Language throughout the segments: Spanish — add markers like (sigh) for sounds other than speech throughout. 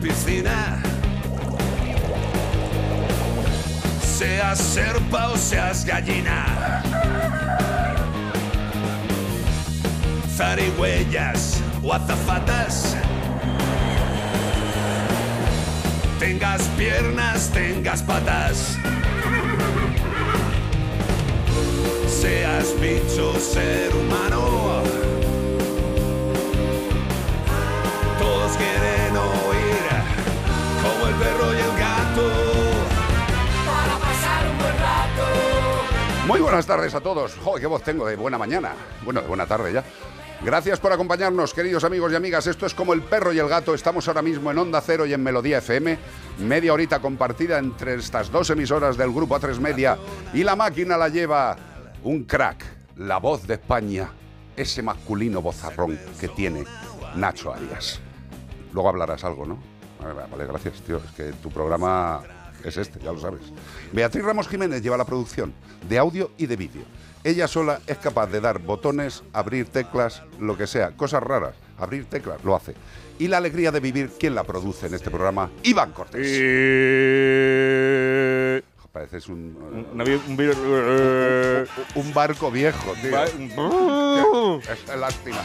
Piscina. Seas serpa o seas gallina. zarigüeyas o azafatas. Tengas piernas, tengas patas. Seas bicho, ser humano. Todos quieren Muy buenas tardes a todos. Joder, qué voz tengo de buena mañana. Bueno, de buena tarde ya. Gracias por acompañarnos, queridos amigos y amigas. Esto es como el perro y el gato. Estamos ahora mismo en Onda Cero y en Melodía FM. Media horita compartida entre estas dos emisoras del grupo A3 Media. Y la máquina la lleva un crack, la voz de España, ese masculino vozarrón que tiene Nacho Arias. Luego hablarás algo, ¿no? Vale, gracias, tío. Es que tu programa es este, ya lo sabes. Beatriz Ramos Jiménez lleva la producción de audio y de vídeo. Ella sola es capaz de dar botones, abrir teclas, lo que sea, cosas raras. Abrir teclas, lo hace. Y la alegría de vivir, ¿quién la produce en este programa? Iván Cortés. Pareces un, Un, barco viejo, tío. Es lástima.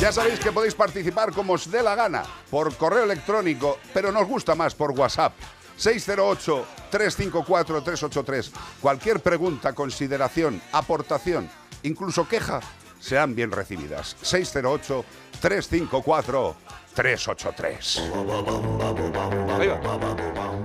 Ya sabéis que podéis participar como os dé la gana, por correo electrónico, pero nos gusta más por WhatsApp. 608-354-383. Cualquier pregunta, consideración, aportación, incluso queja, sean bien recibidas. 608-354-383. Ahí va.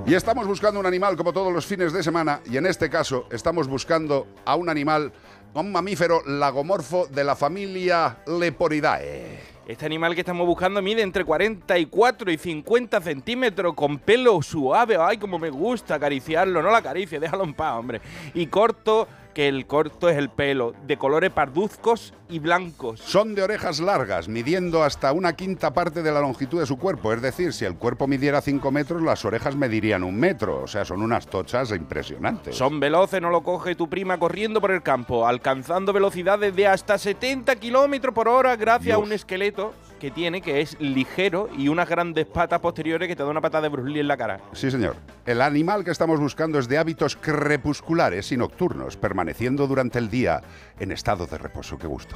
Y estamos buscando un animal como todos los fines de semana, y en este caso estamos buscando a un animal, un mamífero lagomorfo de la familia Leporidae. Este animal que estamos buscando mide entre 44 y 50 centímetros, con pelo suave. Ay, como me gusta acariciarlo. No la acaricie, déjalo en paz, hombre. Y corto, que el corto es el pelo, de colores parduzcos y blancos. Son de orejas largas, midiendo hasta una quinta parte de la longitud de su cuerpo. Es decir, si el cuerpo midiera 5 metros, las orejas medirían un metro. O sea, son unas tochas impresionantes. Son veloces, no lo coge tu prima corriendo por el campo, alcanzando velocidades de hasta 70 kilómetros por hora gracias a un esqueleto que tiene que es ligero y unas grandes patas posteriores que te da una patada de Bruce Lee en la cara. Sí, señor. El animal que estamos buscando es de hábitos crepusculares y nocturnos, permaneciendo durante el día en estado de reposo. Qué gusto.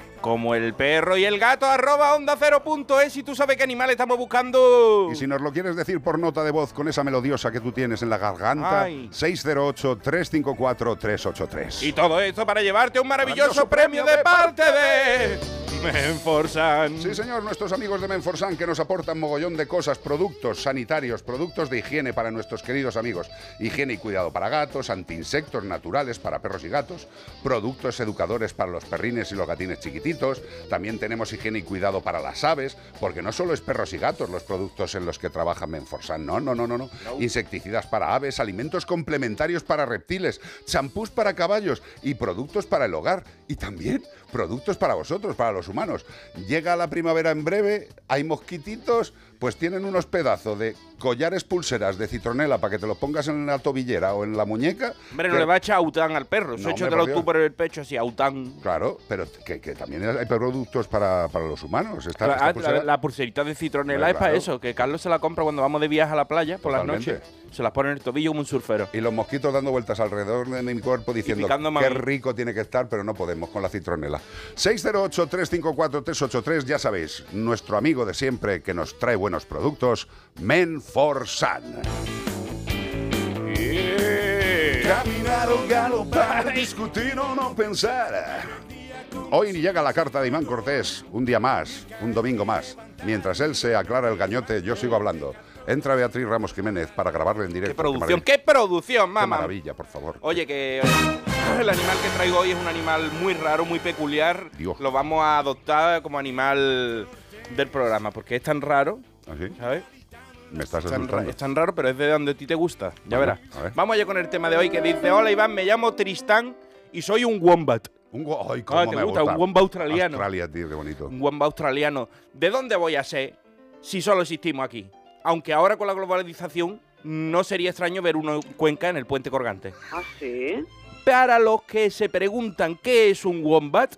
Como el perro y el gato, arroba onda cero punto es y tú sabes qué animal estamos buscando. Y si nos lo quieres decir por nota de voz con esa melodiosa que tú tienes en la garganta, Ay. 608-354-383. Y todo esto para llevarte un maravilloso, Maravilloso premio premio de de parte de Menforsan. Sí, señor, nuestros amigos de Menforsan que nos aportan mogollón de cosas, productos sanitarios, productos de higiene para nuestros queridos amigos. Higiene y cuidado para gatos, antiinsectos naturales para perros y gatos, productos educadores para los perrines y los gatines chiquititos. También tenemos higiene y cuidado para las aves, porque no solo es perros y gatos los productos en los que trabaja Menforsan, no, no, no, no, no. Insecticidas para aves, alimentos complementarios para reptiles, champús para caballos y productos para el hogar. Y también productos para vosotros, para los humanos. Llega la primavera en breve, hay mosquititos, pues tienen unos pedazos de collares pulseras de citronela para que te los pongas en la tobillera o en la muñeca. Hombre, no le va a echar aután al perro. No, échatelo por tú por el pecho así, aután. Claro, pero que, que también hay productos para, para los humanos. Esta, La, esta ah, pulsera- la- la pulserita de citronela es para eso, que Carlos se la compra cuando vamos de viaje a la playa por las Totalmente. noches. Se las pone en el tobillo como un surfero. Y los mosquitos dando vueltas alrededor de mi cuerpo diciendo qué mí". rico tiene que estar, pero no podemos con la citronela. 608-354-383, ya sabéis, nuestro amigo de siempre que nos trae buenos productos, Men for Sun. Caminar o galopar, discutir o no pensar. Hoy llega la carta de Imán Cortés, un día más, un domingo más. Mientras él se aclara el gañote, yo sigo hablando. Entra Beatriz Ramos Jiménez para grabarlo en directo. ¡Qué producción! ¡Qué producción, Qué mamá! maravilla, por favor. Oye, que el animal que traigo hoy es un animal muy raro, muy peculiar. Dios. Lo vamos a adoptar como animal del programa, porque es tan raro, ¿Así? ¿sabes? Me estás Es tan, ra- es tan raro, pero es de donde a ti te gusta. Ya Bueno, verás. a ver. Vamos allá con el tema de hoy que dice: Hola Iván, me llamo Tristán y soy un wombat. Un Ay, cómo Ah, ¿te me gusta? Un wombat australiano. Australia, tío, qué bonito. Un wombat australiano. ¿De dónde voy a ser si solo existimos aquí? Aunque ahora con la globalización no sería extraño ver uno en Cuenca en el puente colgante. ¿Ah, sí? Para los que se preguntan qué es un wombat,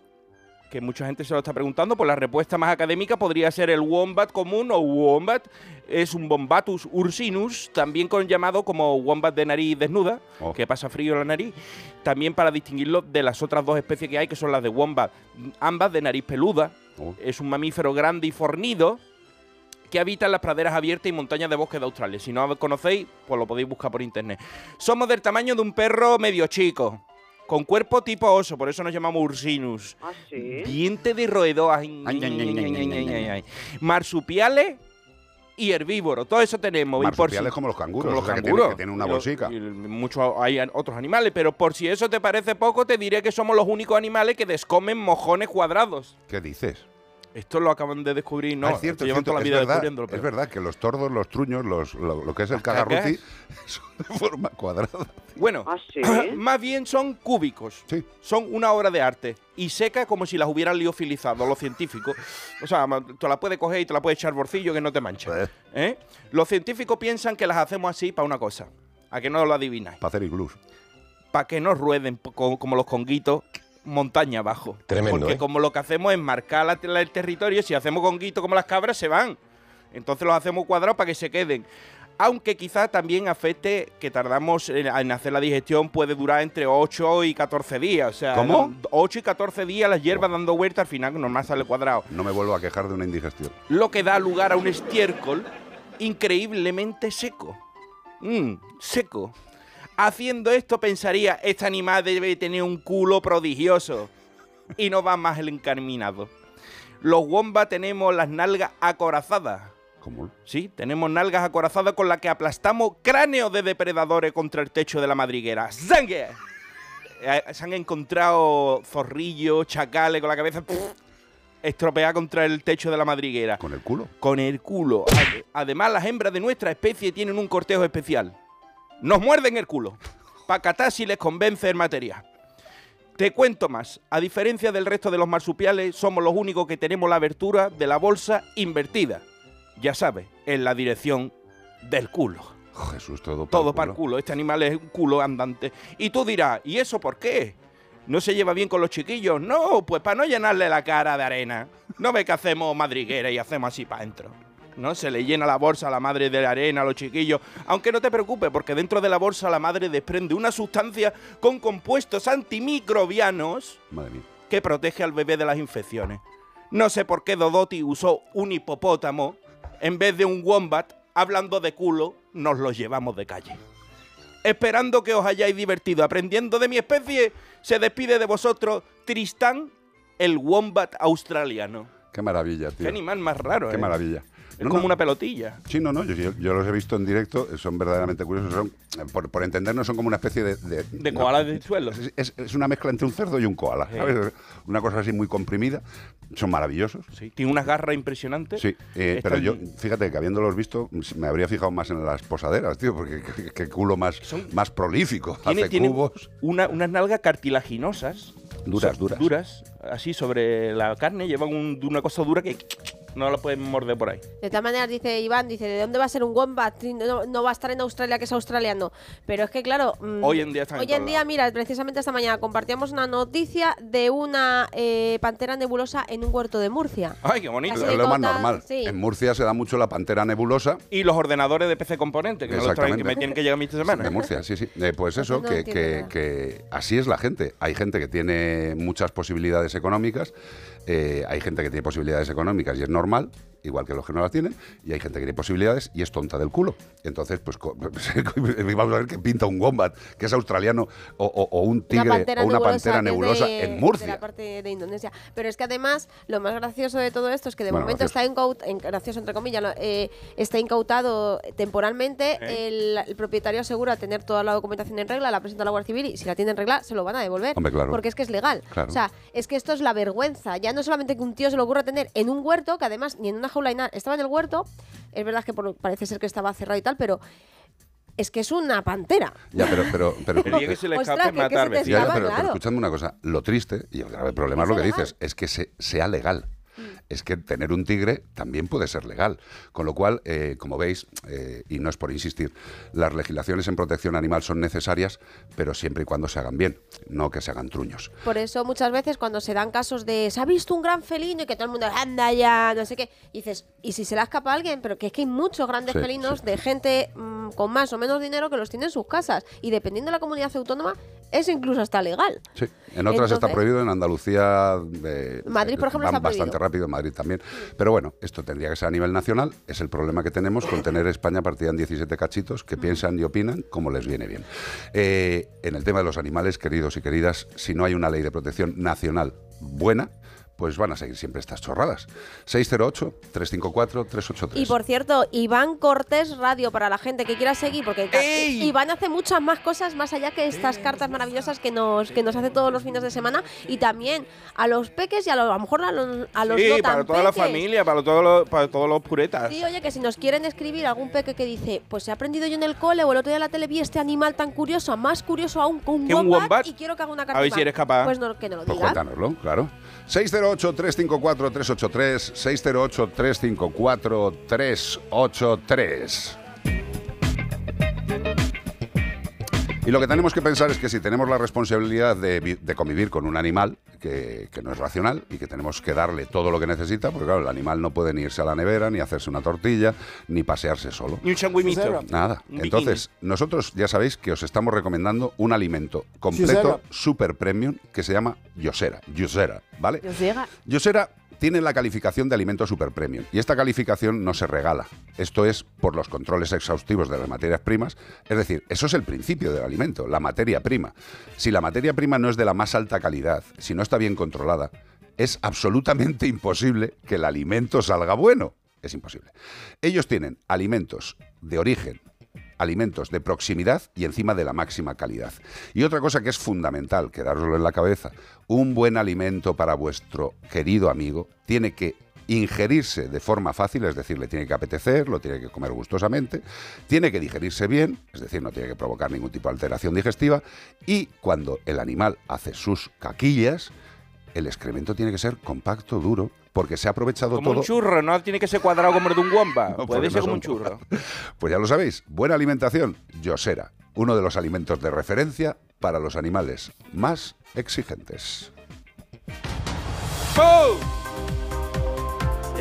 que mucha gente se lo está preguntando, pues la respuesta más académica podría ser el wombat común o wombat. Es un Bombatus ursinus, también con llamado como wombat de nariz desnuda, Oh. que pasa frío en la nariz. También para distinguirlo de las otras dos especies que hay, que son las de wombat, ambas de nariz peluda. Oh. Es un mamífero grande y fornido que habita en las praderas abiertas y montañas de bosque de Australia. Si no lo conocéis, pues lo podéis buscar por internet. Somos del tamaño de un perro medio chico, con cuerpo tipo oso, por eso nos llamamos ursinus. ¿Ah, sí? Diente de roedor, marsupiales y herbívoros. Todo eso tenemos. y por si- Marsupiales como los canguros, como los o sea, que canguros. tienen- que tienen una Y lo- bolsica. y muchos hay otros animales, pero por si eso te parece poco, te diré que somos los únicos animales que descomen mojones cuadrados. ¿Qué dices? Esto lo acaban de descubrir, no, Ah, es cierto, llevan cierto, toda la es vida verdad, descubriéndolo. es verdad que los tordos, los truños, los, lo, lo que es el cagarruti, (laughs) son de forma cuadrada. Bueno, ¿Ah, sí? (clears throat) más bien son cúbicos. Sí. Son una obra de arte y seca como si las hubieran liofilizado los científicos. O sea, te la puedes coger y te la puedes echar bolsillo que no te mancha. Eh. ¿Eh? Los científicos piensan que las hacemos así para una cosa. A que no lo adivináis. Para hacer iglús. Para que no rueden como los conguitos montaña abajo. Tremendo, Porque ¿eh? como lo que hacemos es marcar la- la- el territorio, si hacemos conguitos como las cabras, se van. Entonces los hacemos cuadrados para que se queden. Aunque quizá también afecte que tardamos en, en hacer la digestión, puede durar entre 8 y 14 días. O sea, ¿Cómo? 8 y 14 días las hierbas dando vueltas, al final normal sale cuadrado. No me vuelvo a quejar de una indigestión. Lo que da lugar a un estiércol increíblemente seco. Mm, seco. Haciendo esto pensaría, este animal debe tener un culo prodigioso. Y no va más el encarminado. Los wombat tenemos las nalgas acorazadas. ¿Cómo? Sí, tenemos nalgas acorazadas con las que aplastamos cráneos de depredadores contra el techo de la madriguera. ¡Zangue! Eh, Se han encontrado zorrillos, chacales con la cabeza estropeada contra el techo de la madriguera. ¿Con el culo? Con el culo. Ade- Además, las hembras de nuestra especie tienen un cortejo especial. Nos muerden el culo. Para catar si les convence el material. Te cuento más. A diferencia del resto de los marsupiales, somos los únicos que tenemos la abertura de la bolsa invertida. Ya sabes, en la dirección del culo. Jesús, todo para Todo para el culo. culo. Este animal es un culo andante. Y tú dirás, ¿y eso por qué? ¿No se lleva bien con los chiquillos? No, pues para no llenarle la cara de arena. ¿No ve que hacemos madriguera y hacemos así para adentro? ¿No? Se le llena la bolsa a la madre de arena a los chiquillos. Aunque no te preocupes, porque dentro de la bolsa la madre desprende una sustancia con compuestos antimicrobianos Madre mía. que protege al bebé de las infecciones. No sé por qué Dodoti usó un hipopótamo en vez de un wombat. Hablando de culo, nos los llevamos de calle. Esperando que os hayáis divertido aprendiendo de mi especie, se despide de vosotros Tristán, el wombat australiano. Qué maravilla, tío. Qué animal más raro, Qué ¿eh? maravilla. Es No, como no. una pelotilla. Sí, no, no, yo, los he visto en directo, son verdaderamente curiosos. Son, eh, por, por entendernos, son como una especie de. De, De no, koala del suelo. Es, una mezcla entre un cerdo y un koala, Sí. ¿sabes? Una cosa así muy comprimida. Son maravillosos. Sí, tiene unas garras impresionantes. Sí, eh, pero yo, fíjate que habiéndolos visto, me habría fijado más en las posaderas, tío, porque qué, culo más, Son- más prolífico. Tiene, Hace cubos. una- unas nalgas cartilaginosas. Duras, duras. Duras, así sobre la carne. Llevan un- una cosa dura que no lo pueden morder por ahí. De todas maneras, dice Iván, dice, ¿de dónde va a ser un wombat? No, no va a estar en Australia, que es australiano. Pero es que, claro... mm, Hoy en día están en Hoy en día, lados. mira, precisamente esta mañana compartíamos una noticia de una eh, pantera nebulosa en un huerto de Murcia. Ay, qué bonito. Así Es lo más normal. sí. En Murcia se da mucho la pantera nebulosa. Y los ordenadores de PC Componente, que, me, los traen, que me tienen que llegar a mí esta semana. De Murcia, sí, sí. Eh, pues eso, no que, que- que así es la gente. Hay gente que tiene muchas posibilidades económicas, eh, hay gente que tiene posibilidades económicas y es normal, igual que los que no las tienen, y hay gente que tiene posibilidades y es tonta del culo. Entonces, pues (laughs) vamos a ver que pinta un wombat, que es australiano, o, o- o un tigre, o una pantera nebulosa de- en De Murcia. la parte de Indonesia. Pero es que además, lo más gracioso de todo esto es que de Bueno, momento gracioso. está incautado, gracioso entre comillas, lo- eh, está incautado temporalmente. El, el propietario asegura tener toda la documentación en regla, la presenta a la Guardia Civil y si la tiene en regla, se lo van a devolver. Hombre, claro. Porque es que es legal. Claro. O sea, es que esto es la vergüenza. Ya no solamente que un tío se le ocurra tener en un huerto, que además ni en una jaula ni nada, estaba en el huerto. Es verdad que por- parece ser que estaba cerrado y tal, pero es que es una pantera. Ya, pero, pero, pero, (laughs) El día que se le Ostras, escape, que- que matar se te Ya, ya, escapa, pero, escuchadme una cosa, lo triste y el grave problema es lo que legal. dices, es que se- sea legal. Es que tener un tigre también puede ser legal. Con lo cual, eh, como veis, eh, y no es por insistir, las legislaciones en protección animal son necesarias, pero siempre y cuando se hagan bien, no que se hagan truños. Por eso muchas veces cuando se dan casos de se ha visto un gran felino y que todo el mundo anda ya, no sé qué, y dices, ¿y si se le escapa a alguien? Pero que es que hay muchos grandes Sí, felinos sí. de gente mm, con más o menos dinero que los tiene en sus casas. Y dependiendo de la comunidad autónoma, eso incluso está legal. Sí, en otras está prohibido, en Andalucía. eh, Madrid, por ejemplo, van está bastante prohibido. rápido, en Madrid también. Pero bueno, esto tendría que ser a nivel nacional. Es el problema que tenemos con tener España partida en 17 cachitos que piensan y opinan como les viene bien. Eh, en el tema de los animales, queridos y queridas, si no hay una ley de protección nacional buena, pues van a seguir siempre estas chorradas. 608-354-383. Y por cierto, Iván Cortés Radio para la gente que quiera seguir, porque ¡Ey! Iván hace muchas más cosas más allá que estas cartas maravillosas que nos, que nos hace todos los fines de semana y también a los peques y a, lo, a lo mejor a los, a los sí, no tan para toda la peques. familia, para todos los, para todos los puretas. Sí, oye, que si nos quieren escribir algún peque que dice, pues he aprendido yo en el cole o el otro día en la tele vi este animal tan curioso, más curioso aún que un, ¿Que un wombat? y quiero que haga una carta. A ver si eres capaz. Pues no, que no lo Pues diga. cuéntanoslo, claro. 608-354-383, 608-354-383. Y lo que tenemos que pensar es que si tenemos la responsabilidad de, vi- de convivir con un animal que, que no es racional y que tenemos que darle todo lo que necesita, porque claro, el animal no puede ni irse a la nevera, ni hacerse una tortilla, ni pasearse solo. Ni un changuimito. Nada. Entonces, nosotros ya sabéis que os estamos recomendando un alimento completo, Yosera. super premium, que se llama Yosera. Yosera, ¿vale? Nos llega. Yosera tiene la calificación de alimento super premium y esta calificación no se regala. Esto es por los controles exhaustivos de las materias primas. Es decir, eso es el principio del alimento, la materia prima. Si la materia prima no es de la más alta calidad, si no está bien controlada, es absolutamente imposible que el alimento salga bueno. Es imposible. Ellos tienen alimentos de origen alimentos de proximidad y encima de la máxima calidad. Y otra cosa que es fundamental, quedároslo en la cabeza, un buen alimento para vuestro querido amigo tiene que ingerirse de forma fácil, es decir, le tiene que apetecer, lo tiene que comer gustosamente, tiene que digerirse bien, es decir, no tiene que provocar ningún tipo de alteración digestiva, y cuando el animal hace sus caquillas, el excremento tiene que ser compacto, duro, porque se ha aprovechado Como todo. un churro, no tiene que ser cuadrado como el de un womba. No, Puede no ser como un churro. Pues ya lo sabéis, buena alimentación, Yosera, uno de los alimentos de referencia para los animales más exigentes.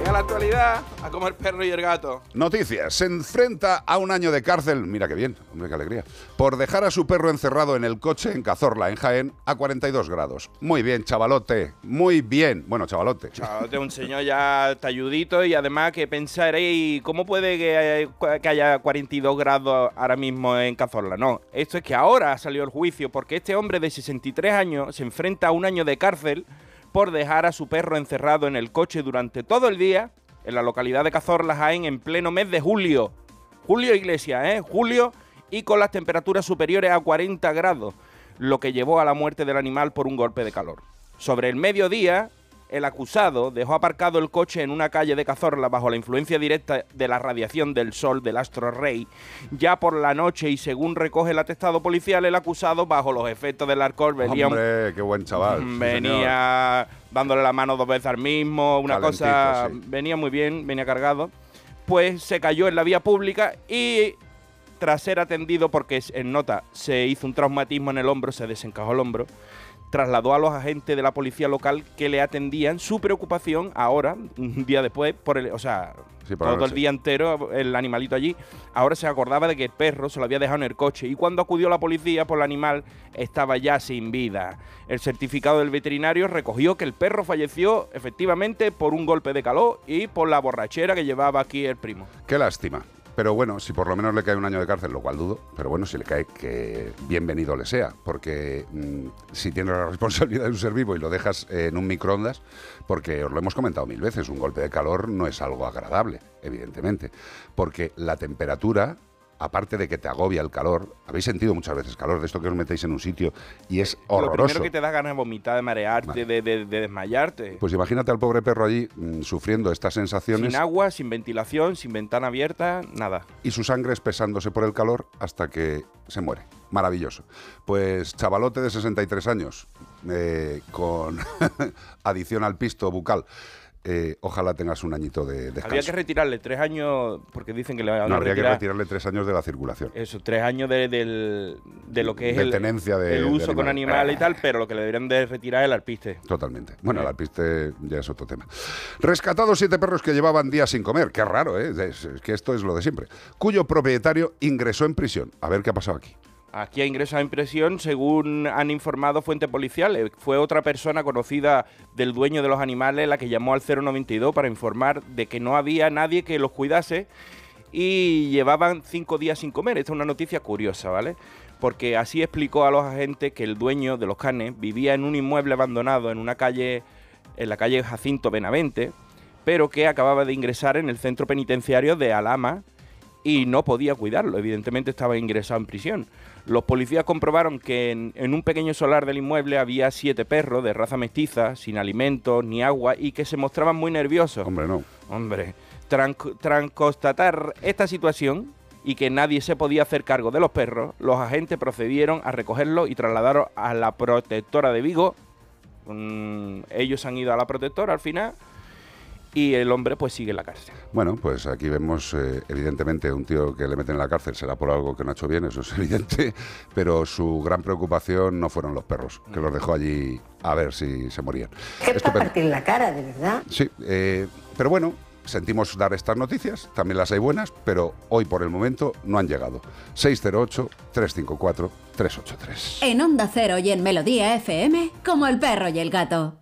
Llega la actualidad a comer perro y el gato. Noticias, se enfrenta a un año de cárcel, mira qué bien, hombre, qué alegría, por dejar a su perro encerrado en el coche en Cazorla, en Jaén, a 42 grados. Muy bien, chavalote, muy bien. Bueno, chavalote. Chavote, un señor ya talludito y además que pensar, "Ey, ¿cómo puede que, que haya 42 grados ahora mismo en Cazorla? No, esto es que ahora salió el juicio porque este hombre de 63 años se enfrenta a un año de cárcel por dejar a su perro encerrado en el coche durante todo el día en la localidad de Cazorla, Jaén, en pleno mes de julio. Julio Iglesias, ¿eh? Julio y con las temperaturas superiores a 40 grados, lo que llevó a la muerte del animal por un golpe de calor. Sobre el mediodía, el acusado dejó aparcado el coche en una calle de Cazorla bajo la influencia directa de la radiación del sol del astro rey. Ya por la noche y según recoge el atestado policial, el acusado bajo los efectos del alcohol venía, Hombre, qué buen chaval. sí, venía dándole la mano dos veces al mismo, una Calentito, cosa, sí. venía muy bien, venía cargado. Pues se cayó en la vía pública y tras ser atendido porque en nota se hizo un traumatismo en el hombro, se desencajó el hombro, trasladó a los agentes de la policía local que le atendían su preocupación ahora, un día después, por el, o sea, Sí, todo el día entero el animalito allí, ahora se acordaba de que el perro se lo había dejado en el coche y cuando acudió la policía por el animal estaba ya sin vida. El certificado del veterinario recogió que el perro falleció efectivamente por un golpe de calor y por la borrachera que llevaba aquí el primo. Qué lástima. Pero bueno, si por lo menos le cae un año de cárcel, lo cual dudo, pero bueno, si le cae, que bienvenido le sea, porque mm, si tienes la (laughs) responsabilidad de un ser vivo y lo dejas en un microondas, porque os lo hemos comentado mil veces, un golpe de calor no es algo agradable, evidentemente, porque la temperatura, aparte de que te agobia el calor, habéis sentido muchas veces calor de esto que os metéis en un sitio y es Lo horroroso. primero que te da ganas de vomitar, de marearte, Vale. de, de- de desmayarte. Pues imagínate al pobre perro allí mm, sufriendo estas sensaciones sin agua, sin ventilación, sin ventana abierta, nada. y su sangre espesándose por el calor hasta que se muere. Maravilloso. Pues chavalote de 63 años, eh, con (laughs) adición al pisto bucal. Eh, ojalá tengas un añito de descanso. Había que retirarle tres años, porque dicen que le van no, a habría que retirar retirarle tres años de la circulación. eso, tres años de, del- de lo que es De el, tenencia de- el de uso con animales. animales y tal, pero lo que le deberían de retirar es el alpiste. Totalmente. Bueno, Eh. el alpiste ya es otro tema. Rescatados siete perros que llevaban días sin comer. Qué raro, ¿eh? Es, es que esto es lo de siempre. Cuyo propietario ingresó en prisión. A ver qué ha pasado aquí. Aquí ha ingresado en prisión, según han informado fuentes policiales. Fue otra persona conocida del dueño de los animales la que llamó al 092 para informar de que no había nadie que los cuidase y llevaban cinco días sin comer. Esta es una noticia curiosa, ¿vale? Porque así explicó a los agentes que el dueño de los canes vivía en un inmueble abandonado en una calle, en la calle Jacinto Benavente, pero que acababa de ingresar en el centro penitenciario de Alama y no podía cuidarlo. Evidentemente estaba ingresado en prisión. Los policías comprobaron que en, en un pequeño solar del inmueble había siete perros de raza mestiza, sin alimentos ni agua y que se mostraban muy nerviosos. Hombre, no. Hombre, tras, constatar esta situación y que nadie se podía hacer cargo de los perros, los agentes procedieron a recogerlos y trasladaron a la protectora de Vigo. Mm, ellos han ido a la protectora al final y el hombre pues sigue en la cárcel. Bueno, pues aquí vemos, eh, evidentemente, un tío que le meten en la cárcel será por algo que no ha hecho bien, eso es (laughs) evidente, pero su gran preocupación no fueron los perros, que los dejó allí a ver si se morían. Es para partir la cara, de verdad. Sí, eh, pero bueno, sentimos dar estas noticias, también las hay buenas, pero hoy por el momento no han llegado. 608-354-383. En Onda Cero y en Melodía FM, como el perro y el gato.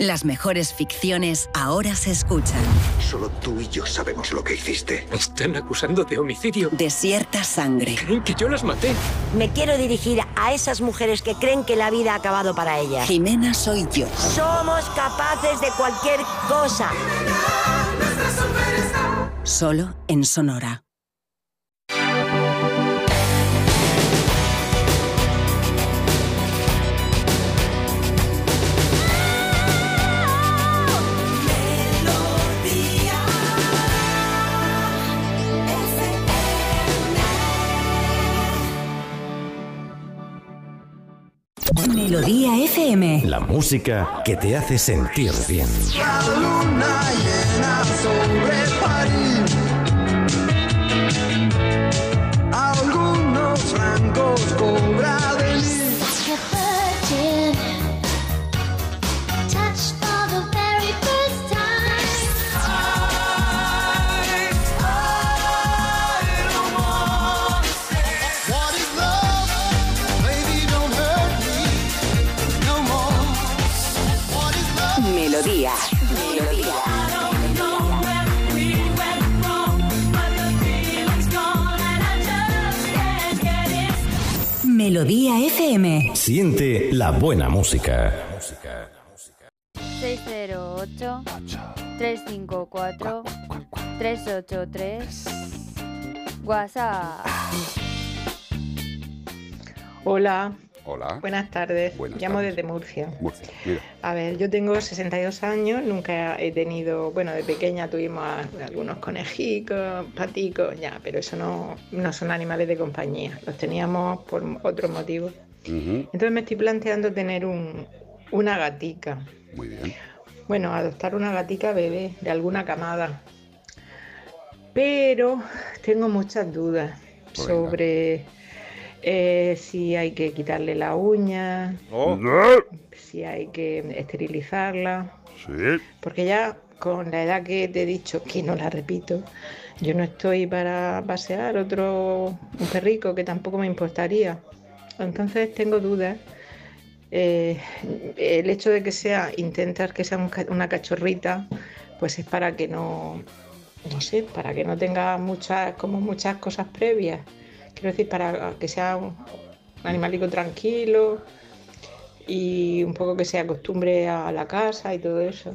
Las mejores ficciones ahora se escuchan. Solo tú y yo sabemos lo que hiciste. Me están acusando de homicidio. Desierta sangre. Creen que yo las maté. Me quiero dirigir a esas mujeres que creen que la vida ha acabado para ellas. Jimena soy yo. Somos capaces de cualquier cosa. Solo en Sonora. Melodía FM. La música que te hace sentir bien. La luna llena sobre Siente la buena música. 608 354 383 WhatsApp. Hola. Hola. Buenas tardes. Buenas Llamo tardes. desde Murcia. Murcia, mira. A ver, yo tengo 62 años, nunca he tenido, bueno, de pequeña tuvimos algunos conejicos, paticos, ya, pero eso no, no son animales de compañía, los teníamos por otros motivos. Entonces me estoy planteando tener un, una gatica. Muy bien. Bueno, adoptar una gatica bebé de alguna camada. Pero tengo muchas dudas sobre eh, si hay que quitarle la uña, Oh. si hay que esterilizarla. Sí. Porque ya con la edad que te he dicho, que no la repito, yo no estoy para pasear otro un perrico que tampoco me importaría. Entonces tengo dudas. Eh, el hecho de que sea, intentar que sea una cachorrita, pues es para que no, no sé, para que no tenga muchas, como muchas cosas previas. Quiero decir, para que sea un animalico tranquilo y un poco que se acostumbre a la casa y todo eso.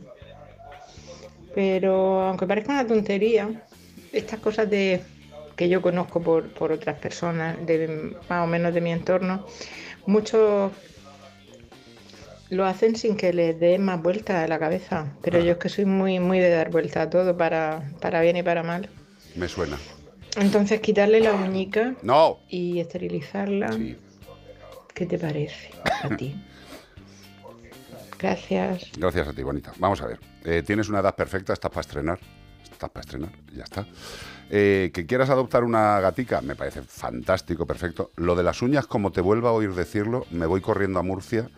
Pero aunque parezca una tontería, estas cosas de que yo conozco por, por otras personas, de, más o menos de mi entorno, muchos lo hacen sin que les dé más vueltas a la cabeza. Pero yo es que soy muy, muy de dar vuelta a todo para, para bien y para mal. Me suena. Entonces quitarle la uñica No. y esterilizarla. ¿Qué te parece a ti? (laughs) Gracias. Gracias a ti, bonita. Vamos a ver. Eh, tienes una edad perfecta, estás para estrenar. Estás para estrenar, ya está. Eh, que quieras adoptar una gatica, me parece fantástico, perfecto. Lo de las uñas, como te vuelva a oír decirlo, me voy corriendo a Murcia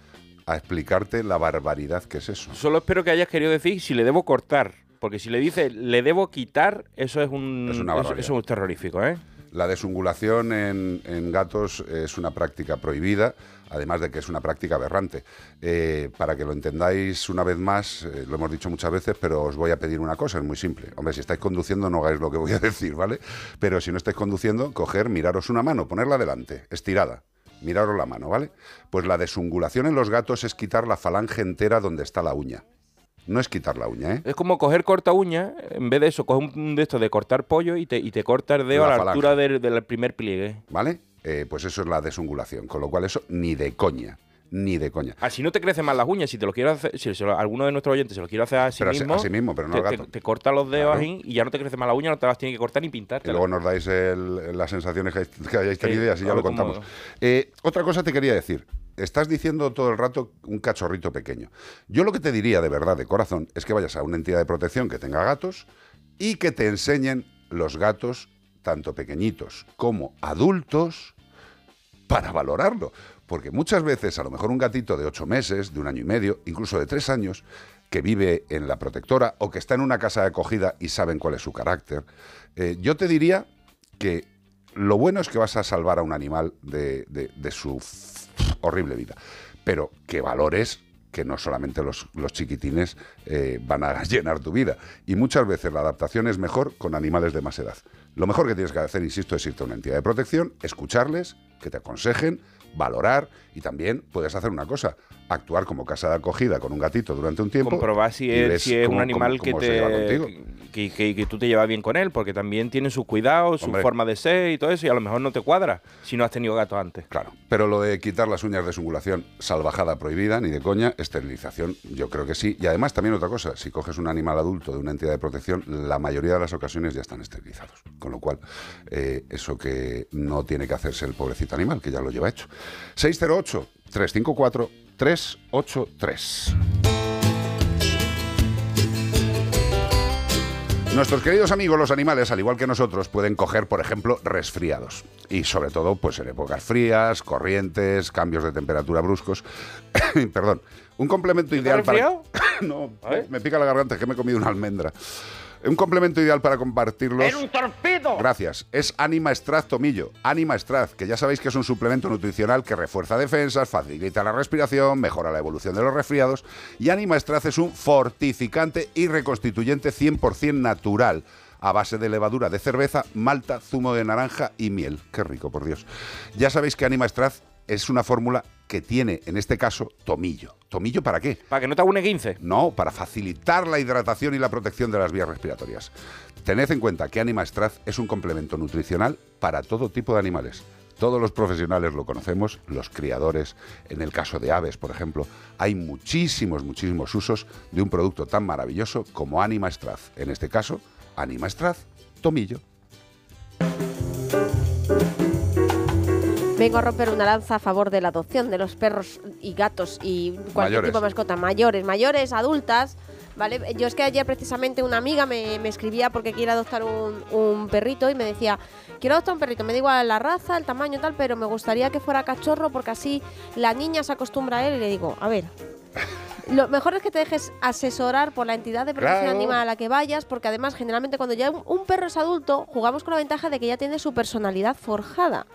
a explicarte la barbaridad que es eso. Solo espero que hayas querido decir si le debo cortar. Porque si le dice le debo quitar, eso es un. Es una eso, barbaridad. eso es terrorífico, ¿eh? La desungulación en, en gatos es una práctica prohibida, además de que es una práctica aberrante. Eh, para que lo entendáis una vez más, eh, lo hemos dicho muchas veces, pero os voy a pedir una cosa, es muy simple. Hombre, si estáis conduciendo no hagáis lo que voy a (laughs) decir, ¿vale? Pero si no estáis conduciendo, coger, miraros una mano, ponerla delante, estirada. Miraros la mano, ¿vale? Pues la desungulación en los gatos es quitar la falange entera donde está la uña. No es quitar la uña, ¿eh? Es como coger corta uña, en vez de eso, coge un de esto de cortar pollo y te, y te corta el dedo La a la falange. altura del, del primer pliegue. ¿Vale? Eh, pues eso es la desungulación. Con lo cual eso ni de coña. Ni de coña. Así no te crecen más las uñas. Si te lo quiero hacer, si lo- alguno de nuestros oyentes se lo quiere hacer a sí Pero sí- mismo, a sí mismo, pero no te, al gato. te- te corta los dedos Claro. ahí y ya no te crece más la uña, no te las tiene que cortar ni pintar. Que luego nos dais el- las sensaciones que, hay- que hayáis Sí, tenido y así ya lo contamos. Eh, otra cosa te quería decir. Estás diciendo todo el rato un cachorrito pequeño. Yo lo que te diría de verdad, de corazón, es que vayas a una entidad de protección que tenga gatos y que te enseñen los gatos, tanto pequeñitos como adultos, para valorarlo. Porque muchas veces, a lo mejor un gatito de ocho meses, de un año y medio, incluso de tres años, que vive en la protectora o que está en una casa de acogida y saben cuál es su carácter, eh, yo te diría que lo bueno es que vas a salvar a un animal de, de- de su horrible vida, pero que valores que no solamente los, los chiquitines eh, van a (laughs) llenar tu vida. Y muchas veces la adaptación es mejor con animales de más edad. Lo mejor que tienes que hacer, insisto, es irte a una entidad de protección, escucharles, que te aconsejen, valorar y también puedes hacer una cosa, actuar como casa de acogida con un gatito durante un tiempo. comprobar si es, ves si es cómo- un animal cómo- que, cómo te, que, que- que tú te llevas bien con él, porque también tiene sus cuidados, su forma de ser y todo eso, y a lo mejor no te cuadra si no has tenido gato antes. Claro, pero lo de quitar las uñas de sungulación, salvajada prohibida, ni de coña, esterilización, yo creo que sí. Y además también otra cosa, si coges un animal adulto de una entidad de protección, la mayoría de las ocasiones ya están esterilizados. Con lo cual, eh, eso que no tiene que hacerse el pobrecito animal, que ya lo lleva hecho. 608-354-383. Nuestros queridos amigos los animales, al igual que nosotros, pueden coger, por ejemplo, resfriados. Y sobre todo, pues en épocas frías, corrientes, cambios de temperatura bruscos. (coughs) Perdón. Un complemento ideal para... (coughs) no, me pica la garganta, es que me he comido una almendra. Un complemento ideal para compartirlos. ¡Era un torpedo! Gracias. Es Anima Extract Tomillo. Anima Extract, que ya sabéis que es un suplemento nutricional que refuerza defensas, facilita la respiración, mejora la evolución de los resfriados. Y Anima Extract es un fortificante y reconstituyente 100% natural a base de levadura de cerveza, malta, zumo de naranja y miel. Qué rico, por Dios. Ya sabéis que Anima Extract es una fórmula que tiene, en este caso, tomillo. ¿Tomillo para qué? Para que no te haga un 15. No, para facilitar la hidratación y la protección de las vías respiratorias. Tened en cuenta que Anima Straz es un complemento nutricional para todo tipo de animales. Todos los profesionales lo conocemos, los criadores, en el caso de aves, por ejemplo, hay muchísimos, muchísimos usos de un producto tan maravilloso como Anima Straz. En este caso, Anima Straz, tomillo. Vengo a romper una lanza a favor de la adopción de los perros y gatos y cualquier Mayores. tipo de mascota, mayores, mayores, adultas. ¿Vale? Yo es que ayer precisamente una amiga me, me escribía porque quiere adoptar un, un perrito y me decía, quiero adoptar un perrito, me da igual la raza, el tamaño tal, pero me gustaría que fuera cachorro porque así la niña se acostumbra a él y le digo, a ver, (laughs) lo mejor es que te dejes asesorar por la entidad de protección Claro. animal a la que vayas, porque además generalmente cuando ya un, un perro es adulto, jugamos con la ventaja de que ya tiene su personalidad forjada.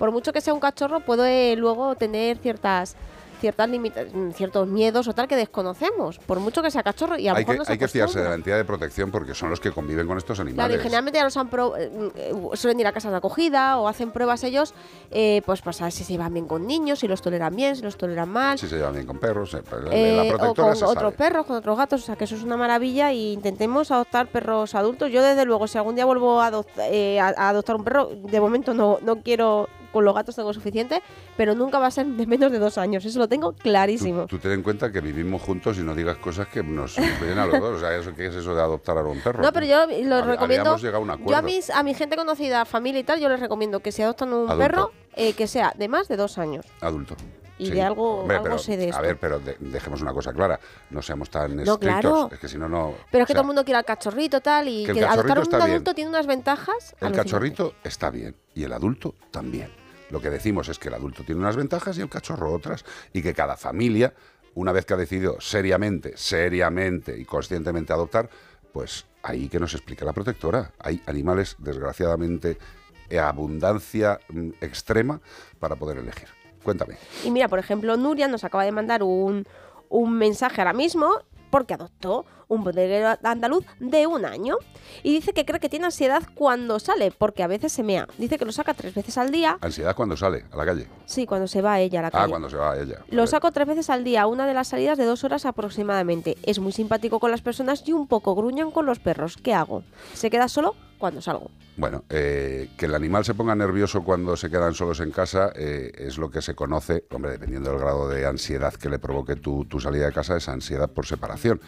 Por mucho que sea un cachorro, puede luego tener ciertas ciertas mm, ciertos miedos o tal que desconocemos, por mucho que sea cachorro y a lo Hay mejor que, no se hay que fiarse de la entidad de protección porque son los que conviven con estos Claro, animales. y generalmente ya los han pro- eh, eh, suelen ir a casas de acogida o hacen pruebas ellos, eh, pues para saber si se llevan bien con niños, si los toleran bien, si los toleran mal. Si se llevan bien con perros, eh, Eh, la o con otros perros, con otros gatos, o sea que eso es una maravilla y intentemos adoptar perros adultos. Yo desde luego, si algún día vuelvo a, adopt- eh, a adoptar un perro, de momento no, no quiero, con los gatos tengo suficiente, pero nunca va a ser de menos de dos años, eso lo tengo clarísimo. Tú ten en cuenta que vivimos juntos y no digas cosas que nos vienen a los dos. O sea, ¿eso, ¿qué es eso de adoptar a un perro? No, pero yo lo recomiendo. a un Yo a mis, a mi gente conocida, familia y tal, yo les recomiendo que si adoptan un Adulto. perro, eh, que sea de más de dos años. Adulto. Y de algo- algo pero, sé de esto. A ver, pero de- dejemos una cosa clara. No seamos tan No, estrictos. claro. Es que si no, no. Pero es que o sea, todo el mundo quiere al cachorrito tal y que que adoptar cachorrito un bien. adulto tiene unas ventajas. El cachorrito está bien y el adulto también. Lo que decimos es que el adulto tiene unas ventajas y el cachorro otras. Y que cada familia, una vez que ha decidido seriamente, seriamente y conscientemente adoptar, pues ahí que nos explique la protectora. Hay animales, desgraciadamente, en abundancia mm, extrema para poder elegir. Cuéntame. Y mira, por ejemplo, Nuria nos acaba de mandar un, un mensaje ahora mismo porque adoptó un bodeguero andaluz de un año y dice que cree que tiene ansiedad cuando sale porque a veces se mea. Dice que lo saca tres veces al día. Ansiedad cuando sale a la calle. Sí, cuando se va ella a la Ah, calle. cuando se va ella. Lo saco tres veces al día, una de las salidas de dos horas aproximadamente. Es muy simpático con las personas y un poco gruñan con los perros. ¿Qué hago? Se queda solo cuando salgo. Bueno, eh, que el animal se ponga nervioso cuando se quedan solos en casa eh, es lo que se conoce, hombre, dependiendo del grado de ansiedad que le provoque tu, tu salida de casa, es ansiedad por separación.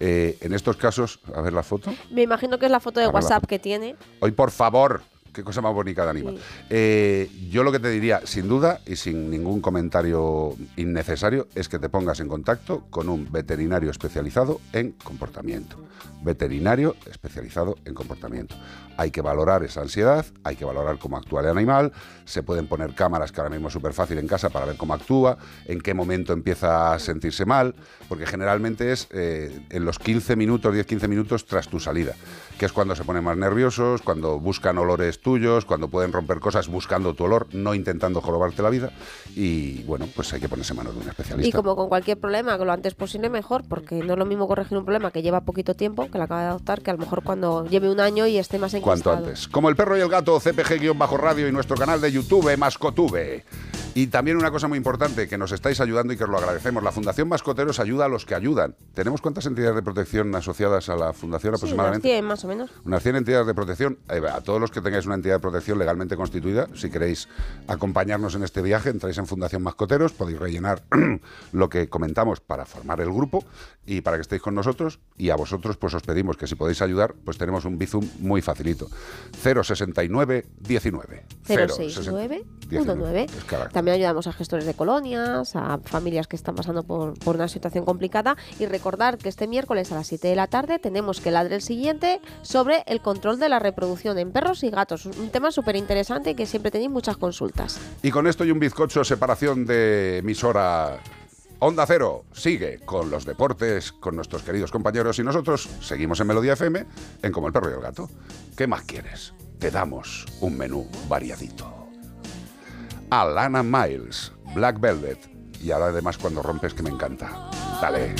Eh, en estos casos, a ver la foto. Me imagino que es la foto de WhatsApp foto. que tiene. Hoy, por favor, qué cosa más bonita de animal. Sí. Eh, yo lo que te diría, sin duda y sin ningún comentario innecesario, es que te pongas en contacto con un veterinario especializado en comportamiento. Veterinario especializado en comportamiento. Hay que valorar esa ansiedad, hay que valorar cómo actúa el animal, se pueden poner cámaras que ahora mismo es súper fácil en casa para ver cómo actúa, en qué momento empieza a sentirse mal, porque generalmente es eh, en los 15 minutos, 10-15 minutos tras tu salida, que es cuando se ponen más nerviosos, cuando buscan olores tuyos, cuando pueden romper cosas buscando tu olor, no intentando jorobarte la vida, y bueno, pues hay que ponerse en manos de un especialista. Y como con cualquier problema, que lo antes posible mejor, porque no es lo mismo corregir un problema que lleva poquito tiempo, que la acaba de adoptar, que a lo mejor cuando lleve un año y esté más enquistado. Cuanto antes. Como el perro y el gato, CPG-radio y nuestro canal de YouTube, Mascotube. Y también una cosa muy importante, que nos estáis ayudando y que os lo agradecemos. La Fundación Mascoteros ayuda a los que ayudan. ¿Tenemos cuántas entidades de protección asociadas a la Fundación Sí, unas aproximadamente? 100 más o menos. Unas 100 entidades de protección. Eh, A todos los que tengáis una entidad de protección legalmente constituida, si queréis acompañarnos en este viaje, entráis en Fundación Mascoteros, podéis rellenar (clears throat) lo que comentamos para formar el grupo y para que estéis con nosotros. Y a vosotros, pues os pedimos que si podéis ayudar, pues tenemos un Bizum muy facilito. 069 19. 069 19. Es. También ayudamos a gestores de colonias, a familias que están pasando por, una situación complicada. Y recordar que este miércoles a las 7 de la tarde tenemos que ladre el siguiente sobre el control de la reproducción en perros y gatos. Un tema súper interesante que siempre tenéis muchas consultas. Y con esto y un bizcocho, separación de emisora. Onda Cero sigue con los deportes, con nuestros queridos compañeros y nosotros seguimos en Melodía FM, en Como el Perro y el Gato. ¿Qué más quieres? Te damos un menú variadito. Alana Miles, Black Velvet. Y ahora además cuando rompes que me encanta. Dale.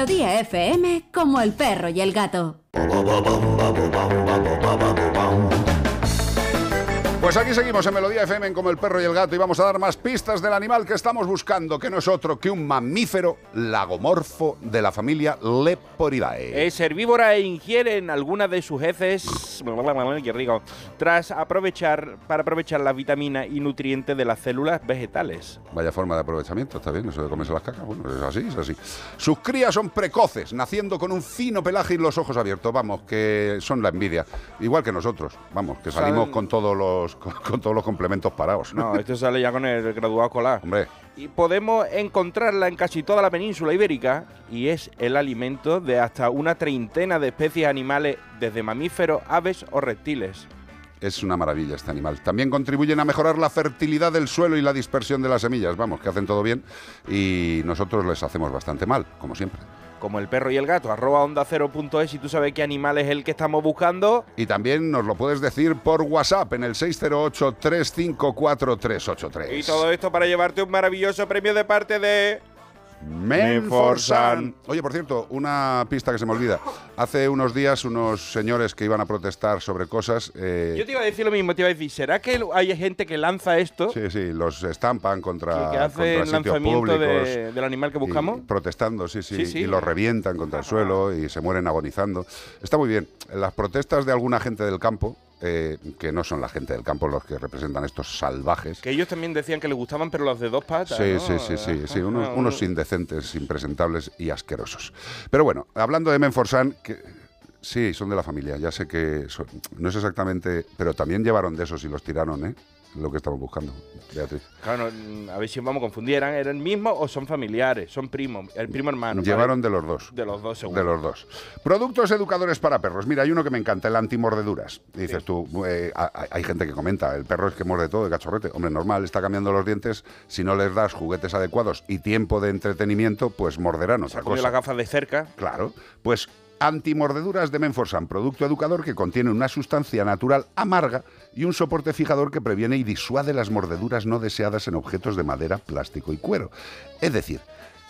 Melodía FM como el perro y el gato. Pues aquí seguimos en Melodía FM en como el perro y el gato y vamos a dar más pistas del animal que estamos buscando, que no es otro que un mamífero lagomorfo de la familia Leporidae. Es herbívora e ingiere en algunas de sus heces, (laughs) qué rico, tras aprovechar, para aprovechar la vitamina y nutrientes de las células vegetales. Vaya forma de aprovechamiento, está bien, eso de comerse las cacas, bueno, es así, es así. Sus crías son precoces, naciendo con un fino pelaje y los ojos abiertos, vamos, que son la envidia, igual que nosotros, vamos, que salimos con todos los con, con todos los complementos parados. No, esto sale ya con el graduado escolar. Hombre, Y podemos encontrarla en casi toda la península ibérica y es el alimento de hasta una treintena de especies animales, desde mamíferos, aves o reptiles. es una maravilla este animal. También contribuyen a mejorar la fertilidad del suelo y la dispersión de las semillas, vamos, que hacen todo bien y nosotros les hacemos bastante mal, como siempre. Como el perro y el gato, arroba onda cero punto es, si tú sabes qué animal es el que estamos buscando. Y también nos lo puedes decir por WhatsApp en el 608-354-383. Y todo esto para llevarte un maravilloso premio de parte de... Menforsan. Oye, por cierto, una pista que se me olvida. Hace unos días unos señores que iban a protestar sobre cosas... eh, Yo te iba a decir lo mismo, te iba a decir, ¿será que hay gente que lanza esto? Sí, sí, los estampan contra, que hace contra el sitios lanzamiento públicos. de- del animal que y buscamos? protestando, sí, sí, Sí, sí. y los revientan contra el suelo y se mueren agonizando. Está muy bien. Las protestas de alguna gente del campo, eh, que no son la gente del campo los que representan estos salvajes. Que ellos también decían que les gustaban, pero los de dos patas. Sí, ¿no? sí, sí, sí, sí, unos, uno- unos indecentes, impresentables y asquerosos. Pero bueno, hablando de Menforsan, que sí, son de la familia, ya sé que son- no es exactamente, pero también llevaron de esos y los tiraron, ¿eh? Lo que estamos buscando, Beatriz. Claro, no, a ver si vamos a confundir. ¿Eran, ¿Eran mismos o son familiares? Son primos, el primo hermano. Llevaron ¿vale? de los dos. De los dos, seguro. De los dos. Productos educadores para perros. Mira, hay uno que me encanta, el antimordeduras. Y dices tú, eh, ha- ha- hay gente que comenta, el perro es que muerde todo de cachorrete. Hombre, normal, está cambiando los dientes. Si no les das juguetes adecuados y tiempo de entretenimiento, pues morderán otra Cogió cosa. las gafas de cerca. Claro. Pues antimordeduras de Menforsan, producto educador que contiene una sustancia natural amarga y un soporte fijador que previene y disuade las mordeduras no deseadas en objetos de madera, plástico y cuero. Es decir,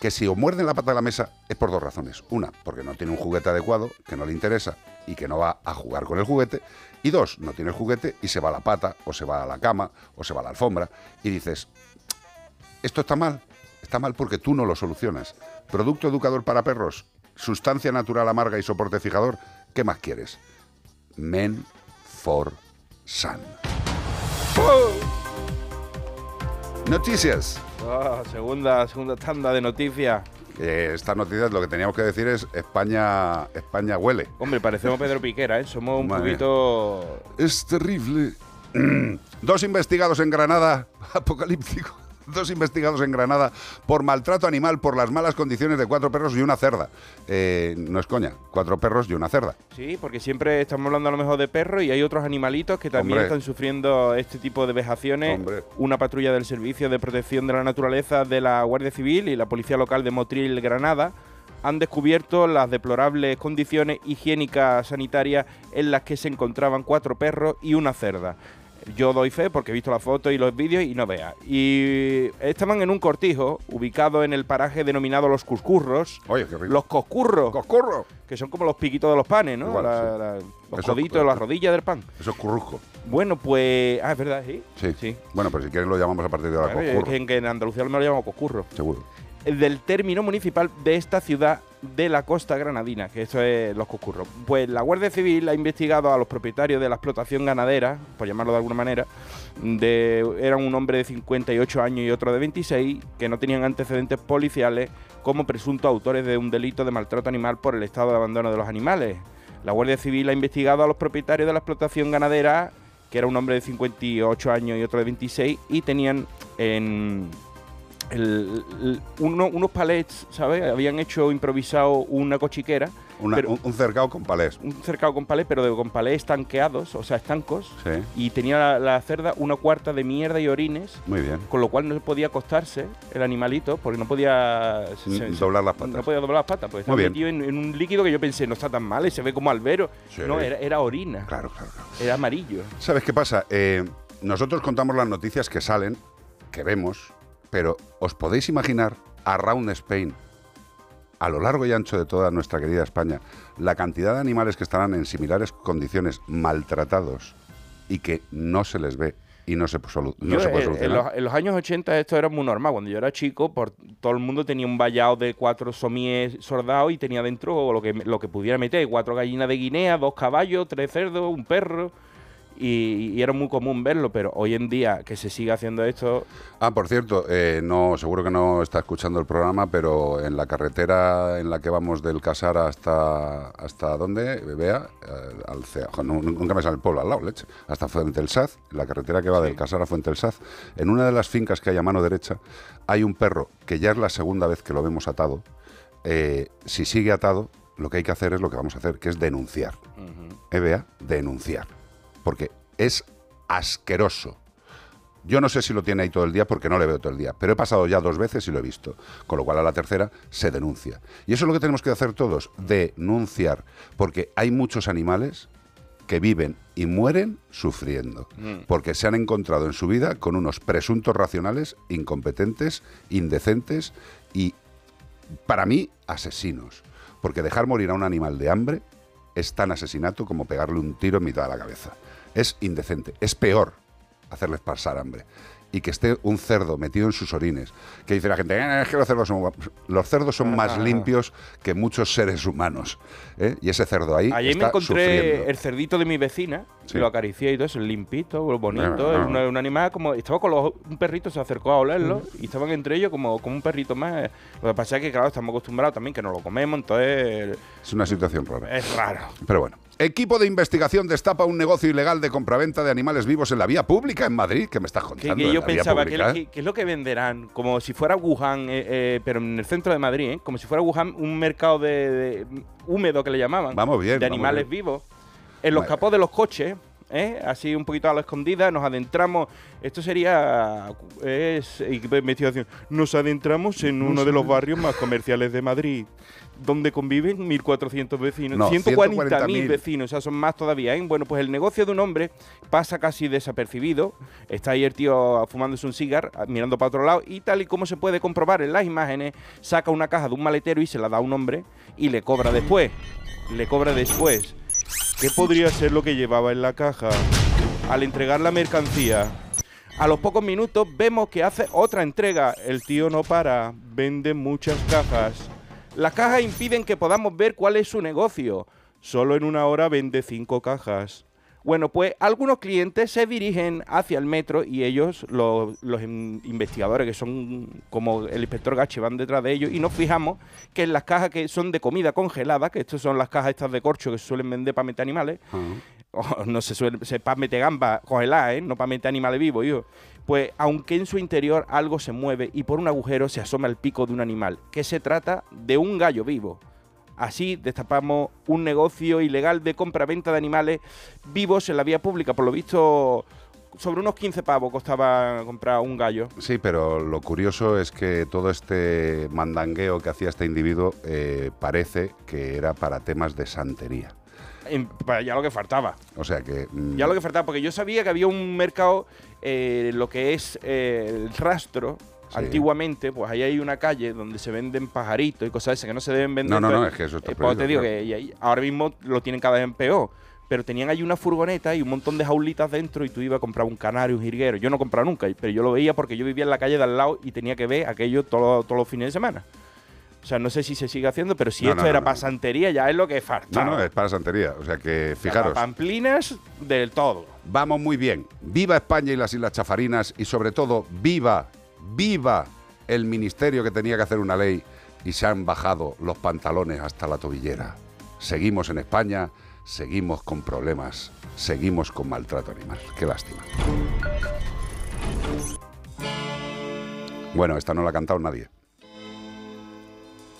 que si os muerden la pata de la mesa es por dos razones. Una, porque no tiene un juguete adecuado, que no le interesa y que no va a jugar con el juguete. Y dos, no tiene el juguete y se va a la pata, o se va a la cama, o se va a la alfombra. Y dices, esto está mal. Está mal porque tú no lo solucionas. Producto educador para perros, sustancia natural amarga y soporte fijador. ¿Qué más quieres? Men for Sun. Noticias. Ah, segunda, segunda tanda de noticias. Eh, estas noticias lo que teníamos que decir es España, España huele. Hombre, parecemos (laughs) Pedro Piquera, ¿eh? Somos un Madre poquito... Es terrible. (clears throat) Dos investigados en Granada, (laughs) apocalíptico. Dos investigados en Granada por maltrato animal por las malas condiciones de cuatro perros y una cerda. Eh, no es coña, cuatro perros y una cerda. Sí, porque siempre estamos hablando a lo mejor de perros y hay otros animalitos que también Hombre. están sufriendo este tipo de vejaciones. Hombre. Una patrulla del Servicio de Protección de la Naturaleza de la Guardia Civil y la Policía Local de Motril, Granada, han descubierto las deplorables condiciones higiénicas sanitarias en las que se encontraban cuatro perros y una cerda. Yo doy fe porque he visto las fotos y los vídeos y no veas. Y estaban en un cortijo ubicado en el paraje denominado Los Cuscurros. Oye, qué rico. Los Coscurros. ¡Coscurro! Que son como los piquitos de los panes, ¿no? Igual, La- sí. la- los Eso- coditos, las rodillas del pan. Eso es currusco. Bueno, pues. Ah, es verdad, sí. Sí. Bueno, pero si quieres lo llamamos a partir de ahora Claro, es que, en- que en Andalucía me lo llamamos coscurro. Seguro. Del término municipal de esta ciudad de la costa granadina, que esto es los coscurros. Pues la Guardia Civil ha investigado a los propietarios de la explotación ganadera, por llamarlo de alguna manera, de, eran un hombre de 58 años y otro de 26, que no tenían antecedentes policiales como presuntos autores de un delito de maltrato animal por el estado de abandono de los animales. La Guardia Civil ha investigado a los propietarios de la explotación ganadera, que era un hombre de 58 años y otro de 26, y tenían en el- el- uno- unos palets, ¿sabes? Habían hecho improvisado una cochiquera. Una- pero- un, un cercado con palés. un cercado con palés, pero de, con palés estanqueados, o sea, estancos. Sí. Y tenía la, la cerda una cuarta de mierda y orines, Muy bien. con lo cual no podía acostarse el animalito, porque no podía se- doblar las patas. No podía doblar las patas, porque Muy estaba metido en, en un líquido que yo pensé, no está tan mal, y se ve como albero. Sí. No, era, era orina. Claro, claro, claro. Era amarillo. ¿Sabes qué pasa? Eh, nosotros contamos las noticias que salen, que vemos, pero ¿os podéis imaginar a Round Spain a lo largo y ancho de toda nuestra querida España, la cantidad de animales que estarán en similares condiciones, maltratados y que no se les ve y no se, solu- no Yo, se puede eh, en, solucionar. los, en los años 80 esto era muy normal. Cuando yo era chico, por, todo el mundo tenía un vallado de cuatro somíes sordados y tenía dentro lo que, lo que pudiera meter. Cuatro gallinas de Guinea, dos caballos, tres cerdos, un perro. Y, y era muy común verlo, pero hoy en día que se sigue haciendo esto... Ah, por cierto, eh, no, seguro que no está escuchando el programa, pero en la carretera en la que vamos del Casar hasta hasta dónde, Vea, Eh, al CEA, no- nunca me sale el pueblo al lado, leche, hasta Fuente del Saz, la carretera que va del Casar a Fuente del Saz, en una de las fincas que hay a mano derecha, hay un perro que ya es la segunda vez que lo vemos atado. Eh, si sigue atado, lo que hay que hacer es lo que vamos a hacer, que es denunciar. EBA, denunciar. Porque es asqueroso. Yo no sé si lo tiene ahí todo el día porque no le veo todo el día, pero he pasado ya dos veces y lo he visto. Con lo cual a la tercera se denuncia. Y eso es lo que tenemos que hacer todos, denunciar. Porque hay muchos animales que viven y mueren sufriendo. Mm. Porque se han encontrado en su vida con unos presuntos racionales incompetentes, indecentes y, para mí, asesinos. Porque dejar morir a un animal de hambre es tan asesinato como pegarle un tiro en mitad de la cabeza. Es indecente, es peor hacerles pasar hambre. Y que esté un cerdo metido en sus orines. Que dice la gente, "Eh, es que los cerdos son guapos". Los cerdos son más Ah. limpios que muchos seres humanos. ¿eh? Y ese cerdo ahí Ayer me está encontré sufriendo. el cerdito de mi vecina, Sí. lo acaricié y todo eso, limpito, bonito, Bueno, es una- un animal como... Estaba con los, un perrito, se acercó a olerlo Mm. y estaban entre ellos como, como un perrito más. Lo que pasa es que, claro, estamos acostumbrados también que no lo comemos, entonces Es una situación rara. es raro. Pero bueno. Equipo de investigación destapa un negocio ilegal de compraventa de animales vivos en la vía pública en Madrid. ¿Qué me estás contando? que ¿En yo pensaba que, pública? que- que es lo que venderán, como si fuera Wuhan, eh, eh, pero en el centro de Madrid, ¿eh? como si fuera Wuhan un mercado de, de- húmedo que le llamaban, Vamos bien, de vamos animales bien. vivos, en los Vale. capós de los coches, ¿eh? así un poquito a la escondida, nos adentramos, esto sería, es investigación, nos adentramos en uno de los barrios más comerciales de Madrid, donde conviven 1.400 vecinos, No, 140.000 140.000. vecinos, o sea, son más todavía. ¿eh? Bueno, pues el negocio de un hombre pasa casi desapercibido. Está ahí el tío fumándose un cigar, ah, mirando para otro lado, y tal y como se puede comprobar en las imágenes, saca una caja de un maletero y se la da a un hombre y le cobra después. Le cobra después. ¿Qué podría ser lo que llevaba en la caja? Al entregar la mercancía, a los pocos minutos vemos que hace otra entrega. El tío no para, vende muchas cajas. Las cajas impiden que podamos ver cuál es su negocio. Solo en una hora vende cinco cajas. Bueno, pues algunos clientes se dirigen hacia el metro y ellos, los, los in- investigadores que son como el inspector Gache, van detrás de ellos y nos fijamos que en las cajas que son de comida congelada, que estas son las cajas estas de corcho que se suelen vender para meter animales, (laughs) o no se suele, se para meter gamba congelada, ¿eh? no para meter animales vivos, yo. Pues aunque en su interior algo se mueve y por un agujero se asoma el pico de un animal, que se trata de un gallo vivo. Así destapamos un negocio ilegal de compra-venta de animales vivos en la vía pública. Por lo visto, sobre unos 15 pavos costaba comprar un gallo. Sí, pero lo curioso es que todo este mandangueo que hacía este individuo eh, parece que era para temas de santería. En- ya lo que faltaba. O sea que... mm, Ya lo que faltaba, porque yo sabía que había un mercado, eh, lo que es eh, el rastro. Sí. Antiguamente, pues ahí hay una calle donde se venden pajaritos y cosas esas que no se deben vender. No, no, no, Entonces, es que eso está eh, pues te digo que ahora mismo lo tienen cada vez en peor. Pero tenían ahí una furgoneta y un montón de jaulitas dentro y tú ibas a comprar un canario, un jilguero. Yo no compraba nunca, pero yo lo veía porque yo vivía en la calle de al lado y tenía que ver aquello todo- todos los fines de semana. O sea, no sé si se sigue haciendo, pero si No, esto no, era no, no. para santería ya es lo que No, falta. no, es para santería. O sea que, fijaros, Pamplinas del todo. vamos muy bien. Viva España y las Islas Chafarinas y sobre todo, viva, viva el ministerio que tenía que hacer una ley y se han bajado los pantalones hasta la tobillera. Seguimos en España, seguimos con problemas, seguimos con maltrato animal. Qué lástima. Bueno, esta no la ha cantado nadie.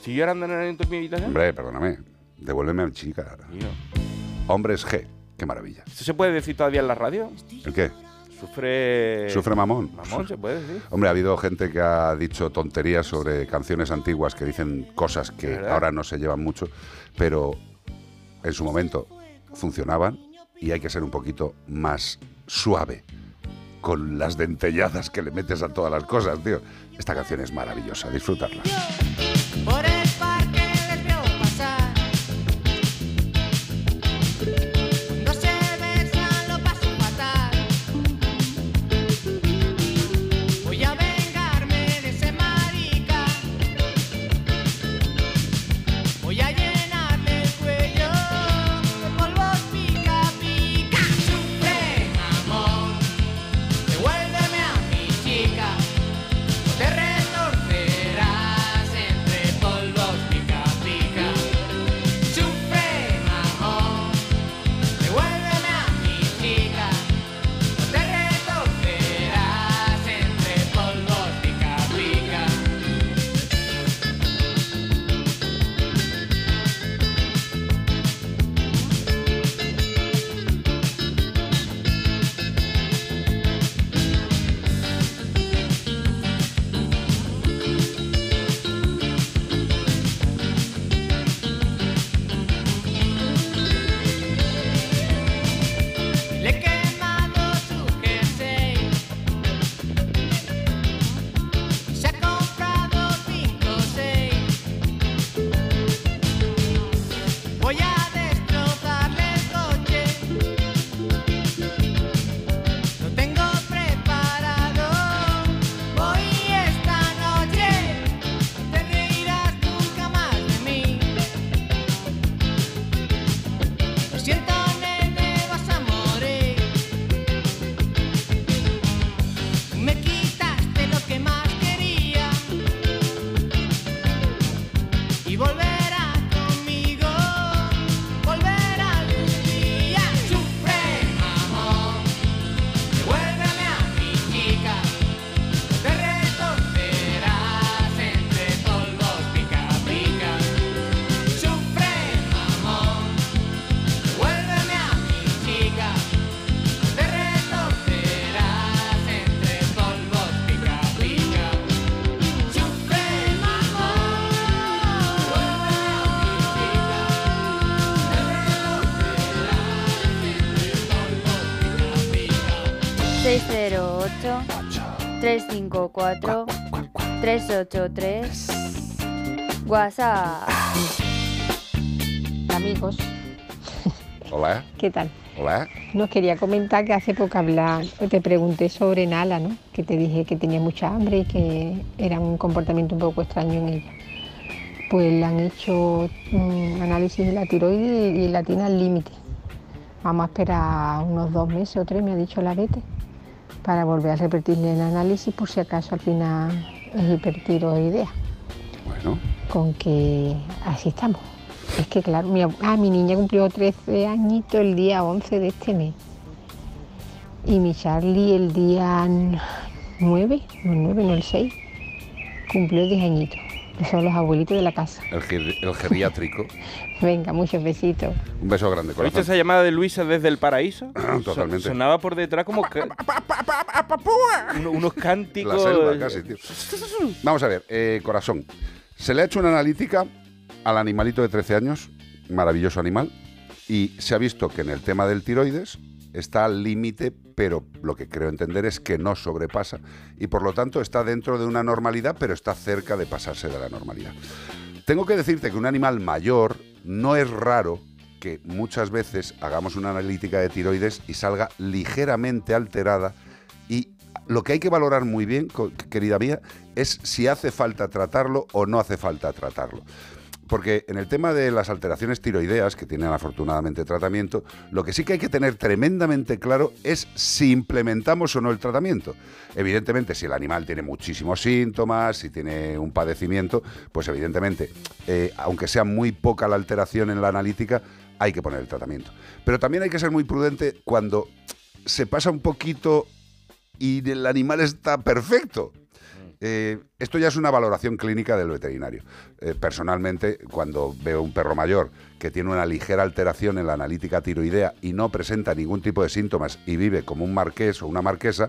¿Sigue llorando en mi habitación? Hombre, perdóname. Devuélveme a mi chica. Hombres G. Qué maravilla. ¿Esto se puede decir todavía en la radio? ¿El qué? Sufre. Sufre mamón. Mamón, se puede decir. Hombre, ha habido gente que ha dicho tonterías sobre canciones antiguas que dicen cosas que ¿Verdad? ahora no se llevan mucho, pero en su momento funcionaban y hay que ser un poquito más suave con las dentelladas que le metes a todas las cosas, tío. Esta canción es maravillosa, disfrutarla. 383 WhatsApp. Amigos, Hola. ¿qué tal? Hola. Nos quería comentar que hace poco habla, te pregunté sobre Nala, ¿no? Que te dije que tenía mucha hambre y que era un comportamiento un poco extraño en ella. Pues le han hecho un análisis de la tiroides y la tiene al límite. Vamos a esperar unos dos meses o tres, me ha dicho la vete, para volver a repetirle el análisis por si acaso al final es hipertiroidea. Bueno. Con que así estamos. Es que claro, mi, ah, mi niña cumplió 13 añitos el día 11 de este mes. Y mi Charlie el día 9, no el 9, no el 6, cumplió 10 añitos. Que son los abuelitos de la casa. El, ger- el geriátrico. (laughs) Venga, muchos besitos. Un beso grande, ¿Viste corazón. esa llamada de Luisa desde el paraíso? (clears throat) Totalmente. Son- Sonaba por detrás como que- (laughs) uno- unos La cánticos. selva casi, tío. Vamos a ver, eh, corazón. Se le ha hecho una analítica al animalito de 13 años, maravilloso animal, y se ha visto que en el tema del tiroides está al límite, pero lo que creo entender es que no sobrepasa y por lo tanto está dentro de una normalidad, pero está cerca de pasarse de la normalidad. Tengo que decirte que un animal mayor no es raro que muchas veces hagamos una analítica de tiroides y salga ligeramente alterada y lo que hay que valorar muy bien, querida mía, es si hace falta tratarlo o no hace falta tratarlo. Porque en el tema de las alteraciones tiroideas, que tienen afortunadamente tratamiento, lo que sí que hay que tener tremendamente claro es si implementamos o no el tratamiento. Evidentemente, si el animal tiene muchísimos síntomas, si tiene un padecimiento, pues evidentemente, eh, aunque sea muy poca la alteración en la analítica, hay que poner el tratamiento. Pero también hay que ser muy prudente cuando se pasa un poquito y el animal está perfecto. Eh, esto ya es una valoración clínica del veterinario. Eh, personalmente, cuando veo un perro mayor que tiene una ligera alteración en la analítica tiroidea y no presenta ningún tipo de síntomas y vive como un marqués o una marquesa,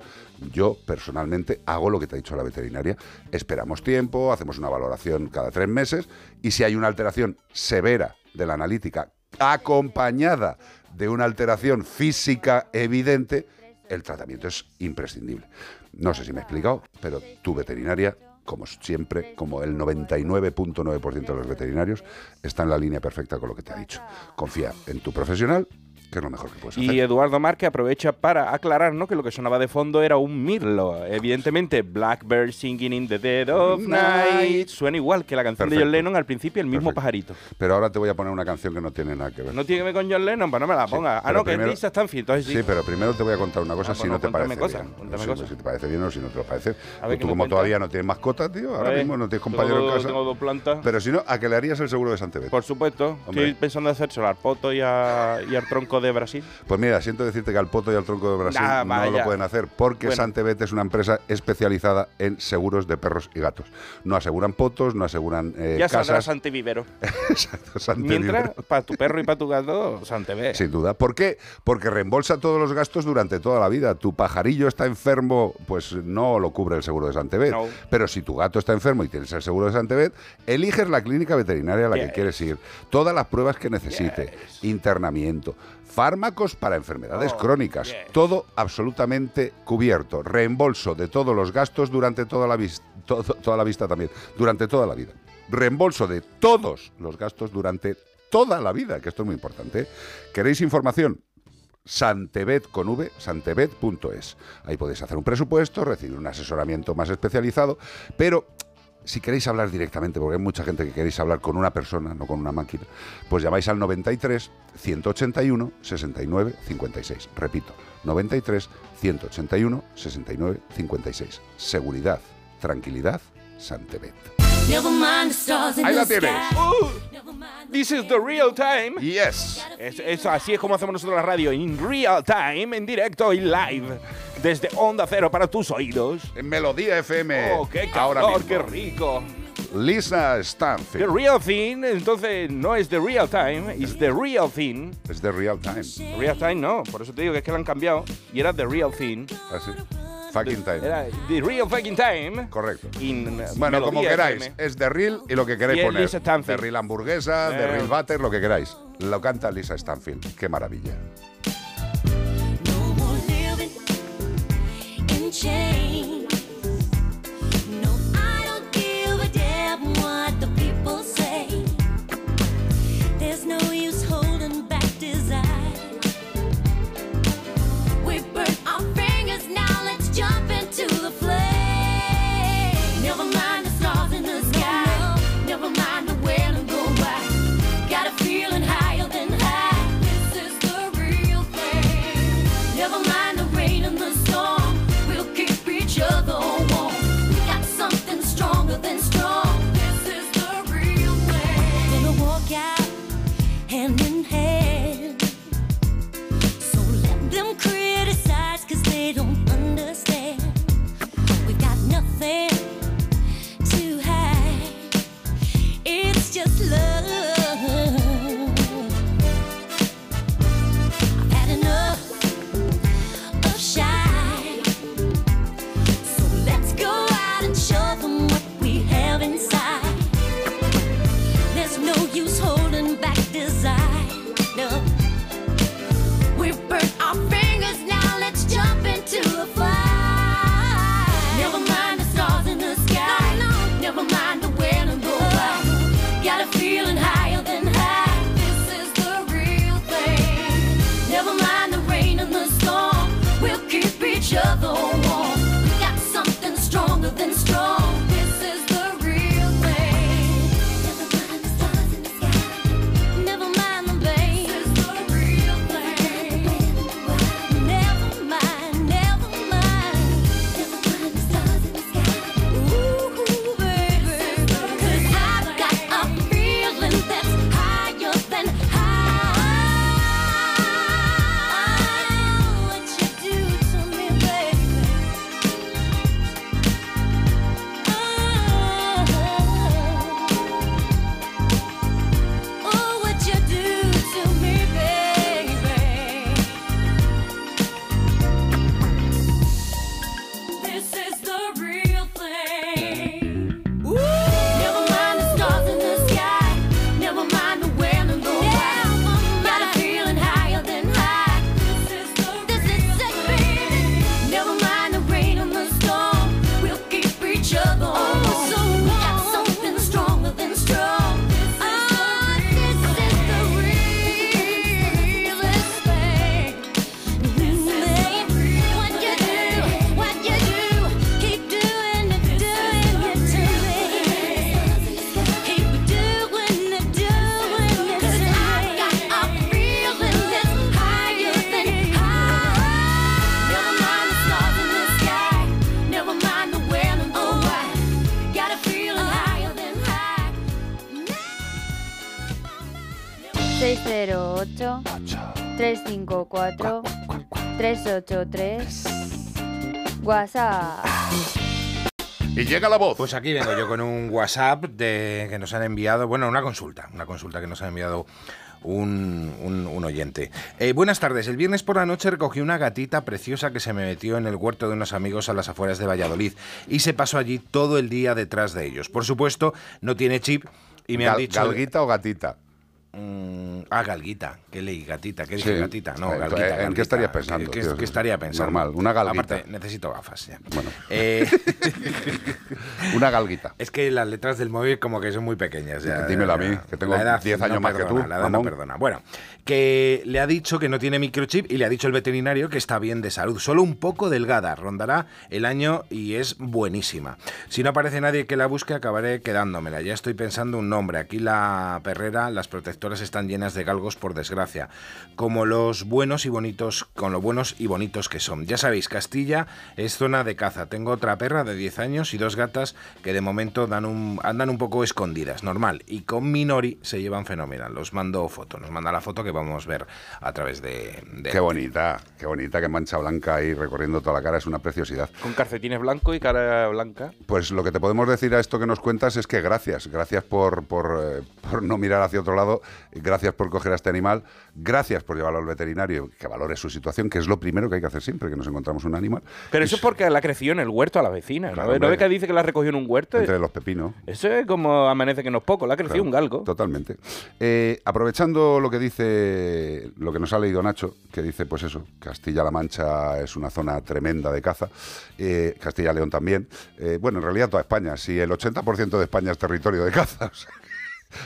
yo personalmente hago lo que te ha dicho la veterinaria. Esperamos tiempo, hacemos una valoración cada tres meses y si hay una alteración severa de la analítica acompañada de una alteración física evidente, el tratamiento es imprescindible. No sé si me he explicado, pero tu veterinaria, como siempre, como el 99.9% de los veterinarios, está en la línea perfecta con lo que te ha dicho. Confía en tu profesional, que es lo mejor que puedes hacer. Y Eduardo Márquez aprovecha para aclararnos que lo que sonaba de fondo era un mirlo. Evidentemente, Blackbird Singing in the Dead of Night. Suena igual que la canción de. John Lennon al principio, el mismo Perfecto. pajarito. Pero ahora te voy a poner una canción que no tiene nada que ver. No tiene que ver con John Lennon, pues no me la ponga. ah, no, que primero- es Lisa Stanfield, entonces sí. Sí, pero primero te voy a contar una cosa Ah, si no no, te parece cosas, bien. cuéntame Sí, cosas. Si te parece bien o si no te lo parece. A ver, ¿qué tú como todavía no tienes mascota, tío, ahora mismo no tienes tengo compañero en casa. Tengo dos plantas. Pero si no, ¿a que le harías el seguro de Santebet? Por supuesto. Hombre. Estoy pensando en hacérselo al poto y, a- y al tronco de Brasil. Pues mira, siento decirte que al poto y al tronco de Brasil no lo pueden hacer porque Bueno. Santebet es una empresa especializada en seguros de perros y gatos. No aseguran potos, no aseguran eh, ya saldrá casas. Santevivero. (laughs) Exacto, Santevivero. Mientras, para tu perro y para tu gato, Santeve. Sin duda. ¿Por qué? Porque reembolsa todos los gastos durante toda la vida. Tu pajarillo está enfermo, pues no lo cubre el seguro de Santebet. No. Pero si tu gato está enfermo y tienes el seguro de Santebet, eliges la clínica veterinaria a la que Yes. quieres ir. Todas las pruebas que necesite. Internamiento. Fármacos para enfermedades Oh, crónicas. yes. Todo absolutamente cubierto. Reembolso de todos los gastos durante toda la, vis- to- toda la vista también. Durante toda la vida. Reembolso de todos los gastos durante toda la vida, que esto es muy importante. ¿Queréis información? Santebet con V, santebet.es. Ahí podéis hacer un presupuesto, recibir un asesoramiento más especializado, pero si queréis hablar directamente, porque hay mucha gente que queréis hablar con una persona, no con una máquina, pues llamáis al 93 181 69 56. Repito, 93 181 69 56. Seguridad, tranquilidad, Santebet. Ahí la tienes. Uh, this is the real time. Yes. Es, es- así es como hacemos nosotros la radio, in real time, en directo y live, desde Onda Cero para tus oídos. En Melodía FM. Oh, qué ahora calor, mismo. qué rico. Lisa The Stanfield. real thing, entonces no es the real time, es the real thing. Es de real time. Real time no, por eso te digo que es que lo han cambiado y era the real thing. Así. Fucking time. Era the real fucking time. Correcto. in Bueno, Melodía como queráis. FM. Es de real y lo que queréis Y poner. Lisa Stanfield. De real hamburguesa, de Eh. real butter, lo que queráis. Lo canta Lisa Stanfield. Qué maravilla. can change. No, We've got nothing to hide. It's just love. 354 383 WhatsApp. Y llega la voz. Pues aquí vengo yo con un WhatsApp de, que nos han enviado, bueno, una consulta, una consulta que nos ha enviado un, un- un oyente. Eh, buenas tardes, el viernes por la noche recogí una gatita preciosa que se me metió en el huerto de unos amigos a las afueras de Valladolid y se pasó allí todo el día detrás de ellos. Por supuesto, no tiene chip y me han Gal- dicho... ¿Galguita o gatita? Mm, ah, galguita. ¿Qué leí? Gatita. ¿Qué Sí. dije gatita? No, Eh, galguita. ¿en qué estarías pensando, ¿Qué, qué estaría pensando? Normal, una galguita. Aparte, necesito gafas ya. Bueno. Eh, (laughs) Una galguita. es que las letras del móvil como que son muy pequeñas. Ya, Dímelo a ya. mí, que tengo La edad 10 no años más que tú, La edad no perdona. Bueno, que le ha dicho que no tiene microchip y le ha dicho el veterinario que está bien de salud. Solo un poco delgada. Rondará el año y es buenísima. Si no aparece nadie que la busque, acabaré quedándomela. Ya estoy pensando un nombre. Aquí la perrera, las protectoras están llenas de galgos, por desgracia. Como los buenos y bonitos, con lo buenos y bonitos que son. Ya sabéis, Castilla es zona de caza. Tengo otra perra de 10 años y dos gatas que de momento dan un, andan un poco escondidas, normal. Y con Minori se llevan fenomenal. Los mando foto. Nos manda la foto que vamos a ver a través de... de- Qué bonita, qué bonita, que mancha blanca ahí recorriendo toda la cara, es una preciosidad. Con calcetines blancos y cara blanca. Pues lo que te podemos decir a esto que nos cuentas es que gracias, gracias por, por, eh, por no mirar hacia otro lado gracias por coger a este animal, gracias por llevarlo al veterinario, que valore su situación, que es lo primero que hay que hacer siempre que nos encontramos un animal. Pero eso es porque la creció en el huerto a la vecina. ¿no? Claro, ¿No ves que dice que la recogió en un huerto? Entre los pepinos. Eso es como amanece que no es poco, la creció Claro, un galgo. Totalmente. Eh, aprovechando lo que dice, lo que nos ha leído Nacho, que dice, pues eso, Castilla-La Mancha es una zona tremenda de caza, eh, Castilla-León también. Eh, bueno, en realidad toda España, si el 80% de España es territorio de caza. (laughs) o sea,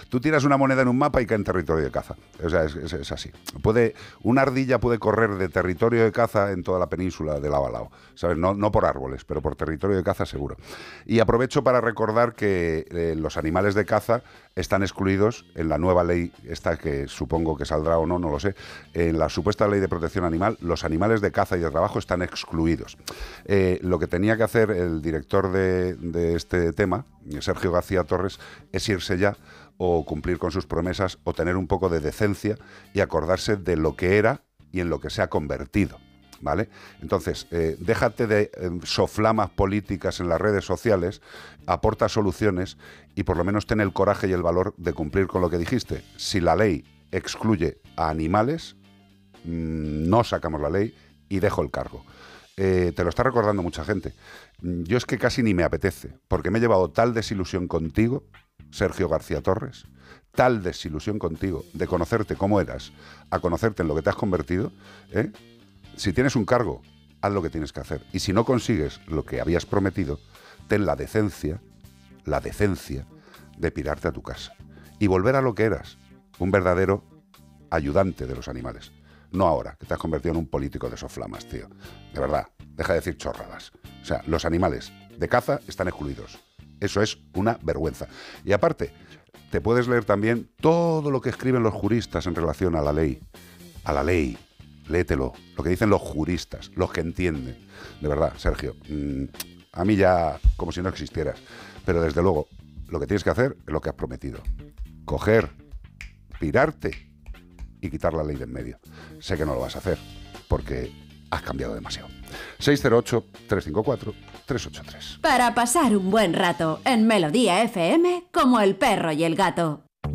Tú tiras una moneda en un mapa y cae en territorio de caza. O sea, es, así. Puede, una ardilla puede correr de territorio de caza en toda la península de lado. ¿Sabes? No, no por árboles, pero por territorio de caza seguro. Y aprovecho para recordar que eh, los animales de caza están excluidos en la nueva ley, esta que supongo que saldrá o no, no lo sé, en la supuesta ley de protección animal, los animales de caza y de trabajo están excluidos. Eh, lo que tenía que hacer el director de, este tema, Sergio García Torres, es irse ya o cumplir con sus promesas o tener un poco de decencia y acordarse de lo que era y en lo que se ha convertido. ¿Vale? Entonces, eh, déjate de eh, soflamas políticas en las redes sociales, aporta soluciones y por lo menos ten el coraje y el valor de cumplir con lo que dijiste. Si la ley excluye a animales, mm, no sacamos la ley y dejo el cargo. Eh, te lo está recordando mucha gente. Mm, Yo es que casi ni me apetece, porque me he llevado tal desilusión contigo, Sergio García Torres, tal desilusión contigo de conocerte como eras, a conocerte en lo que te has convertido. ¿eh? Si tienes un cargo, haz lo que tienes que hacer. Y si no consigues lo que habías prometido, ten la decencia, la decencia de pirarte a tu casa y volver a lo que eras, un verdadero ayudante de los animales. No ahora, que te has convertido en un político de soflamas, tío. De verdad, deja de decir chorradas. O sea, los animales de caza están excluidos. Eso es una vergüenza. Y aparte, te puedes leer también todo lo que escriben los juristas en relación a la ley. A la ley. Léetelo. Lo que dicen los juristas, los que entienden. De verdad, Sergio. mm, a mí ya como si no existieras. Pero desde luego, lo que tienes que hacer es lo que has prometido. Coger, pirarte y quitar la ley de en medio. Sé que no lo vas a hacer, porque has cambiado demasiado. 608-354-383. Para pasar un buen rato en Melodía FM como el perro y el gato.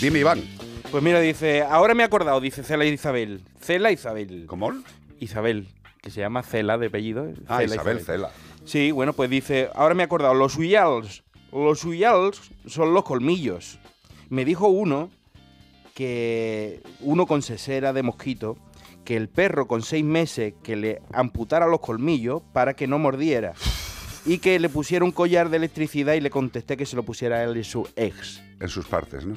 Dime, Iván. Pues mira, dice, ahora me he acordado, dice Cela Isabel. Cela Isabel. ¿Cómo? Isabel, que se llama Cela de apellido. Ah, Cela Isabel Cela. Sí, bueno, pues dice, ahora me he acordado, los uyals. Los uyals son los colmillos. Me dijo uno que uno con sesera de mosquito, que el perro con seis meses que le amputara los colmillos para que no mordiera. Y que le pusiera un collar de electricidad y le contesté que se lo pusiera él y su ex. En sus partes, ¿no?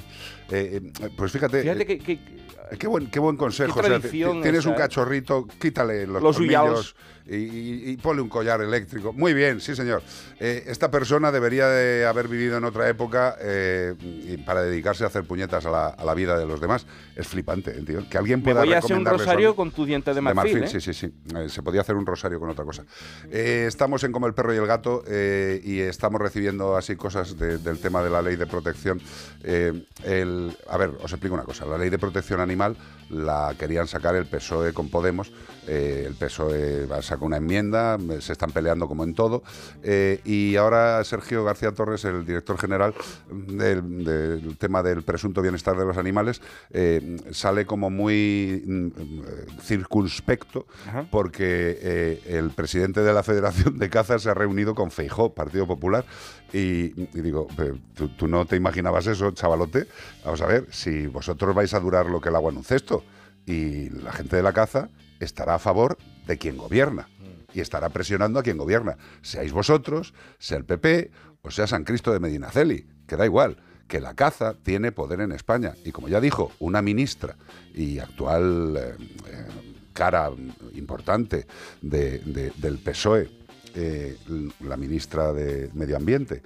Eh, eh, pues fíjate. Fíjate que, que- eh, Qué buen, qué buen consejo. Qué o sea, tienes un cachorrito, quítale los, Los uyaos. y, y- y ponle un collar eléctrico. Muy bien, sí, señor. Eh, esta persona debería de haber vivido en otra época eh, y para dedicarse a hacer puñetas a la, a la vida de los demás. Es flipante, ¿eh, tío. Que alguien me pueda voy a hacer un rosario con tus dientes de De marfil. marfil, ¿eh? sí, sí, sí. Se podía hacer un rosario con otra cosa. Estamos en Como el perro y el gato y estamos recibiendo así cosas de- del tema de la ley de protección. Eh, el- a ver, os explico una cosa. La ley de protección animal la querían sacar el PSOE con Podemos. Eh, el PSOE va- sacó una enmienda, eh, se están peleando como en todo. Eh, y ahora Sergio García Torres, el director general del, del tema del presunto bienestar de los animales, eh, sale como muy mm, circunspecto porque el presidente de la Federación de Caza se ha reunido con Feijó, Partido Popular, y, y digo, "Pero ¿tú, tú no te imaginabas eso, chavalote? Vamos a ver, si vosotros vais a durar lo que el agua en un cesto y la gente de la caza estará a favor de quien gobierna y estará presionando a quien gobierna, seáis vosotros, sea el PP o sea San Cristo de Medinaceli, que da igual que la caza tiene poder en España. Y como ya dijo una ministra y actual eh, eh, cara importante de- de- del PSOE, eh, la ministra de Medio Ambiente,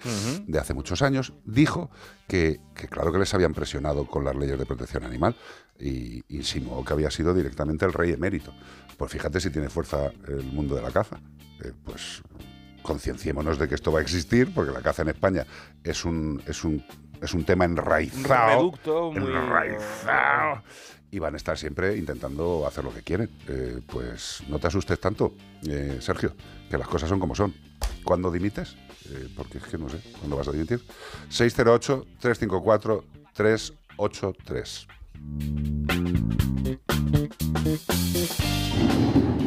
de hace muchos años, dijo que, que claro que les habían presionado con las leyes de protección animal y insinuó que había sido directamente el rey emérito. Pues fíjate si tiene fuerza el mundo de la caza. Eh, pues concienciémonos de que esto va a existir, porque la caza en España es un, es un, es un tema enraizado. reducto muy- enraizado. Y van a estar siempre intentando hacer lo que quieren. Eh, pues no te asustes tanto, eh, Sergio, que las cosas son como son. ¿Cuándo dimites? Eh, porque es que no sé, ¿cuándo vas a dimitir? 608-354-383.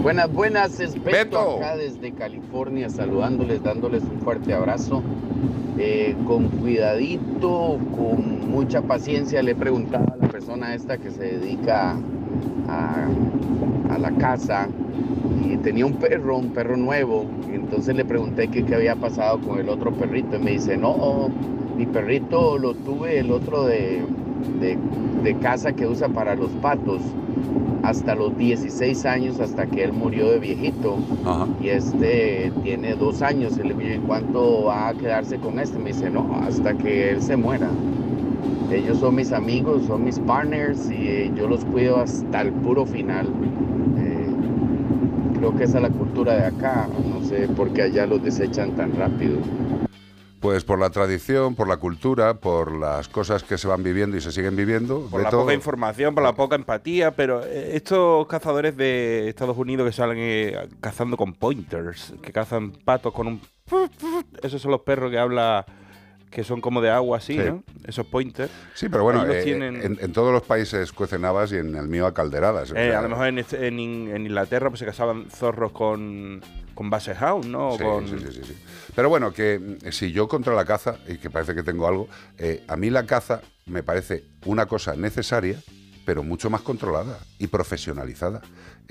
Buenas, buenas, es Beto, Beto. acá desde California, saludándoles, dándoles un fuerte abrazo. Eh, con cuidadito, con mucha paciencia, le he preguntado a la persona esta que se dedica a, a la casa y tenía un perro, un perro nuevo, y entonces le pregunté qué había pasado con el otro perrito y me dice, no, mi perrito lo tuve el otro de, de, de casa que usa para los patos hasta los 16 años, hasta que él murió de viejito. Y este tiene dos años. Y le digo, ¿y cuánto va a quedarse con este? Me dice, no, hasta que él se muera. Ellos son mis amigos, son mis partners y eh, yo los cuido hasta el puro final. Eh, creo que esa es la cultura de acá. No sé por qué allá los desechan tan rápido. Pues por la tradición, por la cultura, por las cosas que se van viviendo y se siguen viviendo. Por la poca información, por la poca empatía, pero eh, estos cazadores de Estados Unidos que salen eh, cazando con pointers, que cazan patos con un... (laughs) Esos son los perros que habla que son como de agua así, Sí. ¿no? Esos pointers. Sí, pero bueno, eh, tienen- en, en todos los países cuecen habas y en el mío a calderadas. O Eh, sea, a lo mejor en, en en Inglaterra pues se cazaban zorros con, con base hound, ¿no? Sí, con- sí, sí, sí. Pero bueno, que mm, si yo contra la caza, y que parece que tengo algo, eh, a mí la caza me parece una cosa necesaria, pero mucho más controlada y profesionalizada.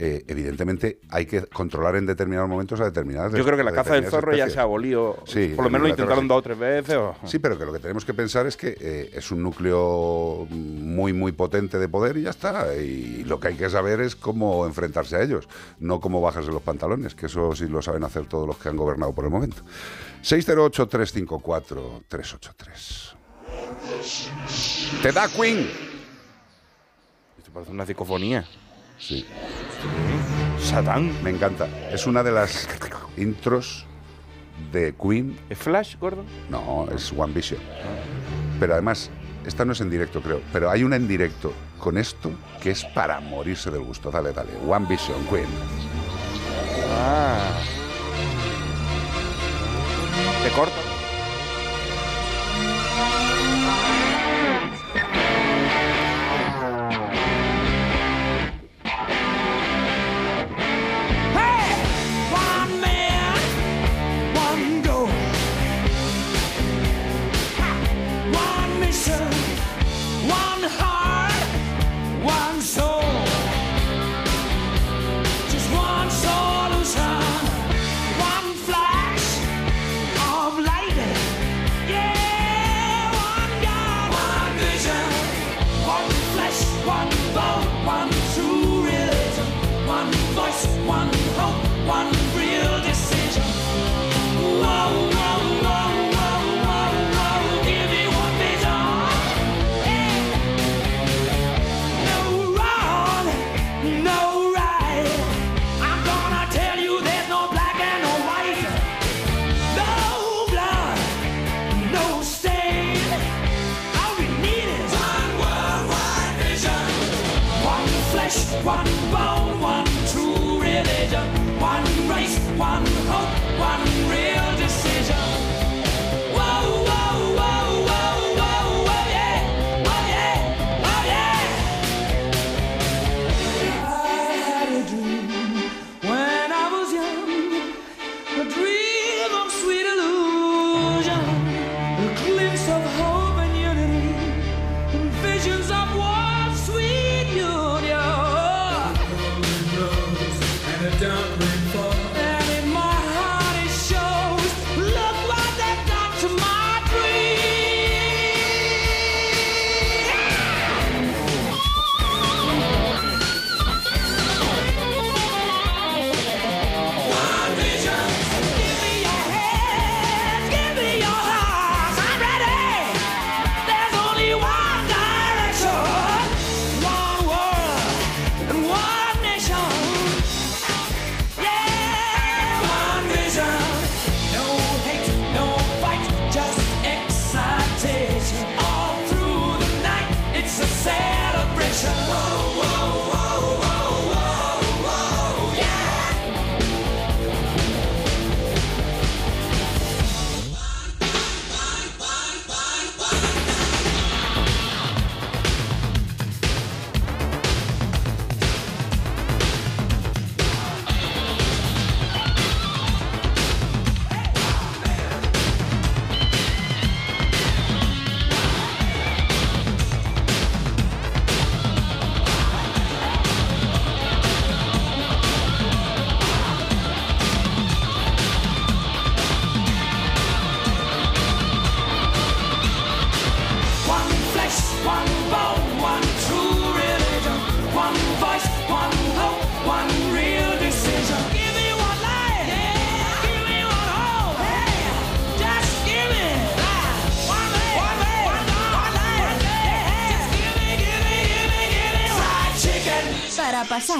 Eh, evidentemente hay que controlar en determinados momentos a determinadas Yo creo que la caza del zorro ya se ha abolido. Sí, por lo en menos lo intentaron sí. dos o tres veces. o- Sí, pero que lo que tenemos que pensar es que eh, es un núcleo muy, muy potente de poder y ya está. Y lo que hay que saber es cómo enfrentarse a ellos, no cómo bajarse los pantalones, que eso sí lo saben hacer todos los que han gobernado por el momento. 608-354-383. Te da Queen. Esto parece una psicofonía. Sí. Satán. Me encanta. Es una de las intros de Queen. ¿Es Flash, gordo? No, es One Vision. Pero además, esta no es en directo, creo. Pero hay una en directo con esto que es para morirse del gusto. Dale, dale. One Vision, Queen. Ah. Te corta.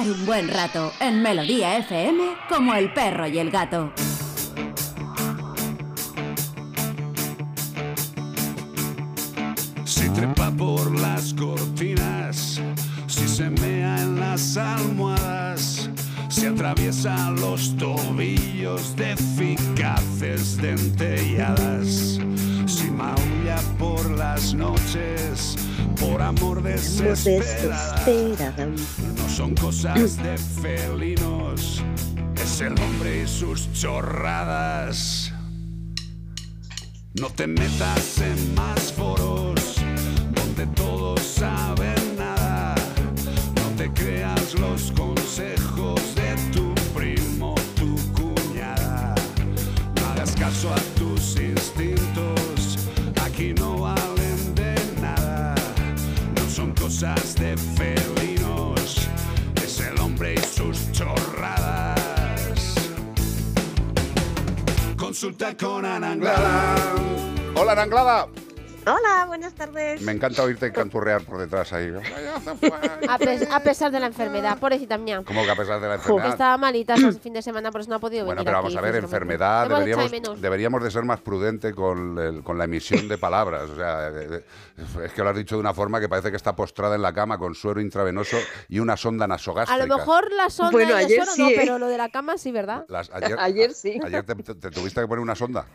Un buen rato en Melodía FM como el perro y el gato. Si trepa por las cortinas, si se mea en las almohadas, si atraviesa los tobillos de eficaces dentelladas, si maulla por las noches, por amor desesperada. De felinos, es el hombre y sus chorradas. No te metas en más con Ana Anglada. Hola, Aranglada. Hola, buenas tardes. Me encanta oírte canturrear por detrás ahí. (laughs) A, pes- a pesar de la enfermedad, pobrecita mía. Como que a pesar de la Que enfermedad. estaba malita este fin de semana, por eso no ha podido Bueno, venir pero aquí vamos a ver, enfermedad, deberíamos, deberíamos de ser más prudente con, el- con la emisión de palabras. O sea, es que lo has dicho de una forma que parece que está postrada en la cama con suero intravenoso y una sonda A nasogástrica. lo mejor la sonda Bueno, y el ayer suero sí, no, ¿eh? pero lo de la cama sí, ¿verdad? Las- ayer, (laughs) Ayer sí. Ayer te, te- te tuviste que poner una sonda.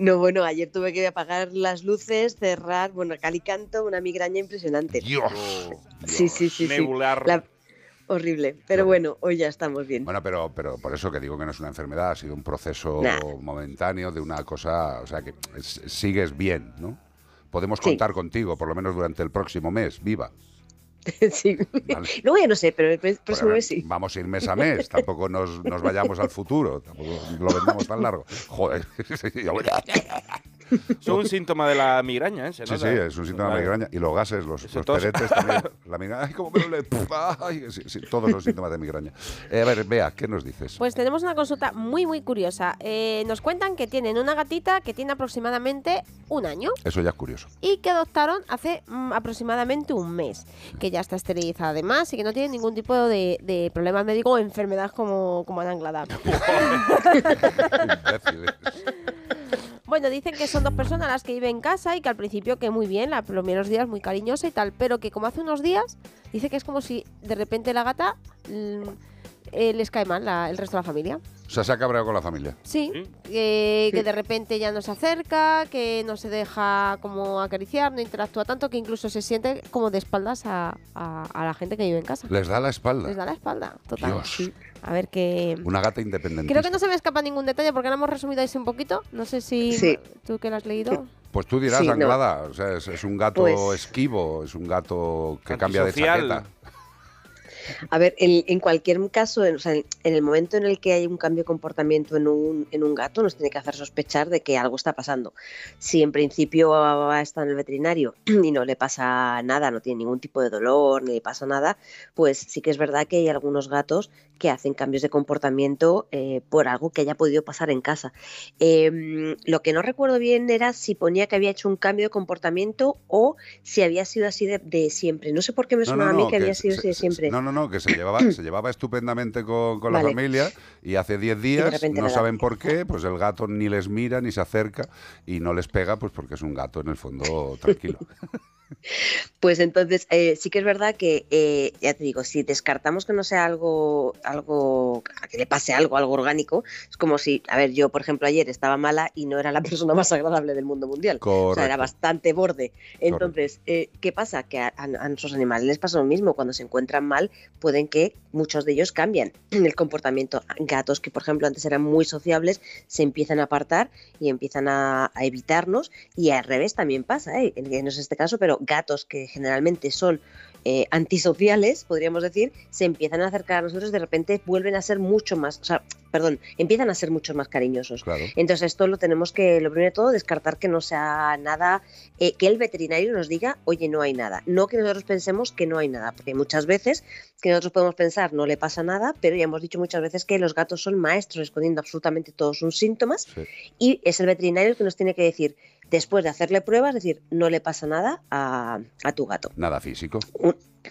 No, bueno, ayer tuve que apagar las luces, cerrar, bueno, cal y canto, una migraña impresionante. Dios. Sí, sí, sí. sí. Nebular. La- Horrible. Pero bueno, hoy ya estamos bien. Bueno, pero, pero por eso que digo que no es una enfermedad, ha sido un proceso Nah. momentáneo de una cosa, o sea que es- sigues bien, ¿no? Podemos Sí. contar contigo, por lo menos durante el próximo mes, viva. (laughs) sí. Vale. Luego ya no sé, pero el próximo mes sí. (laughs) Vamos a ir mes a mes, tampoco nos, nos vayamos al futuro, tampoco lo vendamos tan largo. Joder. (laughs) Es un síntoma de la migraña, ¿eh? Se Sí, nota, sí, es un síntoma de Vale. migraña. Y los gases, los, los también. (laughs) La migraña, ay, cómo me duele. Puf, ay, sí, sí, todos los síntomas de migraña. Eh, a ver, Bea, ¿qué nos dices? Pues tenemos una consulta muy, muy curiosa. Eh, nos cuentan que tienen una gatita que tiene aproximadamente un año Eso ya es curioso. y que adoptaron hace mm, aproximadamente un mes, que ya está esterilizada además y que no tiene ningún tipo de, de problema médico o enfermedad como, como Ana Anglada. (laughs) Imbéciles. Bueno, dicen que son dos personas las que viven en casa y que al principio que muy bien, la, los primeros días muy cariñosa y tal, pero que como hace unos días, dice que es como si de repente la gata mm, eh, les cae mal la- el resto de la familia. O sea, se ha cabreado con la familia. Sí, que, que de repente ya no se acerca, que no se deja como acariciar, no interactúa tanto, que incluso se siente como de espaldas a, a- a la gente que vive en casa. Les da la espalda. Les da la espalda, total. Dios. A ver que... Una gata independiente. Creo que no se me escapa ningún detalle porque ahora hemos resumido ese un poquito. No sé si Sí. tú que lo has leído. Pues tú dirás, Sí, no. Anglada, o sea, es, es un gato Pues- esquivo, es un gato que cambia de chaqueta. A ver, en, en cualquier caso, en, o sea, en el momento en el que hay un cambio de comportamiento en un, en un gato, nos tiene que hacer sospechar de que algo está pasando. Si en principio ha estado en el veterinario (clears throat) y no le pasa nada, no tiene ningún tipo de dolor, ni le pasa nada, pues sí que es verdad que hay algunos gatos que hacen cambios de comportamiento eh, por algo que haya podido pasar en casa. Em, lo que no recuerdo bien era si ponía que había hecho un cambio de comportamiento o si había sido así de, de siempre. No sé por qué me No, sonaba no, a mí que había sido se- así de siempre. No, no, no, que se llevaba, (coughs) se llevaba estupendamente con, con la familia y hace 10 días, no saben por qué, pues el gato ni les mira ni se acerca y no les pega, pues porque es un gato en el fondo tranquilo. (laughs) Pues entonces eh, sí que es verdad que, eh, ya te digo, si descartamos que no sea algo, algo, que le pase algo, algo orgánico, es como si, a ver, yo por ejemplo ayer estaba mala y no era la (laughs) persona más agradable del mundo mundial. O sea, era bastante borde. Entonces, eh, ¿qué pasa? Que a, a- a nuestros animales les pasa lo mismo. Cuando se encuentran mal, pueden que muchos de ellos cambien (clears throat) el comportamiento. Gatos que, por ejemplo, antes eran muy sociables, se empiezan a apartar y empiezan a, a evitarnos. Y al revés también pasa, ¿eh? En- no es este caso, pero gatos que generalmente son eh, antisociales, podríamos decir, se empiezan a acercar a nosotros, de repente vuelven a ser mucho más, o sea, perdón, empiezan a ser mucho más cariñosos. Claro. Entonces esto lo tenemos que, lo primero de todo, descartar que no sea nada, eh, que el veterinario nos diga, oye, no hay nada. No que nosotros pensemos que no hay nada, porque muchas veces que nosotros podemos pensar no le pasa nada, pero ya hemos dicho muchas veces que los gatos son maestros escondiendo absolutamente todos sus síntomas y es el veterinario el que nos tiene que decir, después de hacerle pruebas, decir, no le pasa nada a, a tu gato. Nada físico.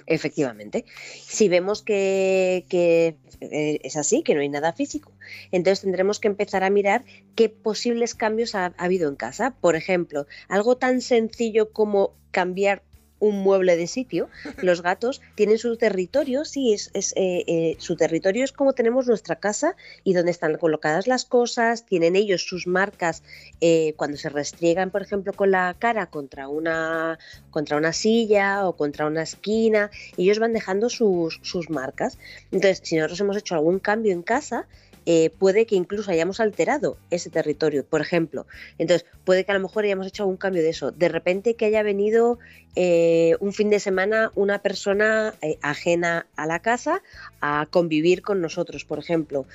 Efectivamente. Si vemos que, que, eh, es así, que no hay nada físico, entonces tendremos que empezar a mirar qué posibles cambios ha, ha habido en casa. Por ejemplo, algo tan sencillo como cambiar un mueble de sitio. (laughs) Los gatos tienen su territorio, sí, es, es, eh, eh, su territorio es como tenemos nuestra casa y donde están colocadas las cosas, tienen ellos sus marcas eh, cuando se restriegan, por ejemplo, con la cara contra una, contra una silla o contra una esquina, ellos van dejando sus, sus marcas. Entonces, si nosotros hemos hecho algún cambio en casa, eh, puede que incluso hayamos alterado ese territorio, por ejemplo. Entonces, puede que a lo mejor hayamos hecho algún cambio de eso. De repente que haya venido eh, un fin de semana una persona eh, ajena a la casa a convivir con nosotros, por ejemplo.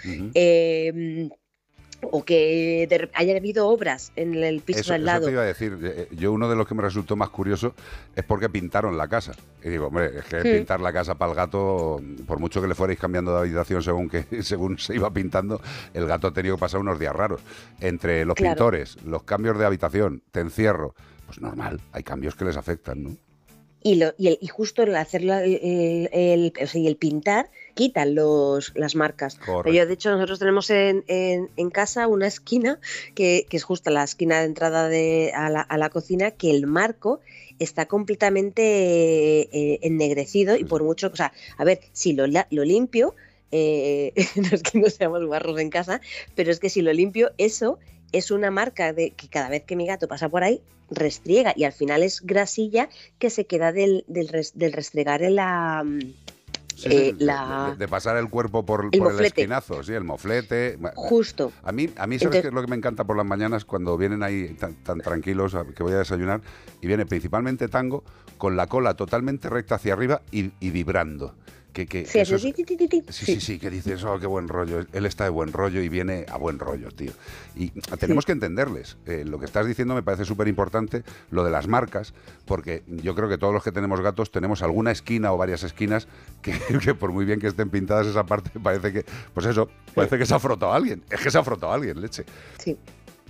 O que de rep- haya habido obras en el piso Eso, de al eso lado. te iba a decir. eh, Yo uno de los que me resultó más curioso es porque pintaron la casa. Y digo, hombre, es que Sí. pintar la casa para el gato, por mucho que le fuerais cambiando de habitación según que (laughs) según se iba pintando, el gato ha tenido que pasar unos días raros. Entre los Claro. pintores, los cambios de habitación, te encierro, pues normal, hay cambios que les afectan, ¿no? Y, lo, y, el- y justo el hacer la- el, el- o sea, y el pintar quitan los, las marcas. Yo, de hecho, nosotros tenemos en, en- en casa una esquina que, que es justo la esquina de entrada de, a, la, a la cocina, que el marco está completamente eh, ennegrecido y por mucho, o sea, a ver, si lo, lo limpio, eh, (laughs) no es que no seamos barros en casa, pero es que si lo limpio, eso es una marca de que cada vez que mi gato pasa por ahí, restriega y al final es grasilla que se queda del, del, res- del restregar en la... mm, Sí, eh, de- la- de, de pasar el cuerpo por, El por el esquinazo, sí, el moflete. Justo. A mí, a mí ¿sabes Entonces- qué es lo que me encanta por las mañanas cuando vienen ahí tan, tan tranquilos que voy a desayunar y viene principalmente Tango con la cola totalmente recta hacia arriba y, y vibrando? Que, que Sí, eso es-. Sí, sí, sí, que dices, oh, qué buen rollo. Él está de buen rollo y viene a buen rollo, tío. Y tenemos que entenderles. Eh, lo que estás diciendo me parece súper importante, lo de las marcas, porque yo creo que todos los que tenemos gatos tenemos alguna esquina o varias esquinas que, (laughs) que por muy bien que estén pintadas esa parte, parece que, pues eso, parece que se ha frotado a alguien. Es que se ha frotado a alguien, leche. Sí.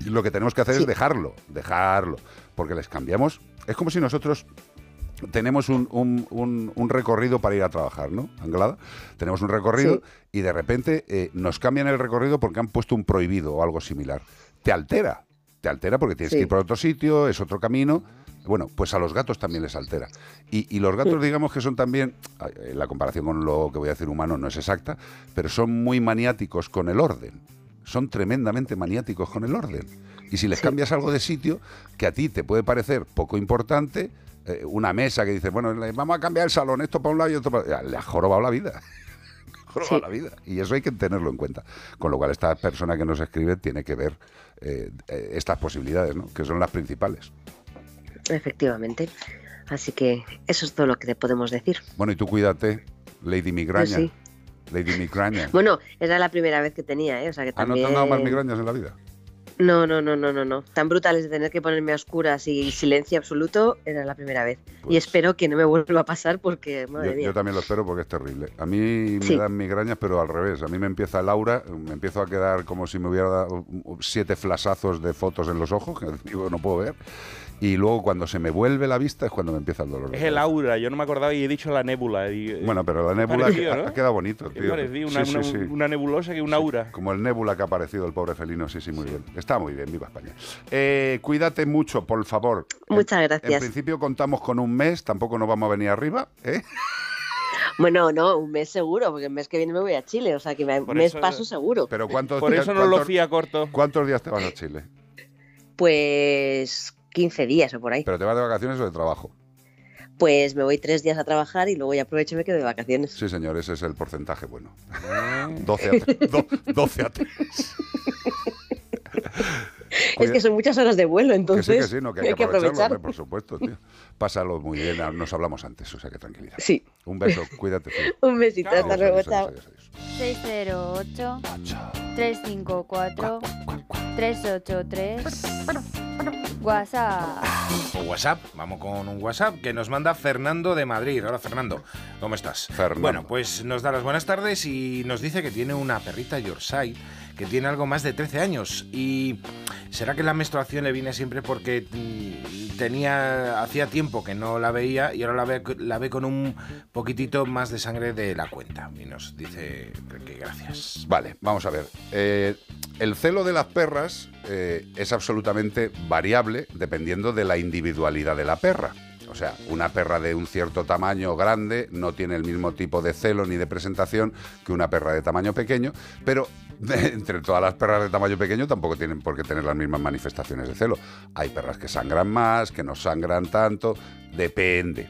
Y lo que tenemos que hacer es dejarlo, dejarlo, porque les cambiamos. Es como si nosotros tenemos un, un- un- un recorrido para ir a trabajar, ¿no? Anglada. Tenemos un recorrido y de repente eh, nos cambian el recorrido porque han puesto un prohibido o algo similar. Te altera, te altera porque tienes Sí. que ir por otro sitio, es otro camino. Bueno, pues a los gatos también les altera. Y, y los gatos, digamos que son también, eh, la comparación con lo que voy a decir humano no es exacta, pero son muy maniáticos con el orden. Son tremendamente maniáticos con el orden. Y si les cambias algo de sitio, que a ti te puede parecer poco importante, eh, una mesa que dices, bueno, vamos a cambiar el salón, esto para un lado y otro para Le ha jorobado la vida. (laughs) jorobado la vida. Y eso hay que tenerlo en cuenta. Con lo cual, esta persona que nos escribe tiene que ver eh, eh, estas posibilidades, ¿no? que son las principales. Efectivamente. Así que eso es todo lo que te podemos decir. Bueno, y tú cuídate, Lady Migraña. Pues sí. Lady Migraña. (laughs) Bueno, era la primera vez que tenía, ¿eh? O sea que Ah, ¿no también... te han dado más migrañas en la vida? No, no, no, no, no, no. Tan brutales de tener que ponerme a oscuras y silencio absoluto era la primera vez. y espero que no me vuelva a pasar porque, madre Yo, mía. yo también lo espero porque es terrible. A mí me Sí. dan migrañas, pero al revés. A mí me empieza el aura, me empiezo a quedar como si me hubiera dado siete flasazos de fotos en los ojos, que (laughs) digo, no puedo ver. Y luego cuando se me vuelve la vista es cuando me empieza el dolor. Es el aura, yo no me acordaba y he dicho la nébula. y- Bueno, pero la nébula Parecido, ha, ¿no? ha quedado bonito, tío. parecido, una, Sí, sí, una- sí. una nebulosa que un aura. Como el nébula que ha aparecido el pobre felino, sí, sí, muy bien. Está muy bien, viva España. Eh, cuídate mucho, por favor. Muchas En gracias. principio contamos con un mes, tampoco nos vamos a venir arriba, ¿eh? (laughs) Bueno, no, un mes seguro, porque el mes que viene me voy a Chile, o sea que Por mes eso- paso seguro. Pero ¿cuántos Por días- eso no lo cuántos- fía corto. ¿Cuántos días te vas a Chile? Pues 15 días o por ahí. ¿Pero te vas de vacaciones o de trabajo? Pues me voy tres días a trabajar y luego ya aprovecho y me quedo de vacaciones. Sí, señor, ese es el porcentaje bueno. (laughs) Ah. 12 a 3. 12 a 3. (laughs) Es que son muchas horas de vuelo, Que entonces sí, que sí, no, que hay que aprovecharlo, aprovechar. hombre, por supuesto, tío. Pásalo muy bien, ah, nos hablamos antes, o sea que tranquilidad. Sí. Un beso, cuídate. (laughs) Un besito, hasta Adiós, luego, chao. adiós, adiós. 608 354 383 WhatsApp. O WhatsApp, vamos con un WhatsApp que nos manda Fernando de Madrid. Hola Fernando, ¿cómo estás? Bueno, pues nos da las buenas tardes y nos dice que tiene una perrita Yorkshire que tiene algo más de 13 años y será que la menstruación le viene siempre porque mm, tenía hacía tiempo que no la veía y ahora la ve, la ve con un poquitito más de sangre de la cuenta y nos dice que gracias. Vale, vamos a ver. Eh, el celo de las perras eh, es absolutamente variable dependiendo de la individualidad de la perra. O sea, una perra de un cierto tamaño grande no tiene el mismo tipo de celo ni de presentación que una perra de tamaño pequeño, pero (laughs) entre todas las perras de tamaño pequeño tampoco tienen por qué tener las mismas manifestaciones de celo. Hay perras que sangran más, que no sangran tanto, depende.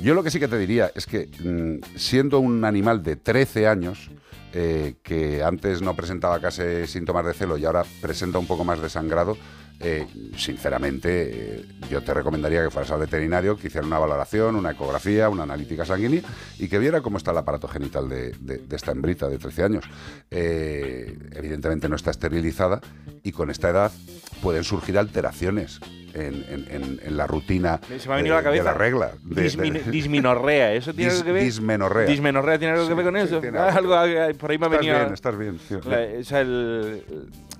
Yo lo que sí que te diría es que mm, siendo un animal de 13 años, eh, que antes no presentaba casi síntomas de celo y ahora presenta un poco más de sangrado, eh, sinceramente eh, yo te recomendaría que fueras al veterinario, que hiciera una valoración, una ecografía, una analítica sanguínea y que viera cómo está el aparato genital de, esta hembrita de 13 años. Eh, evidentemente no está esterilizada y con esta edad pueden surgir alteraciones en, en- en- en la rutina Se me ha venido a la de- cabeza. de la regla. de- Dismin- de- (laughs) disminorrea, ¿eso tiene Dis- algo que ver? dismenorrea. Dismenorrea tiene algo que ver con Sí, eso. Ah, algo por ahí me ha Estás venido. bien, estás bien, tío. La, o sea, el-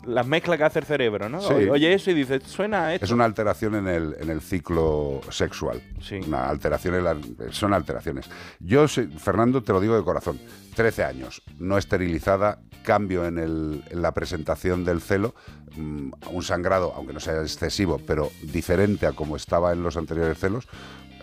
las mezclas que hace el cerebro, ¿no? Sí. Oye eso y dice, suena a esto. Es una alteración en el, en el ciclo sexual. Una alteración en la- son alteraciones. Yo, Fernando, te lo digo de corazón. 13 años, no esterilizada, cambio en, el- en la presentación del celo, mm, un sangrado, aunque no sea excesivo, pero diferente a como estaba en los anteriores celos.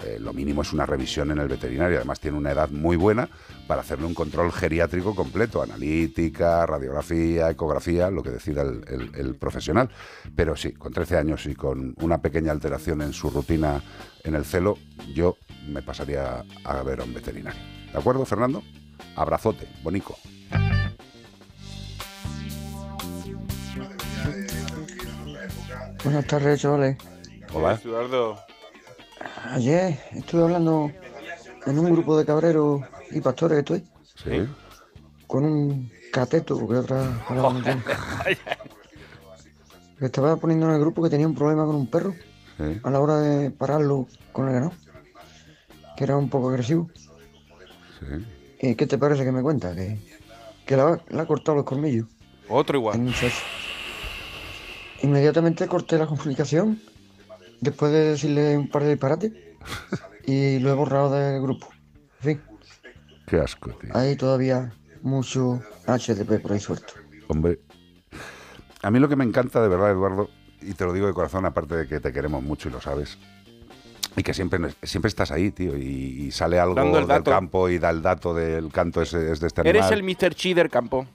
eh, lo mínimo es una revisión en el veterinario. Además, tiene una edad muy buena para hacerle un control geriátrico completo: analítica, radiografía, ecografía, lo que decida el, el- profesional. Pero sí, con 13 años y con una pequeña alteración en su rutina en el celo, yo me pasaría a ver a un veterinario. ¿De acuerdo, Fernando? Abrazote, bonico. Buenas tardes, chavales. Hola. Eduardo. Ayer estuve hablando en un grupo de cabreros y pastores que estoy, Sí. con un cateto, porque otra palabra no entiendo. Que (laughs) estaba poniendo en el grupo que tenía un problema con un perro Sí. a la hora de pararlo con el ganado, que era un poco agresivo. Sí. ¿Y qué te parece que me cuenta? Que, que le, ha, le ha cortado los colmillos. Otro igual. Inmediatamente corté la comunicación, después de decirle un par de disparates, y lo he borrado del grupo. En fin, Qué asco, tío. hay todavía mucho HDP por ahí suelto. Hombre, a mí lo que me encanta de verdad, Eduardo, y te lo digo de corazón, aparte de que te queremos mucho y lo sabes, y que siempre, siempre estás ahí, tío, y, y sale algo del campo y da el dato del canto ese, es de este Eres animal. el Mr. Chi del campo.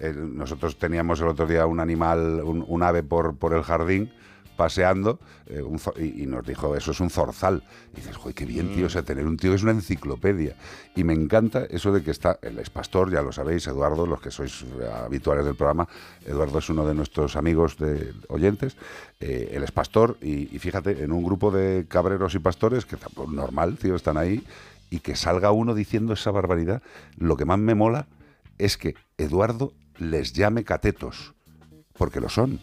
Nosotros teníamos el otro día un animal, un, un ave por, por el jardín paseando eh, un y, y nos dijo, eso es un zorzal. Y dices, joder, qué bien, tío, o sea, tener un tío que es una enciclopedia. Y me encanta eso de que está, el ex pastor, ya lo sabéis, Eduardo, los que sois eh, habituales del programa, Eduardo es uno de nuestros amigos de oyentes, eh, él es pastor y, y fíjate, en un grupo de cabreros y pastores, que tampoco normal, tío, están ahí, y que salga uno diciendo esa barbaridad, lo que más me mola es que Eduardo les llame catetos, porque lo son,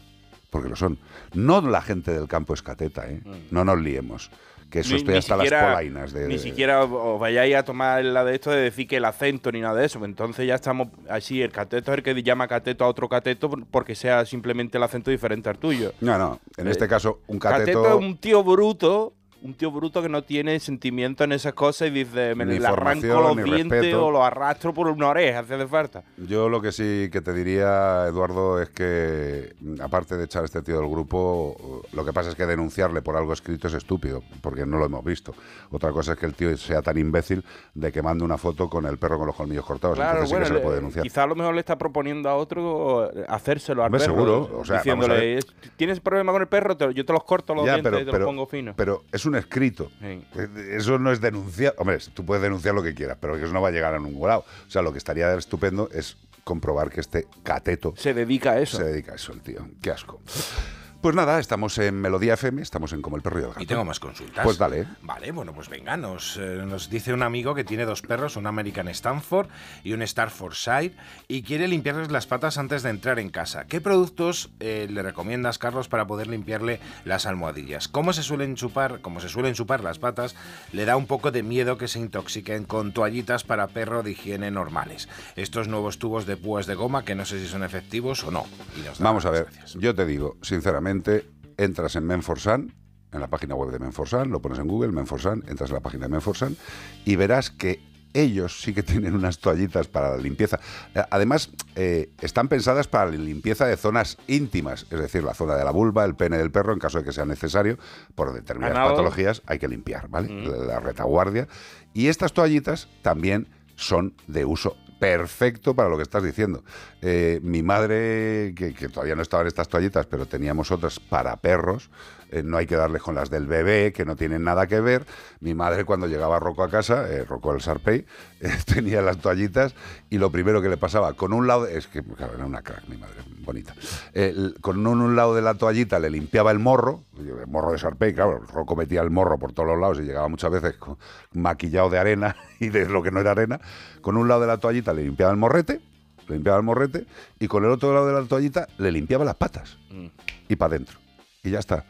porque lo son. No la gente del campo es cateta, ¿eh? No nos liemos, que eso Ni- estoy hasta siquiera- las polainas de... Ni siquiera os vayáis a tomar la de esto de decir que el acento ni nada de eso. Entonces ya estamos así. El cateto es el que llama cateto a otro cateto por- porque sea simplemente el acento diferente al tuyo. No, no, en Eh, este caso un Cateto, cateto... es un tío bruto. Un tío bruto que no tiene sentimiento en esas cosas y dice, me Ni le arranco los dientes respeto. o los arrastro por una oreja, hace falta. Yo lo que sí que te diría, Eduardo, es que mm, aparte de echar a este tío del grupo, lo que pasa es que denunciarle por algo escrito es estúpido, porque no lo hemos visto. Otra cosa es que el tío sea tan imbécil de que mande una foto con el perro con los colmillos cortados. Claro, Entonces sí que se le puede denunciar. quizá a lo mejor le está proponiendo a otro eh, hacérselo al Hombre, perro. seguro, o sea, diciéndole, vamos a ver. "Es- ¿tienes problema con el perro? Yo te los corto los Ya, dientes pero, y te pero- los pongo finos. pero es un escrito. Sí. Eh, Eso no es denunciar. Hombre, tú puedes denunciar lo que quieras, pero eso no va a llegar a ningún lado. O sea, lo que estaría estupendo es comprobar que este cateto se dedica a eso. Se dedica a eso, el tío. Qué asco. Pues nada, estamos en Melodía FM, estamos en Como el perro y el gato. Y tengo más consultas. Pues dale. Vale, bueno, pues venga, nos, eh, nos dice un amigo que tiene dos perros, un American Stanford y un Staffordshire, y quiere limpiarles las patas antes de entrar en casa. ¿Qué productos eh, le recomiendas, Carlos, para poder limpiarle las almohadillas? ¿Cómo se suelen chupar, como se suelen chupar las patas, le da un poco de miedo que se intoxiquen con toallitas para perro de higiene normales. Estos nuevos tubos de púas de goma que no sé si son efectivos o no. Y nos Vamos a ver, yo te digo, sinceramente, entras en Menforsan, en la página web de Menforsan, lo pones en Google, Menforsan, entras en la página de Menforsan y verás que ellos sí que (laughs) tienen unas toallitas para la limpieza. Eh, Además, eh, están pensadas para la limpieza de zonas íntimas, es decir, la zona de la vulva, el pene del perro, en caso de que sea necesario, por determinadas patologías hay que limpiar, ¿vale? La, la retaguardia. Y estas toallitas también son de uso perfecto para lo que estás diciendo. Eh, mi madre, que, que todavía no estaban estas toallitas, pero teníamos otras para perros, eh, no hay que darles con las del bebé, que no tienen nada que ver. Mi madre cuando llegaba Rocco a casa, eh, Rocco el Sarpey, (laughs) eh, tenía las toallitas y lo primero que le pasaba, con un lado, es que claro, era una crack mi madre, bonita, Eh, con un, un lado de la toallita le limpiaba el morro, el morro de Sarpey, claro, Rocco metía el morro por todos los lados y llegaba muchas veces con- maquillado de arena (laughs) y de lo que no era arena, con un lado de la toallita le limpiaba el morrete, le limpiaba el morrete y con el otro lado de la toallita le limpiaba las patas y para adentro. Y ya está.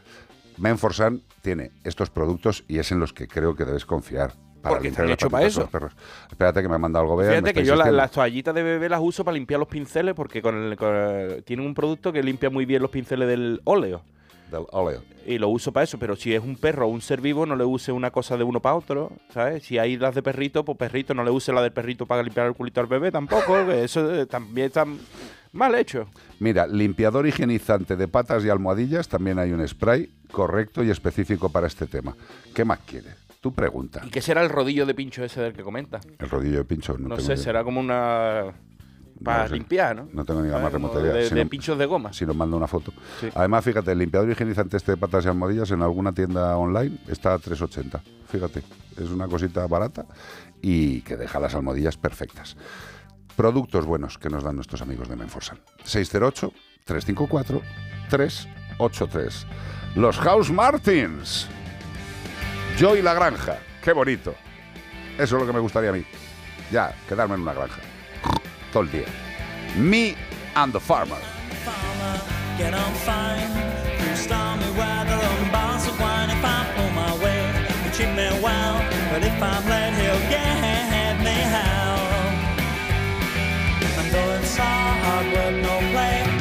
Menforsan tiene estos productos y es en los que creo que debes confiar. Para Porque limpiar están hechos para eso. perros. Espérate que me ha mandado algo. Me Fíjate que yo la- las toallitas de bebé las uso para limpiar los pinceles porque con el, con- tienen un producto que limpia muy bien los pinceles del óleo. Del óleo. Y lo uso para eso, pero si es un perro o un ser vivo, no le use una cosa de uno para otro, ¿sabes? Si hay las de perrito, pues perrito, no le use la del perrito para limpiar el culito al bebé tampoco, eso eh, también está mal hecho. Mira, limpiador higienizante de patas y almohadillas, también hay un spray correcto y específico para este tema. ¿Qué más quieres? Tú pregunta. ¿Y qué será el rodillo de pincho ese del que comenta? El rodillo de pincho. No, No, sé, idea. será como una... para sé. limpiar, ¿no? No tengo ni la más Como remota idea. De, Si de no- pinchos de goma. Si nos manda una foto. Sí. Además, fíjate, el limpiador higienizante este de patas y almohadillas en alguna tienda online está a 3,80. Fíjate, es una cosita barata y que deja las almohadillas perfectas. Productos buenos que nos dan nuestros amigos de Menforsan. 608-354-383. Los House Martins. Yo y la granja. Qué bonito. Eso es lo que me gustaría a mí. Ya, quedarme en una granja. Todo el día. Me and the farmer. far, hard no play.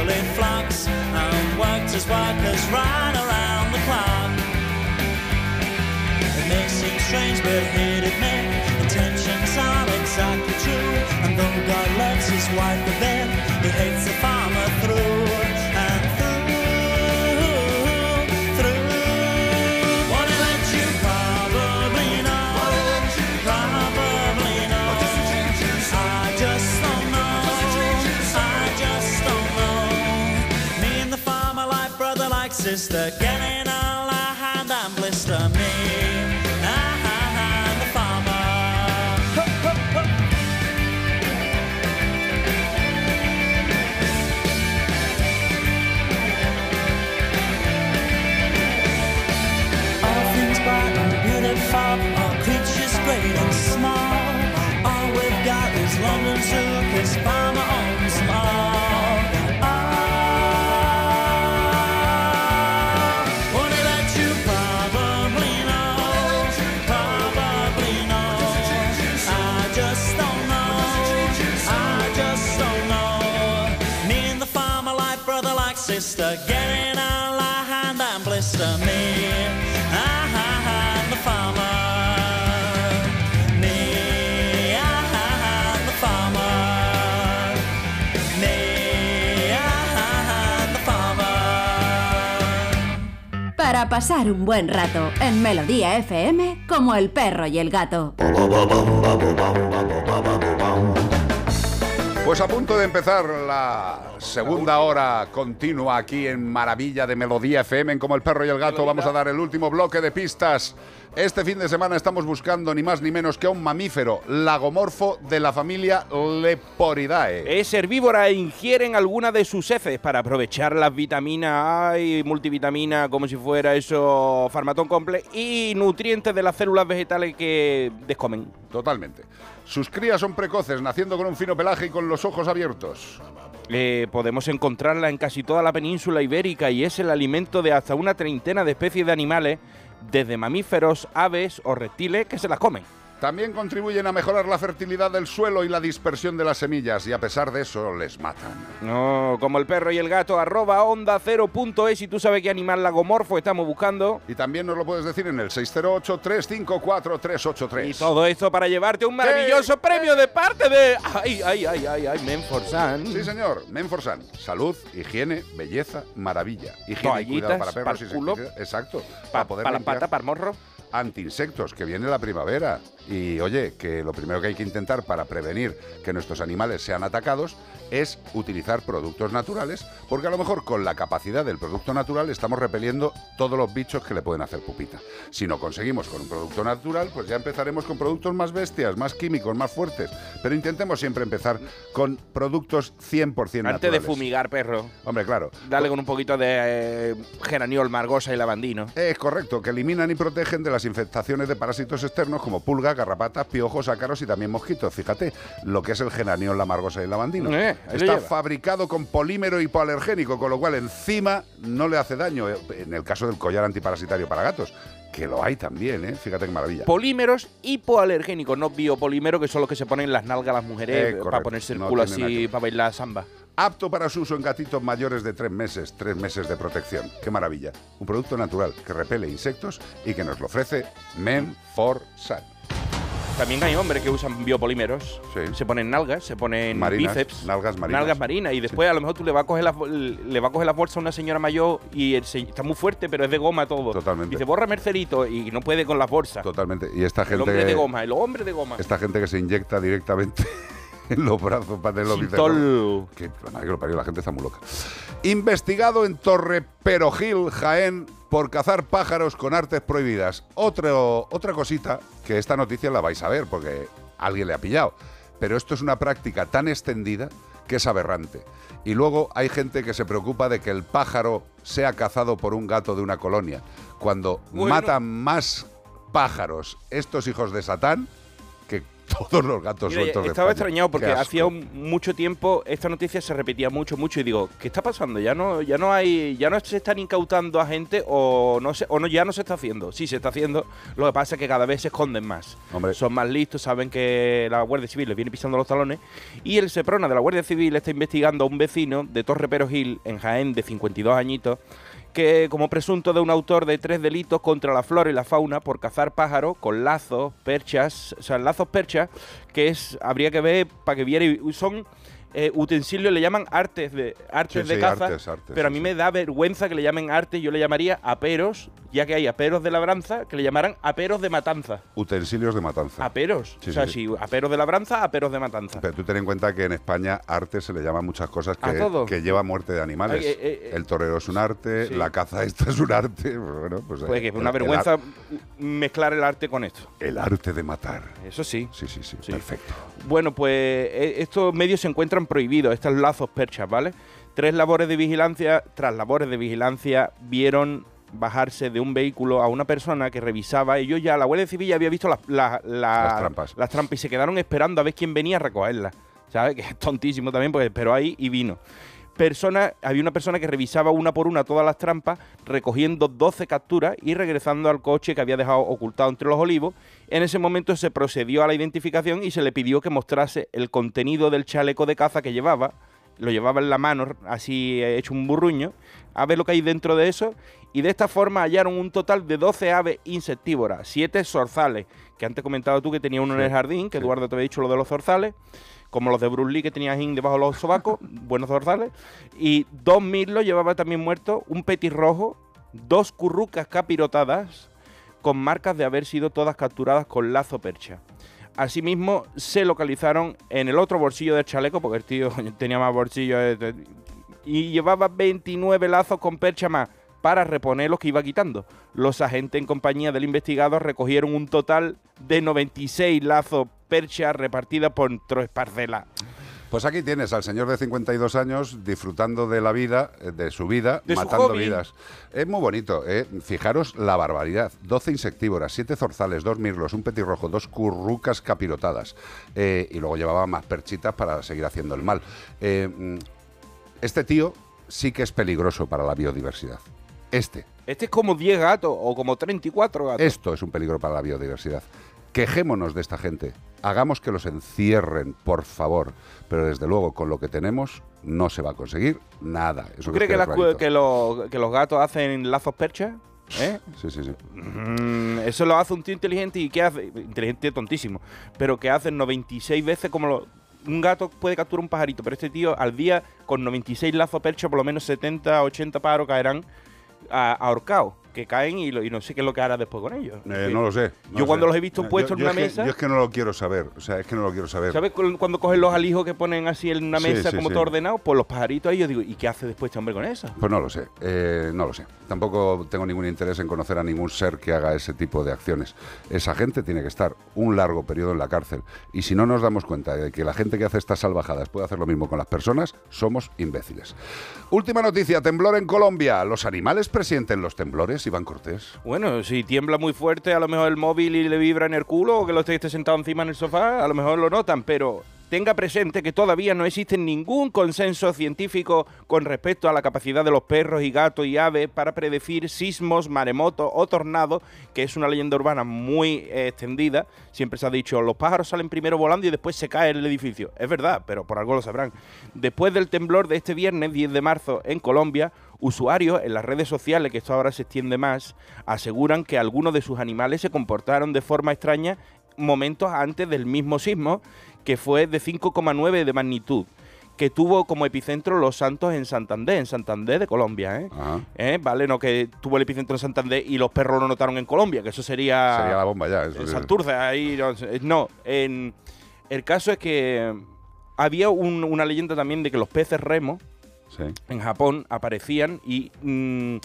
Fields, bullied flocks, and worked as workers right around the clock. It may seem strange, but he'd admit intentions are exactly true. And though God loves his wife The Gannon. Pasar un buen rato en Melodía FM como el perro y el gato. Pues a punto de empezar la segunda hora continua aquí en Maravilla de Melodía FM en Como el Perro y el Gato. Vamos a dar el último bloque de pistas. Este fin de semana estamos buscando ni más ni menos que a un mamífero lagomorfo de la familia Leporidae. Es herbívora e ingieren alguna de sus heces para aprovechar las vitaminas A y multivitamina como si fuera eso farmatón comple y nutrientes de las células vegetales que descomen. Totalmente. Sus crías son precoces, naciendo con un fino pelaje y con los ojos abiertos. Eh, podemos encontrarla en casi toda la península ibérica y es el alimento de hasta una treintena de especies de animales, desde mamíferos, aves o reptiles que se las comen. También contribuyen a mejorar la fertilidad del suelo y la dispersión de las semillas y a pesar de eso les matan. No, como el perro y el gato, arroba onda cero punto es y tú sabes qué animal lagomorfo estamos buscando. Y también nos lo puedes decir en el 608-354-383. Y todo esto para llevarte un maravilloso premio de parte de... ¡Ay, ay, ay, ay, ay! Menforsan. Sí, señor. Menforsan. Salud, higiene, belleza, maravilla. Higiene y cuidado para perros y culo. Exacto. Pa- poder pa la pata, para el morro. Anti-insectos, que viene la primavera. Y oye, que lo primero que hay que intentar para prevenir que nuestros animales sean atacados es utilizar productos naturales, porque a lo mejor con la capacidad del producto natural estamos repeliendo todos los bichos que le pueden hacer pupita. Si no conseguimos con un producto natural, pues ya empezaremos con productos más bestias, más químicos, más fuertes. Pero intentemos siempre empezar con productos 100% naturales. Antes de fumigar, perro. Hombre, claro. Dale con un poquito de eh, geraniol, margosa y lavandino. Es correcto, que eliminan y protegen de las infestaciones de parásitos externos como pulgas, garrapatas, piojos, ácaros y también mosquitos. Fíjate lo que es el geraniol, la margosa y el lavandino. Eh, Está fabricado con polímero hipoalergénico, con lo cual encima no le hace daño. eh, En el caso del collar antiparasitario para gatos, que lo hay también, ¿eh? Fíjate qué maravilla. Polímeros hipoalergénicos, no biopolímeros, que son los que se ponen en las nalgas a las mujeres Eh, para ponerse el No culo así, ver. para bailar samba. Apto para su uso en gatitos mayores de tres meses, tres meses de protección. ¡Qué maravilla! Un producto natural que repele insectos y que nos lo ofrece Menforsan. También hay hombres que usan biopolímeros. Se ponen nalgas, se ponen Marinas, bíceps. nalgas marinas. Nalgas marinas. Y después a lo mejor tú le vas a coger la, le vas a coger la bolsa a una señora mayor y el está muy fuerte, pero es de goma todo. Totalmente. Dice, borra mercerito y no puede con las bolsas. Totalmente. Y esta El hombre de gente, goma, el hombre de goma. esta gente que se inyecta directamente (laughs) en los brazos para tener los bíceps. Sintol. Que, madre que lo parió, la gente está muy loca. Investigado en Torre Perojil, Jaén, por cazar pájaros con artes prohibidas. Otro, otra cosita que esta noticia la vais a ver porque alguien le ha pillado. Pero esto es una práctica tan extendida que es aberrante. Y luego hay gente que se preocupa de que el pájaro sea cazado por un gato de una colonia. Cuando Bueno. matan más pájaros estos hijos de Satán todos los gatos Mira, sueltos estaba extrañado porque hacía un- mucho tiempo esta noticia se repetía mucho, mucho y digo, ¿qué está pasando? Ya no, ya no hay, ya no se están incautando a gente o no se, o no, ya no se está haciendo. Sí, se está haciendo. Lo que pasa es que cada vez se esconden más. Son más listos, saben que la Guardia Civil les viene pisando los talones. Y el Seprona de la Guardia Civil está investigando a un vecino de Torre Perojil, en Jaén, de 52 añitos, que como presunto de un autor de tres delitos contra la flora y la fauna por cazar pájaros con lazos, perchas, o sea, lazos perchas, que es, habría que ver para que viera, son eh, utensilios, le llaman artes de artes Sí, de sí, caza, artes, artes, pero a mí me da vergüenza que le llamen arte, yo le llamaría aperos, ya que hay aperos de labranza, que le llamaran aperos de matanza. Utensilios de matanza. Aperos, o sea, sí, aperos de labranza, aperos de matanza. Pero tú ten en cuenta que en España arte se le llama muchas cosas ¿A que, que lleva muerte de animales. Ay, eh, eh, el torero es un arte, la caza (laughs) esta es un arte. Bueno, pues, Pues eh, que es una el vergüenza ar- mezclar el arte con esto. El, arte de matar. Eso sí. Sí, sí, sí, perfecto. Bueno, pues eh, estos medios se encuentran prohibidos, estos lazos perchas, ¿vale? Tres labores de vigilancia, tras labores de vigilancia, vieron bajarse de un vehículo a una persona que revisaba. Ellos ya, la Guardia Civil ya había visto las, la- la- Las trampas. las trampas y se quedaron esperando a ver quién venía a recogerlas. ¿Sabes? (laughs) Que es tontísimo también, porque esperó ahí y vino. Persona, había una persona que revisaba una por una todas las trampas, recogiendo 12 capturas y regresando al coche que había dejado ocultado entre los olivos. En ese momento se procedió a la identificación y se le pidió que mostrase el contenido del chaleco de caza que llevaba. Lo llevaba en la mano, así eh, hecho un burruño, a ver lo que hay dentro de eso. Y de esta forma hallaron un total de 12 aves insectívoras, 7 zorzales, que antes comentado tú que tenía uno en el jardín, que Eduardo te había dicho lo de los zorzales, como los de Bruce Lee que tenía debajo de los sobacos, (laughs) buenos zorzales, y dos mirlos llevaba también muerto, un petirrojo, dos currucas capirotadas, con marcas de haber sido todas capturadas con lazo percha. Asimismo, se localizaron en el otro bolsillo del chaleco, porque el tío (laughs) tenía más bolsillos, eh, y llevaba 29 lazos con percha más para reponer los que iba quitando. Los agentes en compañía del investigado recogieron un total de 96 lazos percha repartidas por tres parcelas. Pues aquí tienes al señor de 52 años disfrutando de la vida, eh, de su vida, De matando vidas. Es muy bonito, ¿eh? Fijaros la barbaridad. 12 insectívoras, 7 zorzales, 2 mirlos, un petirrojo, dos currucas capirotadas. Eh, y luego llevaba más perchitas para seguir haciendo el mal. Eh, mm, este tío sí que es peligroso para la biodiversidad. Este. Este es como 10 gatos o como 34 gatos. Esto es un peligro para la biodiversidad. Quejémonos de esta gente. Hagamos que los encierren, por favor. Pero desde luego, con lo que tenemos, no se va a conseguir nada. Eso ¿Tú que crees que, que los, que los gatos hacen lazos percha? ¿Eh? Sí, sí, sí. Mm, eso lo hace un tío inteligente y ¿qué hace? Inteligente tontísimo. Pero que hace 96 veces como lo- un gato puede capturar un pajarito, pero este tío al día con 96 lazos percha, por lo menos 70, 80 pájaros caerán a- ahorcados, que caen y, lo- y no sé qué es lo que hará después con ellos. Eh, no lo sé. no yo lo cuando sé. los he visto puestos en una es que- mesa... yo es que no lo quiero saber. O sea, es que no lo quiero saber. ¿Sabes cu- cuando cogen los alijos que ponen así en una Sí, mesa sí, como sí. todo ordenado? Pues los pajaritos ahí yo digo, ¿y qué hace después este hombre con eso? Pues no lo sé, eh, no lo sé. Tampoco tengo ningún interés en conocer a ningún ser que haga ese tipo de acciones. Esa gente tiene que estar un largo periodo en la cárcel. Y si no nos damos cuenta de que la gente que hace estas salvajadas puede hacer lo mismo con las personas, somos imbéciles. Última noticia, temblor en Colombia. ¿Los animales presienten los temblores, Iván Cortés? Bueno, si tiembla muy fuerte, a lo mejor el móvil y le vibra en el culo, o que lo esté, esté sentado encima en el sofá, a lo mejor lo notan, pero tenga presente que todavía no existe ningún consenso científico con respecto a la capacidad de los perros y gatos y aves para predecir sismos, maremotos o tornados, que es una leyenda urbana muy eh, extendida. Siempre se ha dicho, los pájaros salen primero volando y después se cae el edificio. Es verdad, pero por algo lo sabrán. Después del temblor de este viernes 10 de marzo en Colombia, usuarios en las redes sociales, que esto ahora se extiende más, aseguran que algunos de sus animales se comportaron de forma extraña momentos antes del mismo sismo, que fue de 5,9 de magnitud que tuvo como epicentro Los Santos en Santander, en Santander de Colombia, ¿eh? ¿Eh? Vale, no que tuvo el epicentro en Santander y los perros lo notaron en Colombia, que eso sería... Sería la bomba ya. eso En. Santurce, ahí no, no, en el caso es que había un- una leyenda también de que los peces remo En Japón aparecían y mm,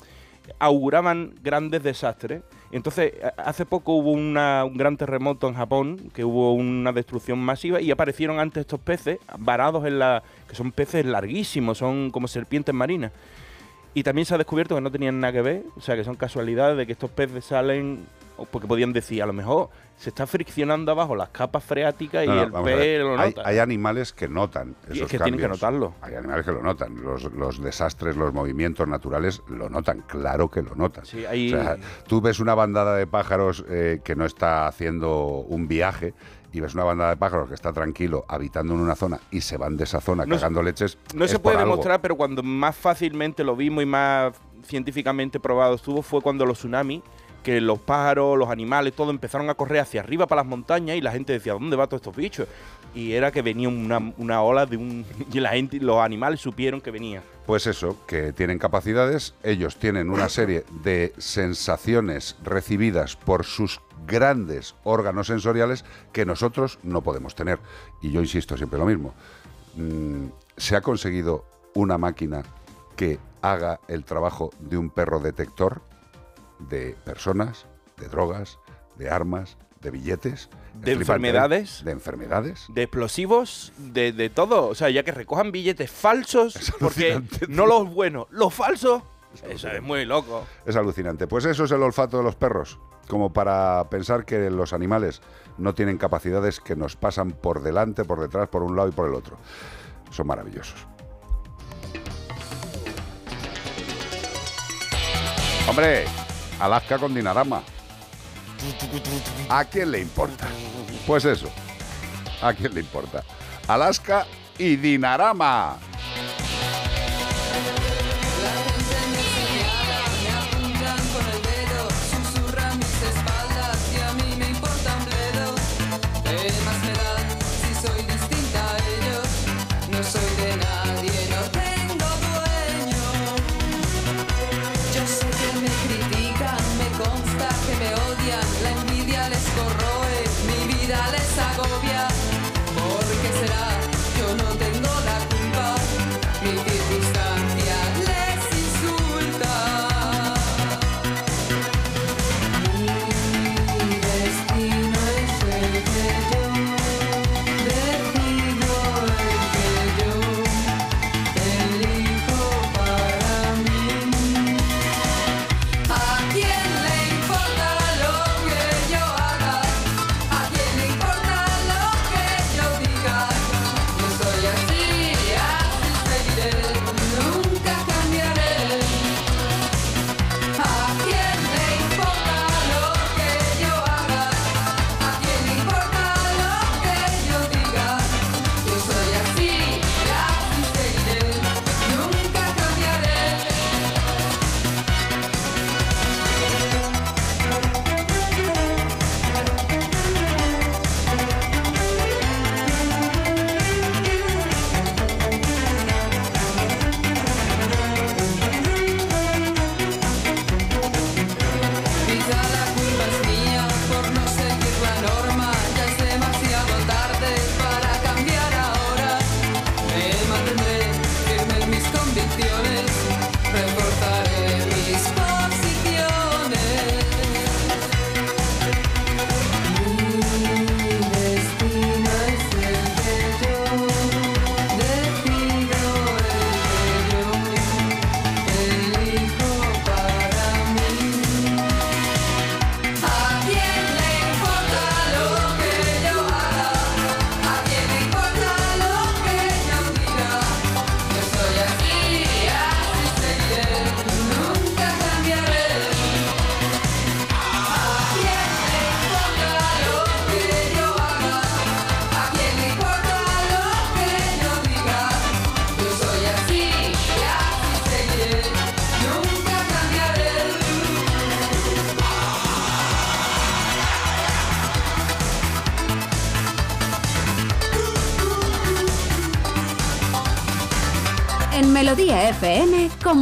auguraban grandes desastres. Entonces, hace poco hubo un gran terremoto en Japón, que hubo una destrucción masiva y aparecieron antes estos peces varados en la... que son peces larguísimos, son como serpientes marinas. Y también se ha descubierto que no tenían nada que ver, o sea, que son casualidades de que estos peces salen, porque podían decir, a lo mejor se está friccionando abajo las capas freáticas y No, el pez lo nota. hay animales que notan Y es esos que tienen que cambios. notarlo. Hay animales que lo notan. Los, los desastres, los movimientos naturales lo notan. Claro que lo notan. Sí, hay- O sea, tú ves una bandada de pájaros eh, que no está haciendo un viaje y ves una bandada de pájaros que está tranquilo habitando en una zona y se van de esa zona No cagando leches. No se puede algo. demostrar, pero cuando más fácilmente lo vimos y más científicamente probado estuvo fue cuando los tsunamis, que los pájaros, los animales, todo empezaron a correr hacia arriba para las montañas y la gente decía, ¿dónde van todos estos bichos? Y era que venía una, una ola de un... (laughs) y la gente, los animales supieron que venía. Pues eso, que tienen capacidades, ellos tienen una serie de sensaciones recibidas por sus grandes órganos sensoriales que nosotros no podemos tener. Y yo insisto siempre lo mismo. Mm, se ha conseguido una máquina que haga el trabajo de un perro detector de personas, de drogas, de armas, de billetes. De ¿eh? enfermedades. De enfermedades. De explosivos, de, de todo. O sea, ya que recojan billetes falsos, porque no los buenos, los falsos. Eso es muy loco. Es alucinante. Pues eso es el olfato de los perros, como para pensar que los animales no tienen capacidades que nos pasan por delante, por detrás, por un lado y por el otro. Son maravillosos. Hombre, Alaska con Dinarama. ¿A quién le importa? Pues eso. ¿A quién le importa? Alaska y Dinarama.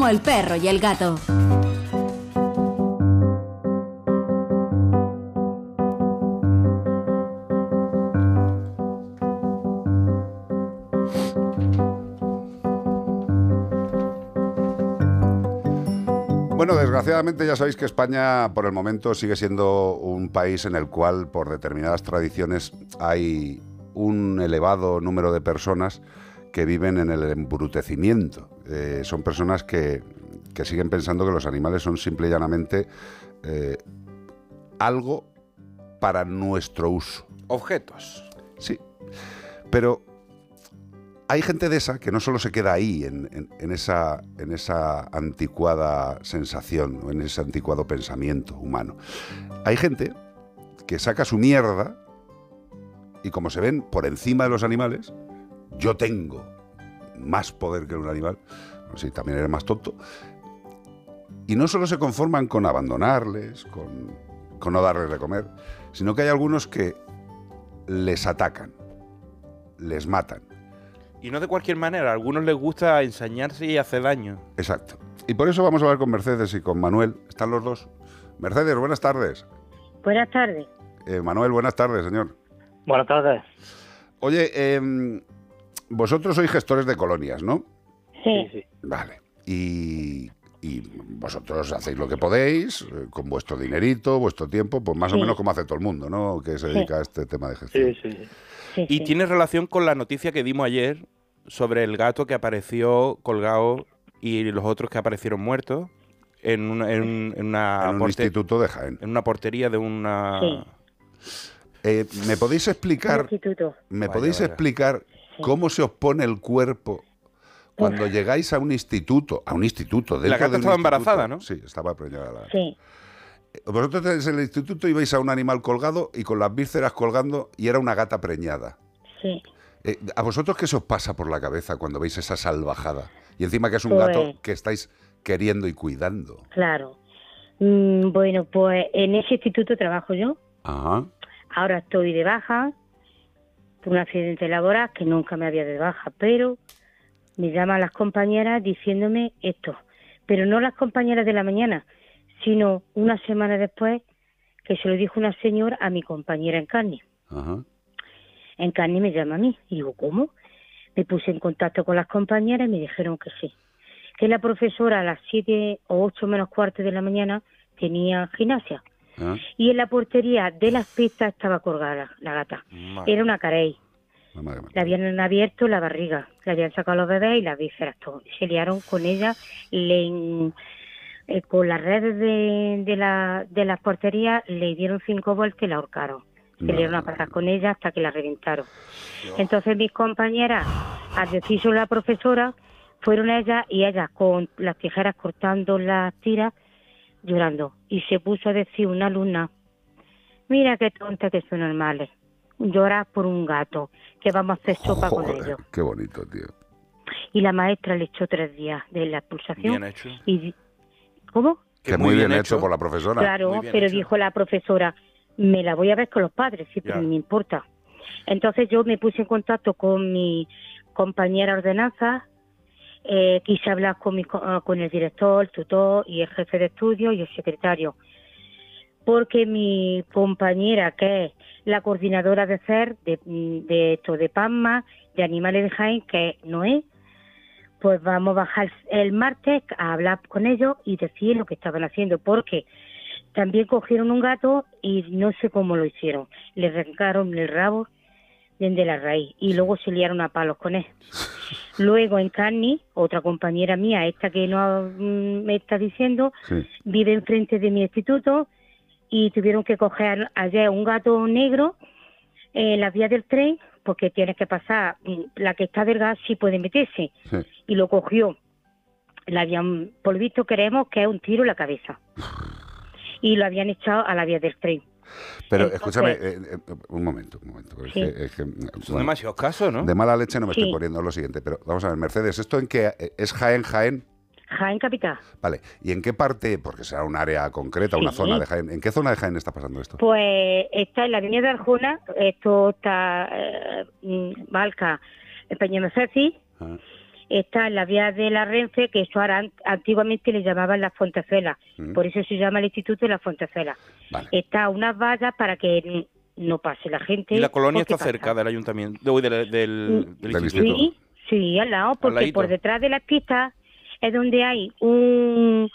El perro y el gato. Bueno, desgraciadamente ya sabéis que España por el momento sigue siendo un país en el cual por determinadas tradiciones hay un elevado número de personas que viven en el embrutecimiento. Eh, son personas que, que siguen pensando que los animales son simple y llanamente eh, algo para nuestro uso. Objetos. Sí. Pero hay gente de esa que no solo se queda ahí, en, en- en esa, en esa anticuada sensación, o en ese anticuado pensamiento humano. Hay gente que saca su mierda y como se ven por encima de los animales, yo tengo más poder que un animal, pues sí, también eres más tonto, y no solo se conforman con abandonarles, con, con no darles de comer, sino que hay algunos que les atacan, les matan. Y no de cualquier manera, a algunos les gusta ensañarse y hacer daño. Exacto. Y por eso vamos a hablar con Mercedes y con Manuel. Están los dos. Mercedes, buenas tardes. Buenas tardes. Eh, Manuel, buenas tardes, señor. Buenas tardes. Oye, em, vosotros sois gestores de colonias, ¿no? Sí, sí. Vale. Y, y vosotros hacéis lo que podéis, eh, con vuestro dinerito, vuestro tiempo, pues más o Sí. menos como hace todo el mundo, ¿no? Que se Sí. dedica a este tema de gestión. y tiene relación con la noticia que dimos ayer sobre el gato que apareció colgado y los otros que aparecieron muertos en una, en, un- en una En un porte- instituto de Jaén. En una portería de una... Eh, ¿Me podéis explicar, instituto. ¿me Vaya, podéis vaya. explicar cómo se os pone el cuerpo cuando llegáis a un instituto? A un instituto. La dentro gata de un estaba embarazada, ¿no? Sí, estaba preñada. la- Sí. Vosotros en el instituto ibais a un animal colgado y con las vísceras colgando y era una gata preñada. Sí. Eh, ¿A vosotros qué se os pasa por la cabeza cuando veis esa salvajada? Y encima que es un Pues- gato que estáis queriendo y cuidando. Claro. Mm, bueno, pues en ese instituto trabajo yo. Ajá. Ahora estoy de baja por un accidente laboral que nunca me había de baja, pero me llaman las compañeras diciéndome esto. Pero no las compañeras de la mañana, sino una semana después que se lo dijo una señora a mi compañera en carne. Ajá. En carne me llama a mí. Y digo, ¿cómo? Me puse en contacto con las compañeras y me dijeron que sí. Que la profesora a las 7 o 8 menos cuarto de la mañana tenía gimnasia. Ah, Y en la portería de las pistas estaba colgada la gata. Era una carey. madre. Le habían abierto la barriga, le habían sacado los bebés y las vísceras, todo. Se liaron con ella, le, eh, con las redes de, de, la, de las porterías, le dieron cinco vueltas y la ahorcaron. Se No. liaron a pasar con ella hasta que la reventaron. Entonces mis compañeras, al decirse la profesora, fueron ellas y ellas con las tijeras cortando las tiras, llorando. Y se puso a decir una alumna, mira qué tonta que son normales. Llorar por un gato, que vamos a hacer sopa con ellos. qué bonito, tío. Y la maestra le echó tres días de la expulsación. Bien hecho. Y, di- ¿Cómo? Que muy bien hecho por la profesora. Claro, pero dijo la profesora, me la voy a ver con los padres, sí, pero Ya. no me importa. Entonces yo me puse en contacto con mi compañera ordenanza, eh, quise hablar con, mi, ah, con el director, el tutor y el jefe de estudio y el secretario, porque mi compañera, que es la coordinadora de CER, de, de esto, de PAMMA, de Animales de Jaén, que no es, pues vamos a bajar el martes a hablar con ellos y decir lo que estaban haciendo, porque también cogieron un gato y no sé cómo lo hicieron. Le arrancaron el rabo desde la raíz y luego se liaron a palos con él. (laughs) Luego en Carni, otra compañera mía, esta que no mm, me está diciendo, Sí. vive enfrente de mi instituto y tuvieron que coger ayer un gato negro en las vías del tren porque tienes que pasar, mm, la que está del gas sí puede meterse Sí. y lo cogió. Le habían, por visto creemos que es un tiro en la cabeza (sighs) y lo habían echado a la vía del tren. Pero Entonces- escúchame, eh, eh, un momento, un momento. porque Sí. es que- es que, bueno, demasiados casos, ¿no? De mala leche no me Sí. estoy poniendo lo siguiente, pero vamos a ver, Mercedes, ¿esto en qué eh, es Jaén, Jaén? Jaén Capital. Vale, ¿y en qué parte, porque será un área concreta, una zona de Jaén, ¿en qué zona de Jaén está pasando esto? Pues está en la avenida de Arjona, esto está eh, mm, Valca, Peñamefeci, Ah. Está en la vía de la Renfe, que eso ahora antiguamente le llamaban la Fontecela, Mm. por eso se llama el Instituto de la Fontecela. Está unas vallas para que mm, no pase la gente. Y la colonia está pasa. cerca del ayuntamiento, de- del, del, del instituto. Sí, sí, al lado, porque por detrás de las pistas es donde hay un,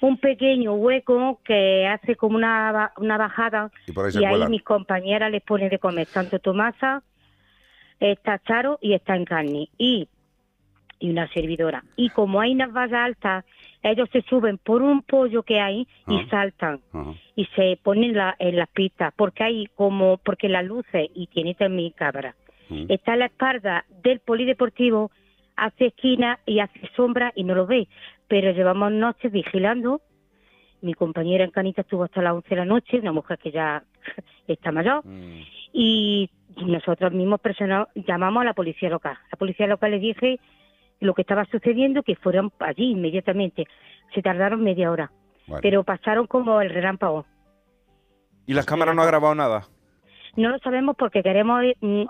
un pequeño hueco que hace como una, una bajada Y por ahí y mis compañeras les ponen de comer tanto Tomasa, está Charo y está en carne y, y una servidora. Y como hay unas vallas altas, ellos se suben por un pollo que hay y saltan y se ponen la, en las pistas porque hay como porque las luces y tiene también cámara Mm. está en la espalda del polideportivo hace esquina y hace sombra y no lo ve. Pero llevamos noches vigilando. Mi compañera en Canita estuvo hasta las 11 de la noche una mujer que ya (laughs) está mayor. Y nosotros mismos personal llamamos a la policía local. La policía local les dije lo que estaba sucediendo que fueron allí inmediatamente se tardaron media hora pero pasaron como el relámpago ¿Y las cámaras no ha grabado nada? no lo sabemos porque queremos ir, mm,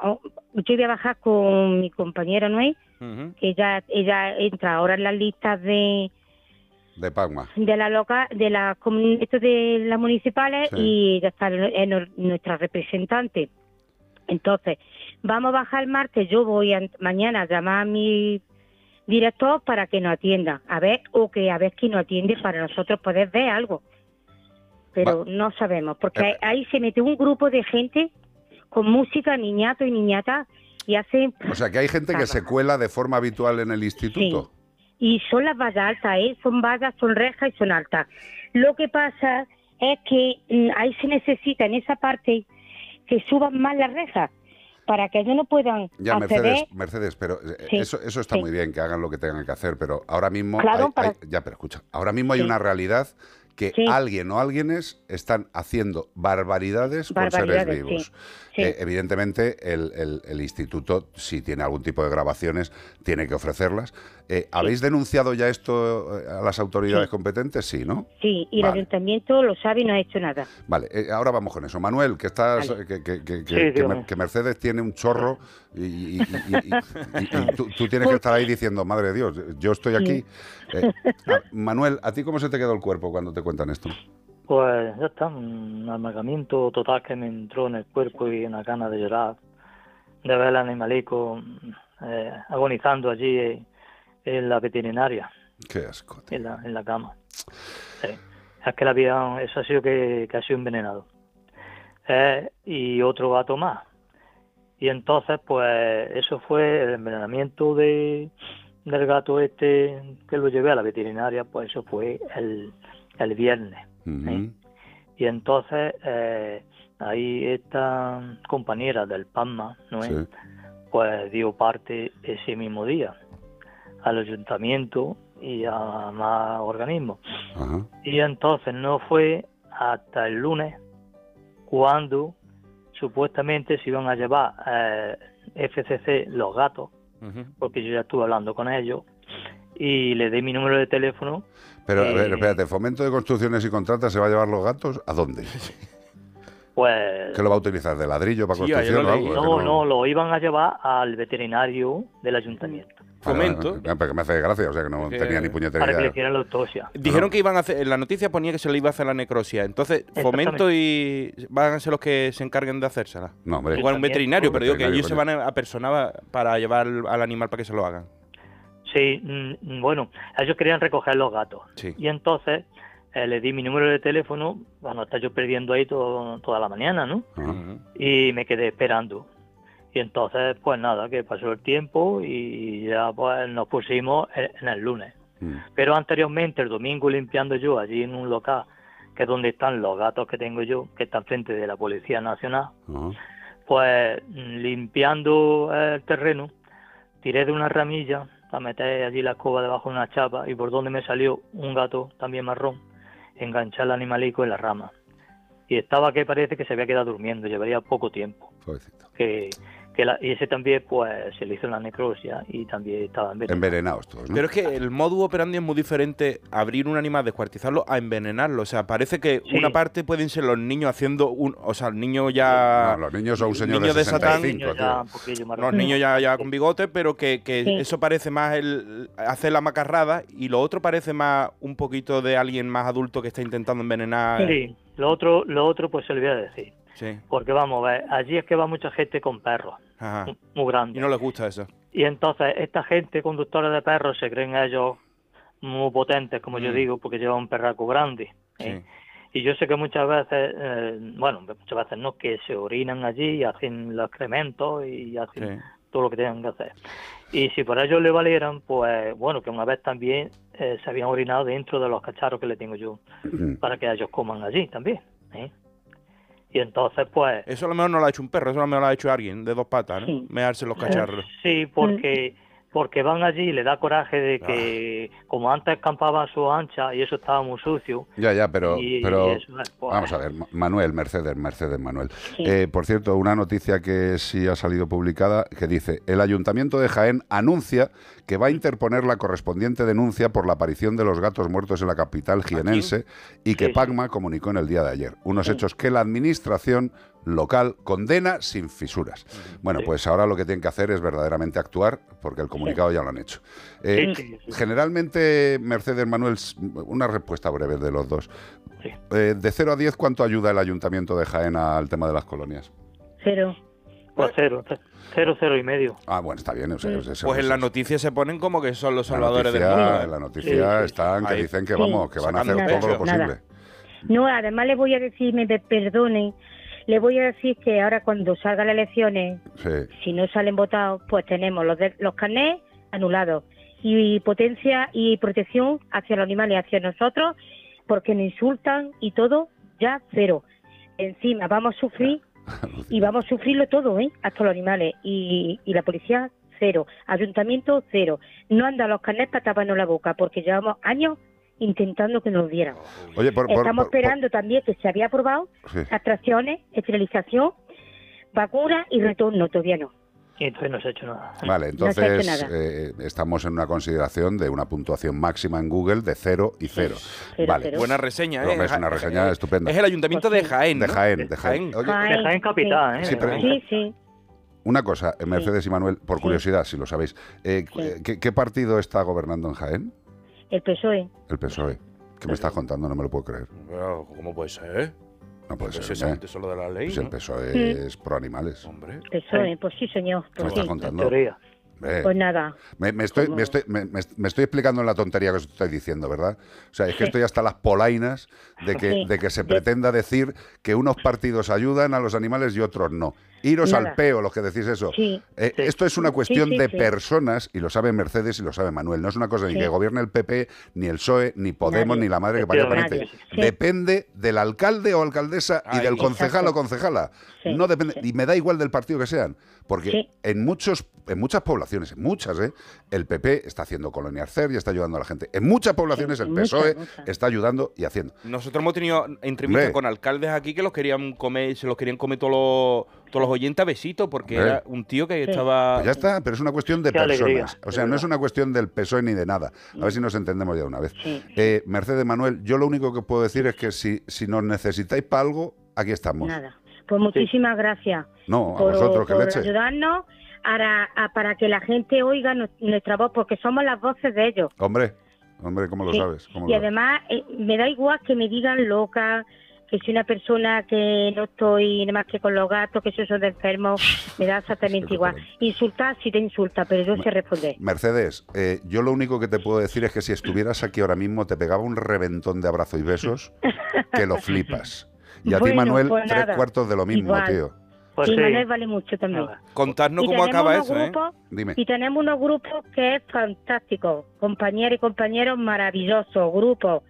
yo voy a bajar con mi compañera Noé que ella ella entra ahora en las listas de De Pagma. de la loca de la comun- esto de las municipales Sí. y ya está en en nuestra representante entonces vamos a bajar el martes yo voy a- mañana a llamar a mi director para que nos atienda a ver o que a ver quién nos atiende para nosotros poder ver algo pero no sabemos porque Eh, ahí se mete un grupo de gente con música niñato y niñata y hacen O sea, que hay gente que se cuela de forma habitual en el instituto. y son las vallas altas, ¿eh? son vallas, son rejas y son altas. Lo que pasa es que mm, ahí se necesita en esa parte que suban más las rejas para que ellos no puedan Ya, acceder. Mercedes, Mercedes, pero eh, Sí, eso, eso está sí. muy bien, que hagan lo que tengan que hacer, pero ahora mismo Claro, hay- para- hay- ya, pero escucha, ahora mismo hay Sí. una realidad que Sí. alguien o alguienes están haciendo barbaridades, con seres Barbaridades, sí, vivos. sí. Eh, evidentemente, el, el- el instituto, si tiene algún tipo de grabaciones, tiene que ofrecerlas. Eh, ¿Habéis denunciado ya esto eh, a las autoridades Sí. competentes? Sí, ¿no? Sí, y el ayuntamiento lo sabe y no ha hecho nada. Vale, eh, ahora vamos con eso. Manuel, que estás, Vale. que, que- que- Mercedes tiene un chorro y, y- y- y- y- y tú, tú tienes que estar ahí diciendo, madre de Dios, yo estoy aquí. Eh, ah, Manuel, ¿a ti cómo se te quedó el cuerpo cuando te cuentan esto? Pues ya está, un amargamiento total que me entró en el cuerpo y una gana de llorar, de ver al animalico eh, agonizando allí eh, en la veterinaria, Qué asco. en la, en la cama. Sí. Es que la habían, eso ha sido que, que ha sido envenenado. Eh, y otro gato más. Y entonces, pues eso fue el envenenamiento de, del gato este que lo llevé a la veterinaria, pues eso fue el, el viernes. Y entonces eh, ahí esta compañera del PAMA, ¿no es? Sí. pues dio parte ese mismo día al ayuntamiento y a más organismos. Y entonces no fue hasta el lunes cuando supuestamente se iban a llevar eh, FCC los gatos, porque yo ya estuve hablando con ellos, y le di mi número de teléfono. Pero, a ver, eh, espérate, ¿Fomento de Construcciones y Contratas se va a llevar los gatos? ¿A dónde? Pues ¿Qué lo va a utilizar? ¿De ladrillo para Sí, construcción o algo? que No, no, lo iban a llevar al veterinario del ayuntamiento. Fomento. Pero que me hace gracia, o sea que no Que- tenía ni puñetera Para que le hicieran la autopsia. Dijeron que iban a hacer, en la noticia ponía que se le iba a hacer la necrosia. Entonces, Fomento y van a ser los que se encarguen de hacérsela. No, hombre. Igual un veterinario, pero digo que ellos se van a personar para llevar al animal para que se lo hagan. Sí, mm, bueno, ellos querían recoger los gatos. Sí. Y entonces eh, le di mi número de teléfono, bueno, está yo perdiendo ahí todo, toda la mañana, ¿no? Y me quedé esperando. Y entonces, pues nada, que pasó el tiempo y ya pues nos pusimos en en el lunes. Pero anteriormente, el domingo, limpiando yo allí en un local, que es donde están los gatos que tengo yo, que están frente de la Policía Nacional, pues mm, limpiando el terreno, tiré de una ramilla para meter allí la escoba debajo de una chapa y por donde me salió un gato también marrón, enganchar el animalico en la rama. Y estaba que parece que se había quedado durmiendo, llevaría poco tiempo. Que, que la- y ese también pues se le hizo la necrosia y también estaba envenenado. Envenenados todos, ¿no? Pero es que el modus operandi es muy diferente abrir un animal, descuartizarlo, a envenenarlo. O sea, parece que Sí. una parte pueden ser los niños haciendo un. O sea, el niño ya. No, los niños son un señor niño de Satán. 65, Ya un poquillo más Los niños ya, ya con bigote, pero que, que Sí. eso parece más el hacer la macarrada y lo otro parece más un poquito de alguien más adulto que está intentando envenenar. Sí, lo otro, lo otro pues se lo voy a decir. Sí. Porque vamos a ver, allí es que va mucha gente con perros, Ajá. muy grandes. Y no les gusta eso. Y entonces esta gente conductora de perros se creen ellos muy potentes, como yo Mm. digo, porque llevan un perraco grande. ¿eh? Y yo sé que muchas veces, eh, bueno, muchas veces no, que se orinan allí y hacen los excrementos y hacen Sí. todo lo que tengan que hacer. Y si por ello le valieran, pues bueno, que una vez también eh, se habían orinado dentro de los cacharros que le tengo yo, para que ellos coman allí también. ¿eh? Y entonces, pues... Eso a lo mejor no lo ha hecho un perro, eso a lo mejor lo ha hecho alguien de dos patas, ¿no? Mearse en los cacharros. Sí, porque porque van allí y le da coraje de que como antes campaban a su ancha y eso estaba muy sucio. Ya, ya, pero, y- pero y eso es, pues, vamos a ver, Ma- Manuel, Mercedes, Mercedes Manuel. Eh, por cierto, una noticia que sí ha salido publicada que dice, el Ayuntamiento de Jaén anuncia que va a interponer la correspondiente denuncia por la aparición de los gatos muertos en la capital jienense y que Pagma comunicó en el día de ayer. Unos hechos que la administración local condena sin fisuras. Bueno, pues ahora lo que tienen que hacer es verdaderamente actuar porque el comunicado ya lo han hecho. Eh, Sí, sí, sí. Generalmente, Mercedes Manuel, una respuesta breve de los dos. Eh, de 0 a 10, ¿cuánto ayuda el Ayuntamiento de Jaén al tema de las colonias? Cero. Pues cero, cero, cero y medio. Ah, bueno, está bien. o sea, es- es- Pues en las noticias se ponen como que son los la salvadores del mundo. ¿eh? En la noticia están que Ahí. dicen que Sí. vamos, que van a hacer Nada, todo lo posible. nada. No, además le voy a decir, me pe- perdonen, le voy a decir que ahora cuando salgan las elecciones, Sí. si no salen votados, pues tenemos los, de- los carnés anulados y potencia y protección hacia los animales, hacia nosotros, porque nos insultan y todo, ya cero. Encima vamos a sufrir (laughs) y vamos a sufrirlo todo, ¿eh? hasta los animales y, y la policía cero, ayuntamiento cero. No andan los carnés para taparnos la boca, porque llevamos años intentando que nos dieran. Oye, por, por- Estamos por- esperando también que se había aprobado Sí. atracciones, esterilización, vacuna y retorno, todavía no. Y entonces no se ha hecho nada. Vale, No se ha hecho entonces nada. eh, estamos en una consideración de una puntuación máxima en Google de 0 y 0. cero, vale. cero. Buena reseña, ¿eh? Es una reseña Eh, estupenda. Es el ayuntamiento de Jaén, De. Jaén, de Jaén. Oye, De Jaén capital, ¿eh? Sí, pero- Sí, sí. Una cosa, eh, Mercedes y Manuel, por Sí. curiosidad, si lo sabéis, eh, eh, ¿qué, qué partido está gobernando en Jaén? El PSOE. El PSOE. ¿Qué me estás contando? No me lo puedo creer. ¿Cómo puede ser? No puede Pues ser. ¿eh? solo de la ley, Pues el ¿no? PSOE Mm. es pro animales. Hombre. PSOE, pues sí, señor. ¿Qué me Pues, estás sí. contando? Hombre, Pues nada. Me, me estoy, me, estoy, me, me- me estoy explicando en la tontería que os estoy diciendo, ¿verdad? O sea, es que Sí. estoy hasta las polainas de que, Sí. de que se pretenda decir que unos partidos ayudan a los animales y otros no. Iros Nada. al peo, los que decís eso. Sí. Eh, Esto es una cuestión sí, de sí. personas, y lo sabe Mercedes y lo sabe Manuel. No es una cosa ni que gobierne el PP, ni el PSOE, ni Podemos, Nadie. ni la madre que parió Nadie. parece. Sí. Depende del alcalde o alcaldesa y del concejal Exacto. o concejala. Sí, No depende, y me da igual del partido que sean. Porque Sí. en muchos, en muchas poblaciones, en muchas, ¿eh? el PP está haciendo colonial CER y está ayudando a la gente. En muchas poblaciones el PSOE muchas. está ayudando y haciendo. Nosotros hemos tenido entrevistas con alcaldes aquí que los querían comer, se los querían comer todos los, todos los oyentes a besitos porque era un tío que Sí. estaba... Pues ya está, pero es una cuestión de Qué personas. alegría, o sea, no es una cuestión del PSOE ni de nada. A ver si nos entendemos ya de una vez. Sí. Eh, Mercedes Manuel, yo lo único que puedo decir es que si, si nos necesitáis para algo, aquí estamos. Nada. Pues muchísimas gracias No, a por, vosotros, que por leche. ayudarnos para, a- para que la gente oiga nu- nuestra voz, porque somos las voces de ellos. Hombre, hombre, ¿cómo lo Sí. sabes? ¿Cómo Y lo además, eh, me da igual que me digan loca, que soy una persona que no estoy nada más que con los gatos, que soy de enfermo, (laughs) me da exactamente igual. Insultar si te insulta, pero yo sé responder. Mercedes, eh, yo lo único que te puedo decir es que si estuvieras aquí ahora mismo te pegaba un reventón de abrazo y besos que lo (laughs) flipas. Y a ti, Manuel, pues tres cuartos de lo mismo, Igual. tío. Pues y sí. Manuel vale mucho también. Contadnos Y cómo tenemos acaba unos eso, ¿eh? grupos- Dime. Y tenemos unos grupos que es fantástico, compañeros y compañeros maravillosos, grupos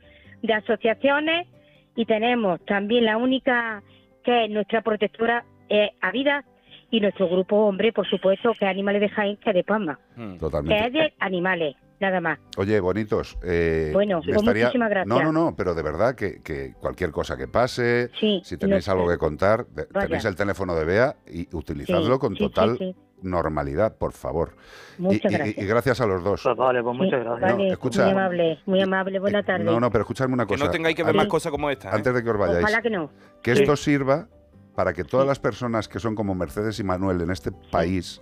de asociaciones y tenemos también la única que es nuestra protectora eh, a vida y nuestro grupo hombre, por supuesto, que es Animales de Jaén, que es de Palma, Hmm. que es de animales, nada más. Oye, bonitos. eh, Bueno, pues muchísimas gracias. No, no, no, pero de verdad que, que cualquier cosa que pase, Sí, si tenéis no- algo que contar, Vaya. tenéis el teléfono de Bea y utilizadlo Sí, con sí, sí, total sí. normalidad, por favor. Y- Muchas y, gracias. y gracias a los dos. Pues vale, pues muchas gracias. vale, No, escucha. muy amable, muy amable, buena tarde. No, no, pero escuchadme una Que cosa. no tengáis que ver más cosas como esta. ¿eh? antes de que os vayáis. Ojalá que no. Que Sí. esto sirva para que todas las personas que son como Mercedes y Manuel en este país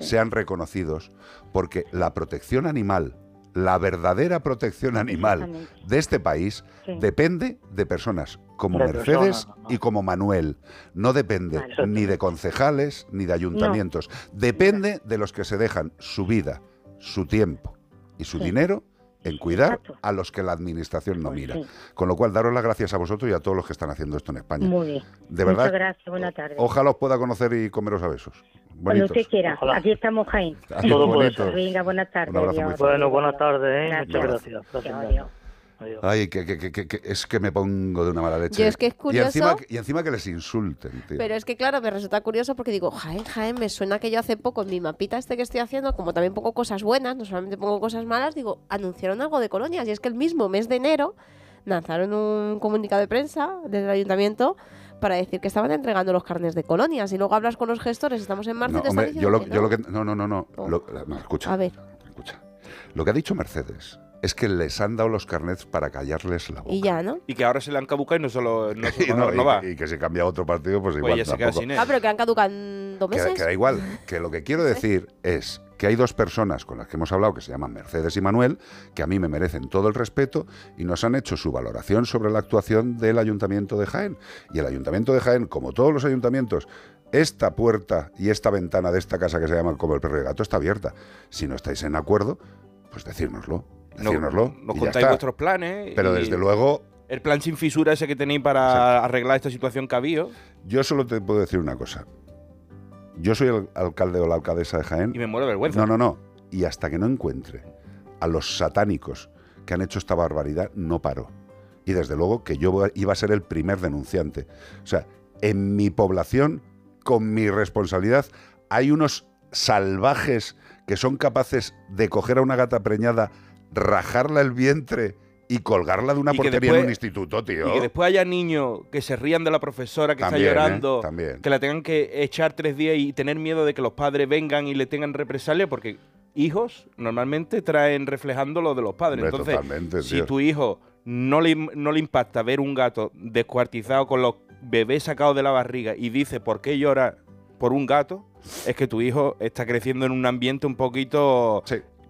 sean reconocidos, porque la protección animal, la verdadera protección animal de este país Sí. depende de personas como De Mercedes y como Manuel. No depende ni de concejales ni de ayuntamientos. Depende de los que se dejan su vida, su tiempo y su dinero en cuidar a los que la administración no mira. Con lo cual, daros las gracias a vosotros y a todos los que están haciendo esto en España. Muy bien. De verdad, Muchas gracias, buenas tardes. Ojalá os pueda conocer y comeros a besos. Cuando Bonitos. usted quiera. Aquí estamos, Jaén. Todo. Venga, buenas tardes. Bueno, buenas tardes, ¿eh? Gracias. Muchas gracias. Ay, que, que- que- que- es que me pongo de una mala leche. Yo es que es Y encima, curioso- y encima que les insulten, tío. Pero es que, claro, me resulta curioso porque digo, Jaén, Jaén, me suena que yo hace poco en mi mapita este que estoy haciendo, como también pongo cosas buenas, no solamente pongo cosas malas, digo, anunciaron algo de colonias. Y es que el mismo mes de enero lanzaron un comunicado de prensa desde el ayuntamiento para decir que estaban entregando los carnes de colonias. Y luego hablas con los gestores, estamos en marzo No, y te hombre, están yo lo, diciendo yo que lo que. No, no, no, no. Lo- no, escucha. A ver. Escucha. Lo que ha dicho Mercedes es que les han dado los carnets para callarles la boca. Y ya, ¿no? Y que ahora se le han cabucado y no solo no, (laughs) Y, no- y- va. y que si cambia a otro partido, pues Pues igual ya se queda tampoco. sin él. Ah, pero que han caducado en dos Que, meses. que da igual. (laughs) Que lo que quiero decir es que hay dos personas con las que hemos hablado que se llaman Mercedes y Manuel, que a mí me merecen todo el respeto y nos han hecho su valoración sobre la actuación del Ayuntamiento de Jaén. Y el Ayuntamiento de Jaén, como todos los ayuntamientos, esta puerta y esta ventana de esta casa que se llama como el perro y el gato está abierta. Si no estáis en acuerdo, pues decírnoslo. No-. Nos contáis vuestros planes. Pero y desde luego, El plan sin fisura ese que tenéis para arreglar esta situación habido. yo solo te puedo decir una cosa. Yo soy el alcalde o la alcaldesa de Jaén. Y me muero de vergüenza. No, no, no. Y hasta que no encuentre a los satánicos que han hecho esta barbaridad, no paro. Y desde luego que yo iba a ser el primer denunciante. O sea, en mi población, con mi responsabilidad, hay unos salvajes que son capaces de coger a una gata preñada, rajarla el vientre y colgarla de una Y portería en un instituto, tío. Y que después haya niños que se rían de la profesora que También, ¿eh? está llorando, También. que la tengan que echar tres días y tener miedo de que los padres vengan y le tengan represalia, porque hijos normalmente traen reflejando lo de los padres. Hombre, Entonces, si tío. tu hijo no le, no le impacta ver un gato descuartizado con los bebés sacados de la barriga y dice por qué llora por un gato, es que tu hijo está creciendo en un ambiente un poquito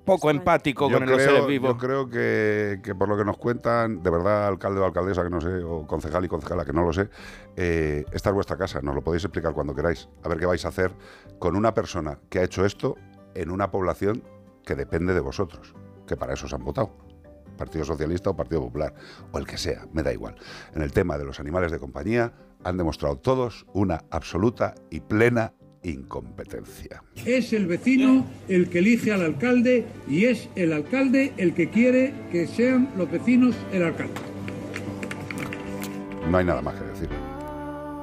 poco empático Yo con los creo- seres vivos. Yo creo que, que por lo que nos cuentan, de verdad, alcalde o alcaldesa, que no sé, o concejal y concejala, que no lo sé, eh, esta es vuestra casa, nos lo podéis explicar cuando queráis, a ver qué vais a hacer con una persona que ha hecho esto en una población que depende de vosotros, que para eso os han votado. Partido Socialista o Partido Popular, o el que sea, me da igual. En el tema de los animales de compañía han demostrado todos una absoluta y plena incompetencia. Es el vecino el que elige al alcalde y es el alcalde el que quiere que sean los vecinos el alcalde. No hay nada más que decir.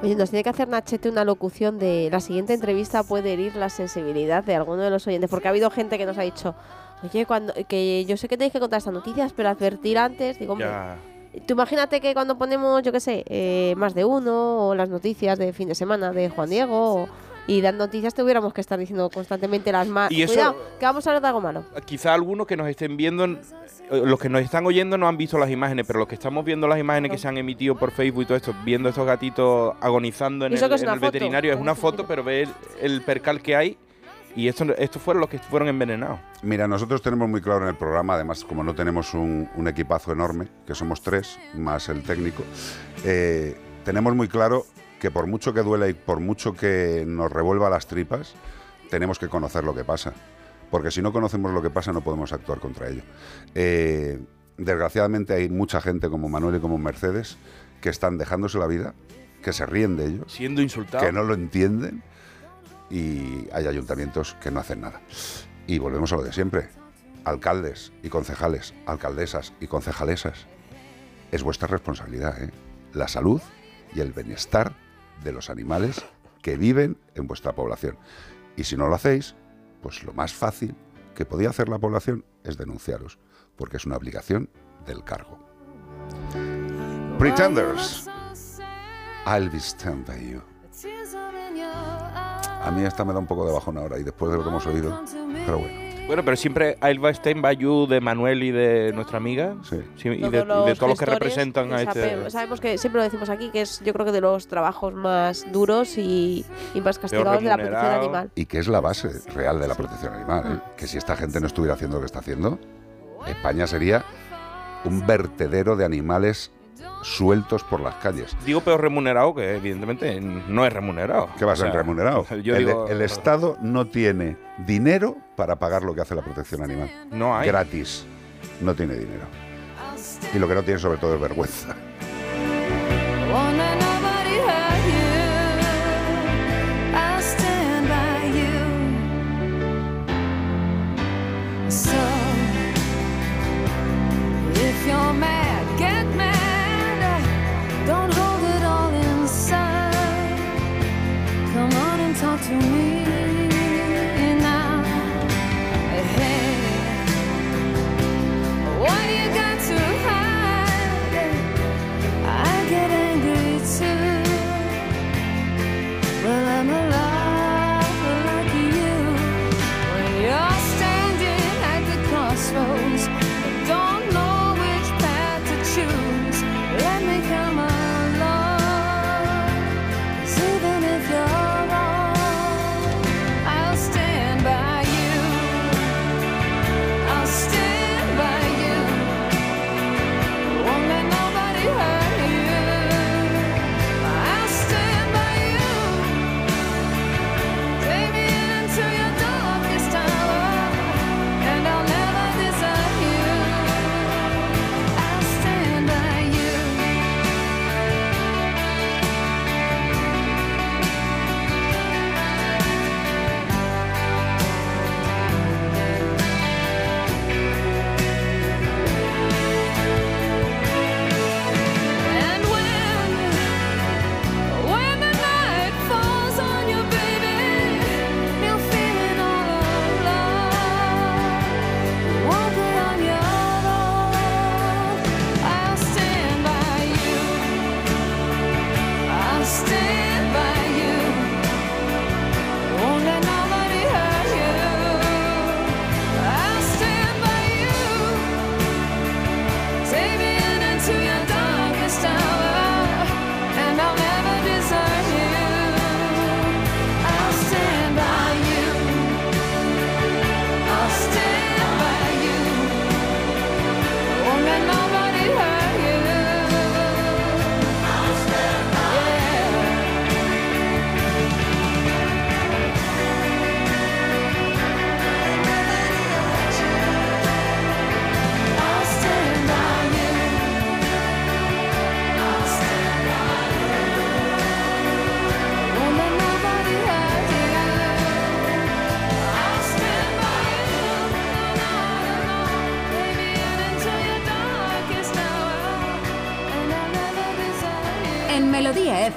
Oye, nos tiene que hacer Nachete una locución de la siguiente entrevista puede herir la sensibilidad de alguno de los oyentes, porque ha habido gente que nos ha dicho, oye, cuando, que yo sé que tenéis que contar estas noticias, pero advertir antes, digo, hombre, Ya. tú imagínate que cuando ponemos, yo qué sé, eh, más de uno, o las noticias de fin de semana de Juan Diego, o- y las noticias tuviéramos que estar diciendo constantemente las más... Y eso- Cuidado, que vamos a hablar de algo malo. quizá algunos que nos estén viendo, eh, los que nos están oyendo no han visto las imágenes, pero los que estamos viendo las imágenes que se han emitido por Facebook y todo esto, viendo estos gatitos agonizando en ¿Y eso el, en veterinario, es una foto, pero ve el, el percal que hay y estos estos fueron los que fueron envenenados. Mira, nosotros tenemos muy claro en el programa, además como no tenemos un, un equipazo enorme, que somos tres, más el técnico, eh, tenemos muy claro que por mucho que duela y por mucho que nos revuelva las tripas, tenemos que conocer lo que pasa. Porque si no conocemos lo que pasa no podemos actuar contra ello. Eh, desgraciadamente hay mucha gente como Manuel y como Mercedes que están dejándose la vida, que se ríen de ellos, Siendo insultados. que no lo entienden y hay ayuntamientos que no hacen nada. Y volvemos a lo de siempre. Alcaldes y concejales, alcaldesas y concejalesas, es vuestra responsabilidad, ¿eh? La salud y el bienestar de los animales que viven en vuestra población. Y si no lo hacéis, pues lo más fácil que podía hacer la población es denunciaros, porque es una obligación del cargo. Pretenders. I'll be stand by you. A mí esta me da un poco de bajón ahora y después de lo que hemos oído, pero bueno. Bueno, pero siempre stand by you de Manuel y de nuestra amiga. Sí, y, de, y de todos los que representan a este. sabe- Sabemos que siempre lo decimos aquí, que es yo creo que de los trabajos más duros y, y más castigados de la protección animal. Y que es la base real de la protección animal. ¿eh? Que si esta gente no estuviera haciendo lo que está haciendo, España sería un vertedero de animales sueltos por las calles. Digo peor remunerado, que evidentemente no es remunerado. ¿Qué va a O ser sea, remunerado? (laughs) Yo el, digo, el Estado no tiene dinero para pagar lo que hace la protección animal. No hay. Gratis. no tiene dinero. Y lo que no tiene sobre todo es vergüenza. So, if you're mad, to me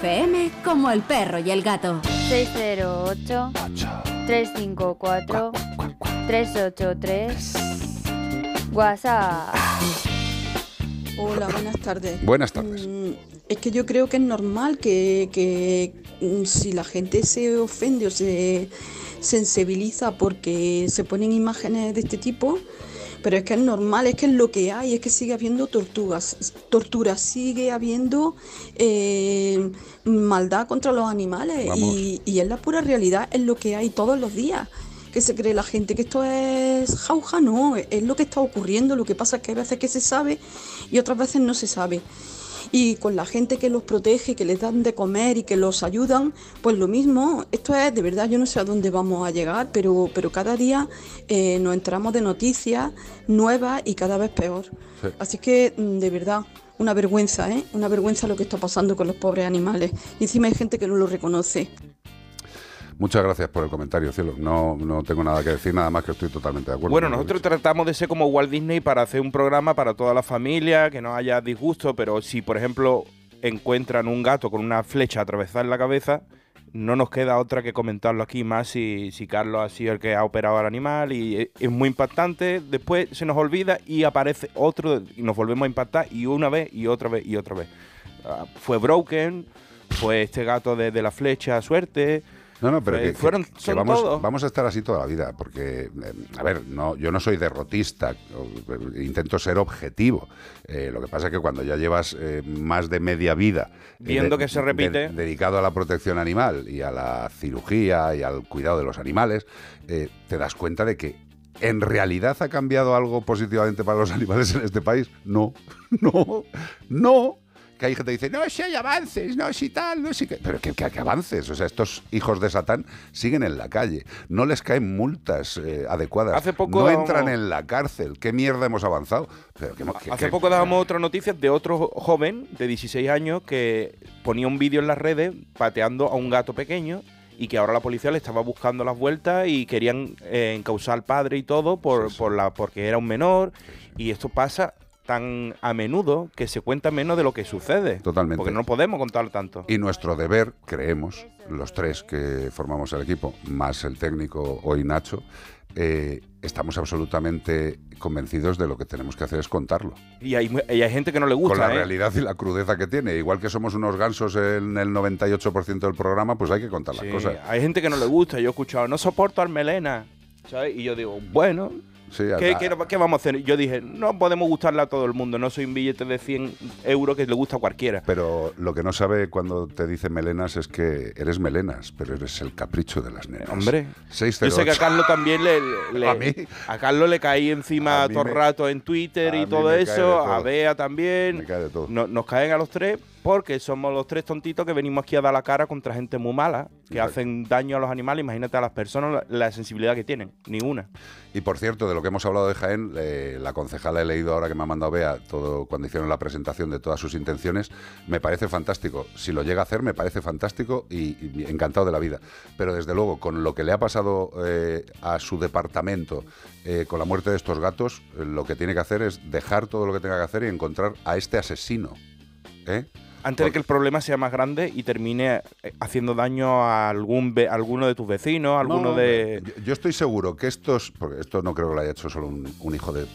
FM, como el perro y el gato. 608 354 383 WhatsApp. Hola, buenas tardes. Buenas tardes. Mm, Es que yo creo que es normal que, que, mm, si la gente se ofende o se sensibiliza porque se ponen imágenes de este tipo, pero es que es normal, es que es lo que hay, es que sigue habiendo tortugas, torturas, sigue habiendo eh, maldad contra los animales y, y es la pura realidad, es lo que hay todos los días. Que se cree la gente que esto es jauja, no, es lo que está ocurriendo. Lo que pasa es que hay veces que se sabe y otras veces no se sabe. Y con la gente que los protege, que les dan de comer y que los ayudan, pues lo mismo. Esto es, de verdad, yo no sé a dónde vamos a llegar, pero, pero cada día eh, nos enteramos de noticias nuevas y cada vez peor. Sí. Así que, mm, de verdad, una vergüenza, ¿eh? Una vergüenza lo que está pasando con los pobres animales. Y encima hay gente que no lo reconoce. Muchas gracias por el comentario, cielo. No, no tengo nada que decir, nada más que estoy totalmente de acuerdo. Bueno, nosotros tratamos de ser como Walt Disney para hacer un programa para toda la familia, que no haya disgusto, pero si, por ejemplo, encuentran un gato con una flecha atravesada en la cabeza, no nos queda otra que comentarlo aquí más si, si Carlos ha sido el que ha operado al animal y es muy impactante. Después se nos olvida y aparece otro y nos volvemos a impactar y una vez y otra vez y otra vez. Ah, fue Broken, fue este gato de, de la flecha, suerte. No, no, pero que, fueron, que vamos, a estar así toda la vida, porque, eh, a ver, no, yo no soy derrotista, eh, intento ser objetivo. Eh, lo que pasa es que cuando ya llevas eh, más de media vida Viendo que se repite. dedicado a la protección animal y a la cirugía y al cuidado de los animales, eh, te das cuenta de que ¿En realidad ha cambiado algo positivamente para los (laughs) animales en este país? No, (laughs) no, no. Que hay gente que dice, no, si hay avances, no, si tal, no, si que... Pero que, que- que avances, o sea, estos hijos de Satán siguen en la calle, no les caen multas eh, adecuadas, Hace poco no entran en la cárcel, ¿qué mierda hemos avanzado? Pero que- Hace poco dábamos otra noticia de otro joven de 16 años que ponía un vídeo en las redes pateando a un gato pequeño y que ahora la policía le estaba buscando las vueltas y querían eh, encausar al padre y todo por, por la porque era un menor. Y esto pasa tan a menudo que se cuenta menos de lo que sucede. Totalmente. Porque no podemos contar tanto. Y nuestro deber, creemos, los tres que formamos el equipo, más el técnico hoy Nacho, eh, estamos absolutamente convencidos de lo que tenemos que hacer es contarlo. Y hay, y hay gente que no le gusta. Con la ¿eh? realidad y la crudeza que tiene. Igual que somos unos gansos en el 98% del programa, pues hay que contar Sí, las cosas. Hay gente que no le gusta. Yo he escuchado, no soporto al melena. ¿sabes? Y yo digo, bueno, Sí, ¿qué, a- qué- qué vamos a hacer? Yo dije, no podemos gustarle a todo el mundo. No soy un billete de 100 euros que le gusta a cualquiera. Pero lo que no sabe cuando te dice melenas es que eres melenas, pero eres el capricho de las nenas. Hombre, 608. Yo sé que a Carlos también le, le- ¿A mí? a Carlos le caí encima A todo el rato en Twitter y todo eso, todo. a Bea también. Me cae de todo. No- nos caen a los tres porque somos los tres tontitos que venimos aquí a dar la cara contra gente muy mala, que Exacto. hacen daño a los animales. Imagínate a las personas la, la sensibilidad que tienen, ninguna. Y por cierto, de lo que hemos hablado de Jaén, eh, la concejala he leído ahora que me ha mandado Bea todo cuando hicieron la presentación de todas sus intenciones, me parece fantástico. Si lo llega a hacer, me parece fantástico y, encantado de la vida. Pero desde luego, con lo que le ha pasado eh, a su departamento eh, con la muerte de estos gatos, lo que tiene que hacer es dejar todo lo que tenga que hacer y encontrar a este asesino. ¿eh? Antes de que el problema sea más grande y termine eh, haciendo daño a algún ve- alguno de tus vecinos, alguno No, de... Yo, yo estoy seguro que estos, porque esto no creo que lo haya hecho solo un, un hijo de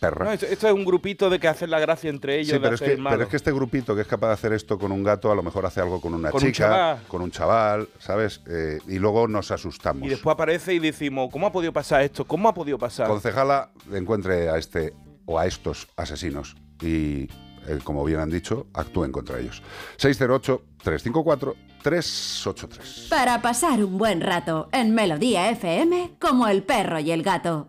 perra. No, esto, esto es un grupito de que hacen la gracia entre ellos. Sí, de pero es, hacer que, pero es que este grupito que es capaz de hacer esto con un gato, a lo mejor hace algo con una Con chica, con un chaval, ¿sabes? Eh, y luego nos asustamos. Y después aparece y decimos, ¿cómo ha podido pasar esto? ¿Cómo ha podido pasar? Concejala encuentre a este o a estos asesinos y, como bien han dicho, actúen contra ellos. 608-354-383. Para pasar un buen rato en Melodía FM como el perro y el gato.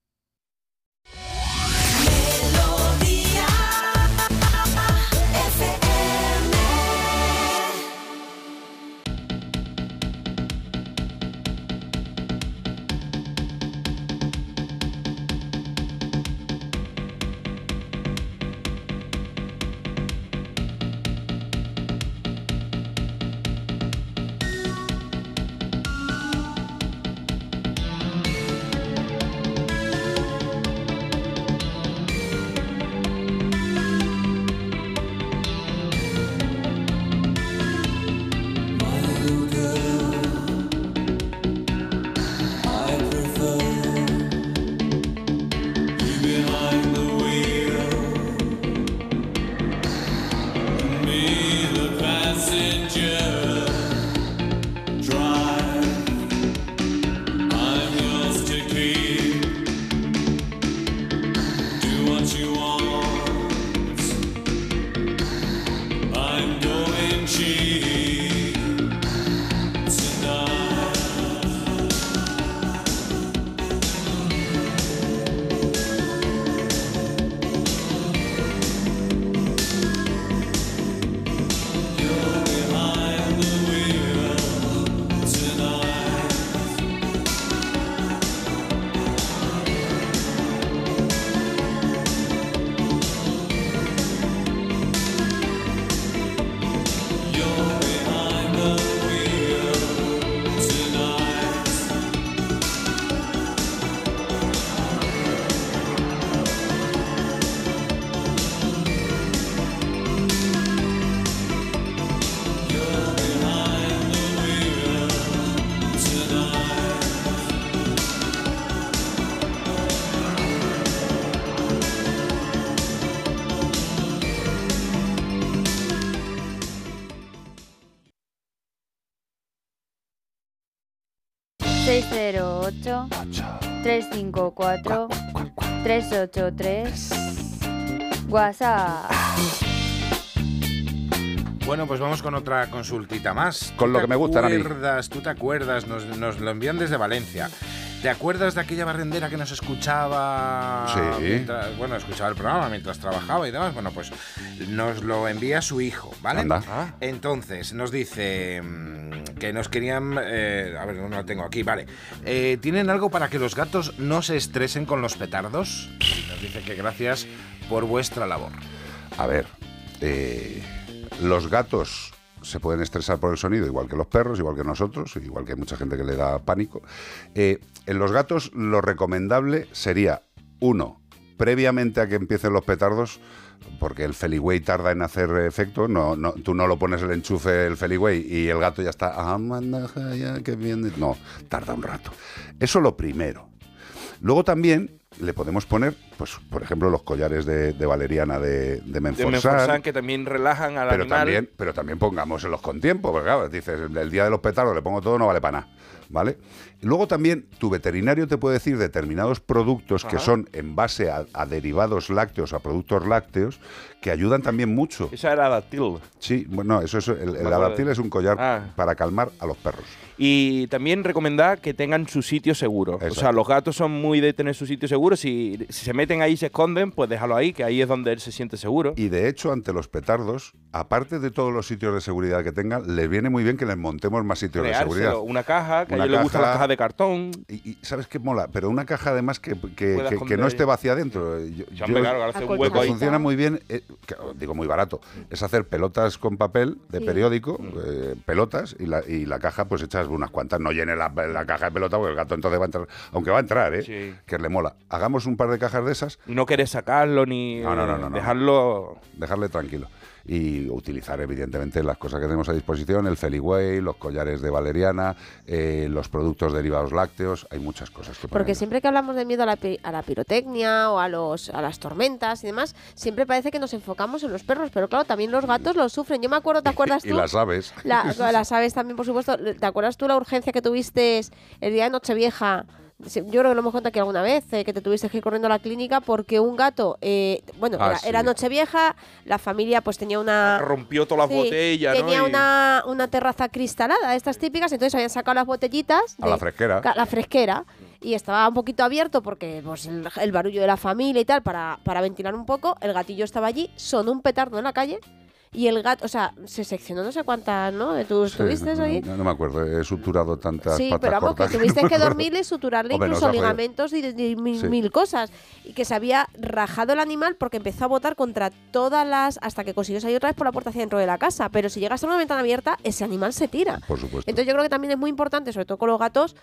otra consultita más. Con ¿Tú lo que me gustan a mí. acuerdas- ¿Tú te acuerdas? Nos, nos lo envían desde Valencia. ¿Te acuerdas de aquella barrendera que nos escuchaba? Sí. mientras- bueno, escuchaba el programa mientras trabajaba y demás. Bueno, pues nos lo envía su hijo, ¿vale? Anda. Ah. Entonces, nos dice mm, que nos querían. eh, a ver, no lo tengo aquí, vale. Eh, ¿Tienen algo para que los gatos no se estresen con los petardos? Y nos dice que gracias por vuestra labor. A ver, eh, los gatos se pueden estresar por el sonido, igual que los perros, igual que nosotros, igual que hay mucha gente que le da pánico. Eh, en los gatos lo recomendable sería, uno, previamente a que empiecen los petardos, porque el Feliway tarda en hacer efecto, no, no, tú no lo pones el enchufe el Feliway y el gato ya está, ah, manda, ya, que viene. No, tarda un rato. Eso lo primero. Luego también le podemos poner, pues, por ejemplo, los collares de, de valeriana de, de De Menforsan, Menforsan, que también relajan al pero animal. también, pero también pongámoselos con tiempo, porque claro, dices, el día de los petardos le pongo todo, no vale para nada, ¿vale? Luego también tu veterinario te puede decir determinados productos que son en base a, a derivados lácteos, a productos lácteos, que ayudan también mucho. Esa era adaptil. Sí, bueno, eso es, el, el es un collar Ah. para calmar a los perros. Y también recomendar que tengan su sitio seguro. O sea, los gatos son muy de tener su sitio seguro. Si, si se meten ahí y se esconden, pues déjalo ahí, que ahí es donde él se siente seguro. Y de hecho, ante los petardos, aparte de todos los sitios de seguridad que tengan, les viene muy bien que les montemos más sitios de seguridad. Una caja, que Una a ellos les gustan las caja- cajas de cartón. Y, y ¿sabes qué mola? Pero una caja además que, que- que- no esté vacía dentro. Yo, hombre, claro, hacer un lo hueco que ahí. funciona muy bien, eh, que, digo muy barato, es hacer pelotas con papel de Sí. periódico, Mm. eh, pelotas, y la, y la caja pues echas unas cuantas. No llene la, la caja de pelota porque el gato entonces va a entrar, aunque va a entrar, ¿eh? Sí. Que le mola. Hagamos un par de cajas de esas. No querés sacarlo ni No, no, no, no, no. dejarlo... Dejarle tranquilo. Y utilizar, evidentemente, las cosas que tenemos a disposición, el Feliway, los collares de valeriana, eh, los productos derivados lácteos, hay muchas cosas que Porque siempre que hablamos de miedo a la, pi- a la pirotecnia o a, los, a las tormentas y demás, siempre parece que nos enfocamos en los perros, pero claro, también los gatos los sufren. Yo me acuerdo, ¿te (laughs) acuerdas Y tú? las aves. La- las aves también, por supuesto. ¿Te acuerdas tú la urgencia que tuviste el día de Nochevieja? Yo creo que lo hemos contado aquí alguna vez, eh, que te tuviste que ir corriendo a la clínica porque un gato, eh, bueno, Ah, era, sí. era Nochevieja, la familia pues tenía una... Rompió todas las Sí, botellas, ¿no? Tenía Y- una, una terraza cristalada, estas típicas, entonces habían sacado las botellitas. A la fresquera. La fresquera. Y estaba un poquito abierto porque pues, el, el barullo de la familia y tal, para, para ventilar un poco. El gatillo estaba allí, sonó un petardo en la calle. Y el gato, o sea, se seccionó no sé cuántas, ¿no? ¿Tú Sí, estuviste no, ahí? no, no me acuerdo, he suturado tantas Sí, patas pero vamos, que tuviste que acuerdo. dormirle, suturarle Hombre, incluso ligamentos y, y mil, Sí. mil cosas. Y que se había rajado el animal porque empezó a botar contra todas las. hasta que consiguió salir otra vez por la puerta hacia dentro de la casa. Pero si llegas a una ventana abierta, ese animal se tira. Por supuesto. Entonces yo creo que también es muy importante, sobre todo con los gatos,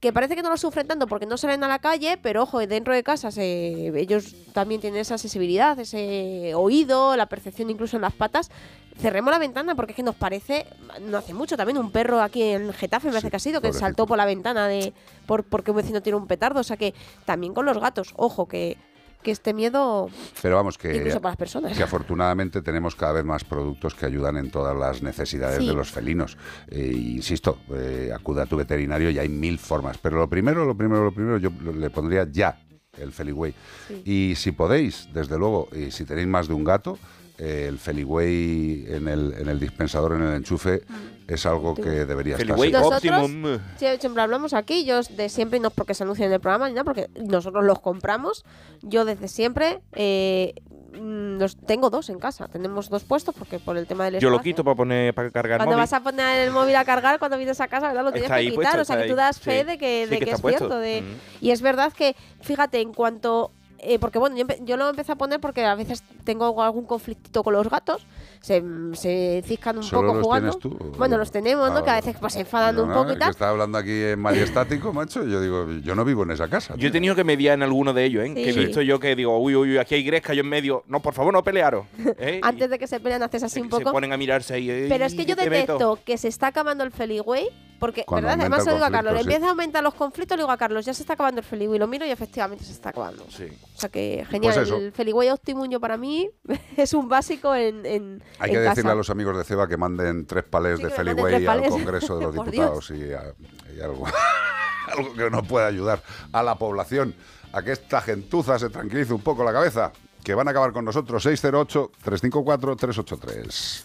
que parece que no lo sufren tanto porque no salen a la calle, pero ojo, dentro de casa se- ellos también tienen esa sensibilidad, ese oído, la percepción incluso en las patas. Cerremos la ventana porque es que nos parece, no hace mucho también, un perro aquí en Getafe, me parece que ha sido, que saltó por la ventana de por porque un vecino tiene un petardo. O sea que también con los gatos, ojo, que, que este miedo, Pero vamos, que, incluso para las personas. que afortunadamente tenemos cada vez más productos que ayudan en todas las necesidades Sí. de los felinos. Eh, insisto, eh, acude a tu veterinario y hay mil formas. Pero lo primero, lo primero, lo primero, yo le pondría ya el Feliway. Sí. Y si podéis, desde luego, y si tenéis más de un gato, eh, el Feliway en el, en el dispensador, en el enchufe, es algo que debería estar. Nosotros sie- siempre hablamos aquí, yo de siempre, y no es porque se anuncie en el programa ni nada, porque nosotros los compramos. Yo desde siempre eh, mm, los tengo dos en casa. Tenemos dos puestos porque por el tema del Yo lo espacio. quito para poner para cargar Cuando móvil. vas a poner el móvil a cargar, cuando vienes a casa, ¿verdad? Lo tienes Está que ahí quitar. puesto, o sea, que tú das fe Sí. de que, Sí, de que es puesto. cierto. De, Mm. Y es verdad que, fíjate, en cuanto... eh, porque bueno, yo, empe- yo lo empecé a poner porque a veces tengo algún conflictito con los gatos. Se, se ciscan un ¿Solo poco los jugando. tienes tú? Bueno, los tenemos, ¿no? Ah, Que a veces pues se enfadan un no, poco y que tal. está hablando aquí en majestático, macho. y Yo digo, yo no vivo en esa casa. Yo he tenido que mediar en alguno de ellos, ¿eh? Que he Sí. visto yo que digo, uy, uy, uy, aquí hay gresca yo en medio. No, por favor, no pelearos. ¿eh? (laughs) Antes de que se peleen haces así un Se poco. ponen a mirarse ahí. Pero es que yo ¿qué te meto? detecto que se está acabando el Feliway, porque, Cuando ¿verdad? aumenta Además el le digo a Carlos, sí. empieza a aumentar los conflictos, le digo a Carlos, ya se está acabando el Feliway, lo miro y efectivamente se está acabando. Sí. O sea que genial, Pues eso. el Feliway Optimum yo para mí (laughs) es un básico en, en Hay que decirle casa. a los amigos de Ceba que manden tres palés Sí, de Feliway al. Congreso de los (laughs) Diputados y, a- y algo. (laughs) algo que nos pueda ayudar a la población, a que esta gentuza se tranquilice un poco la cabeza, que van a acabar con nosotros 608-354-383.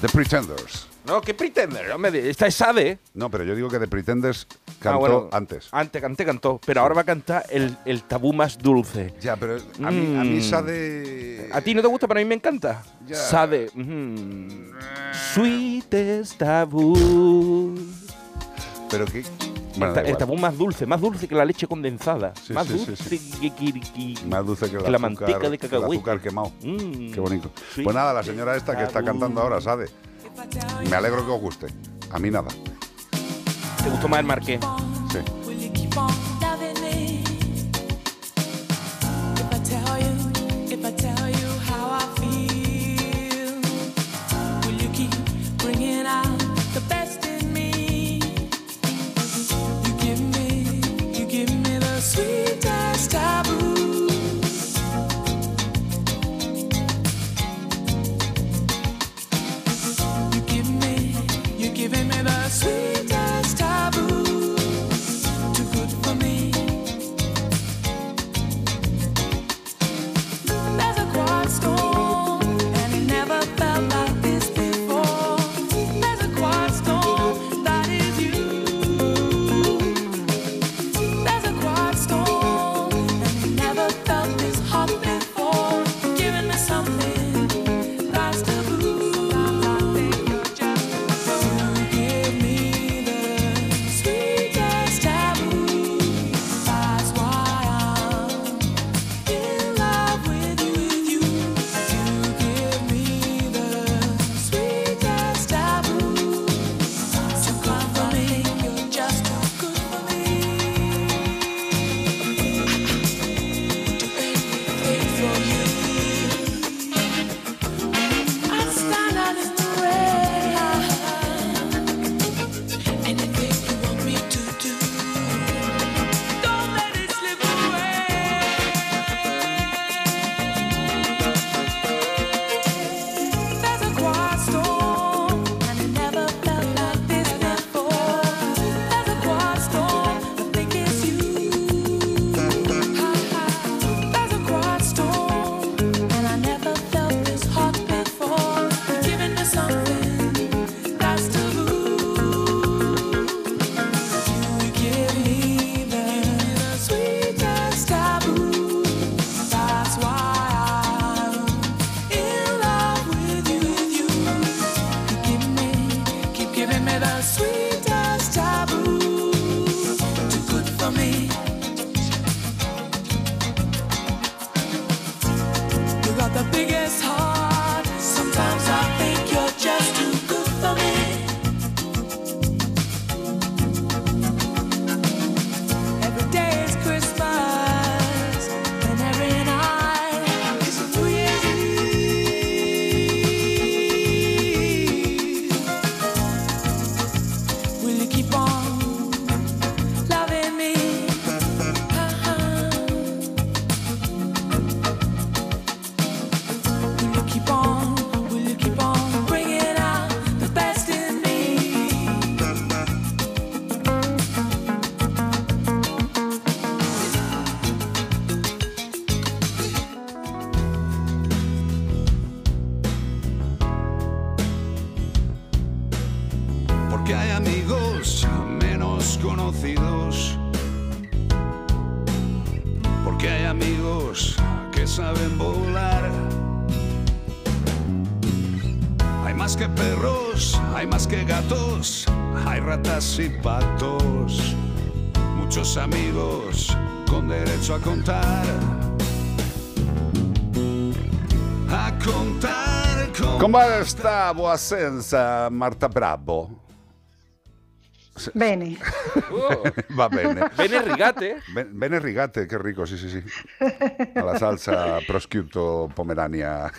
The Pretenders. No, ¿qué Pretender? Hombre, esta es Sade. No, pero yo digo que The Pretenders cantó Ah, bueno, antes. Antes, antes cantó, pero ahora va a cantar el, el tabú más dulce. Ya, pero a mí, a mí Mm. Sade... ¿A ti no te gusta, pero a mí me encanta? Ya. Sade. mm. Sweetest tabú. Pero que... El Bueno, tabú más dulce, más dulce que la leche condensada. Sí, más sí, sí, dulce que, que- que- Más dulce que, la azúcar- manteca de que el cacahuete. azúcar quemado. Mm. Qué bonito. Pues nada, la señora esta que está cantando ahora, Sade. Me alegro que os guste. A mí nada. ¿Te gustó más el marqués? Come sta buona senza Marta Bravo? Bene. (laughs) Va bene. Bene rigate. Ben- bene rigate, qué rico, sí, sí, sí. A la salsa prosciutto pomerania.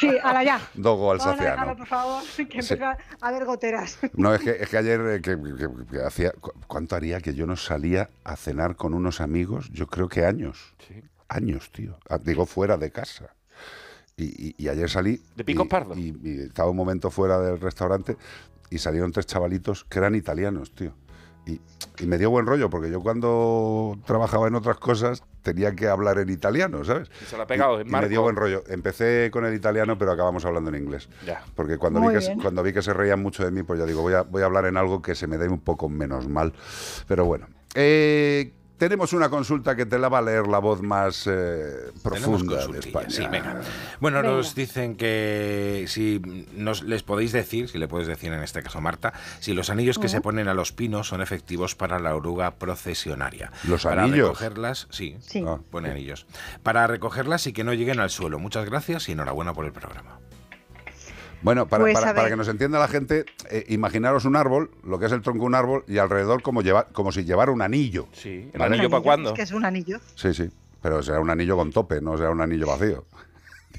Sí, ahora ya. Dogo Vamos a alsaciano. por favor, que Sí. empieza a haber goteras. No, es que, es que ayer eh, que, que- que hacía... cu- ¿Cuánto haría que yo no salía a cenar con unos amigos? Yo creo que años. Años, tío. Ah, Digo, fuera de casa. Y, y- y ayer salí... ¿De picos y- pardos? Y, y estaba un momento fuera del restaurante y salieron tres chavalitos que eran italianos, tío. y- y me dio buen rollo, porque yo cuando trabajaba en otras cosas tenía que hablar en italiano, ¿sabes? Y se lo ha pegado, Y- en y me dio buen rollo. Empecé con el italiano, pero acabamos hablando en inglés. Ya. Porque cuando vi, que, cuando vi que se reían mucho de mí, pues ya digo, voy a, voy a hablar en algo que se me dé un poco menos mal. Pero bueno. Eh, tenemos una consulta que te la va a leer la voz más eh, profunda de España. sí, venga. Bueno, Venga. nos dicen que si nos les podéis decir, si le puedes decir en este caso Marta, si los anillos que se ponen a los pinos son efectivos para la oruga procesionaria. ¿Los para anillos? recogerlas, sí, Sí. Ah. pone anillos. Para recogerlas y que no lleguen al suelo. Muchas gracias y enhorabuena por el programa. Bueno, para, Pues, para- para que nos entienda la gente, eh, imaginaros un árbol, lo que es el tronco de un árbol, y alrededor como, lleva, como si llevara un anillo. Sí, ¿vale? Es que es un anillo. Sí, sí. Pero será un anillo con tope, no será un anillo vacío.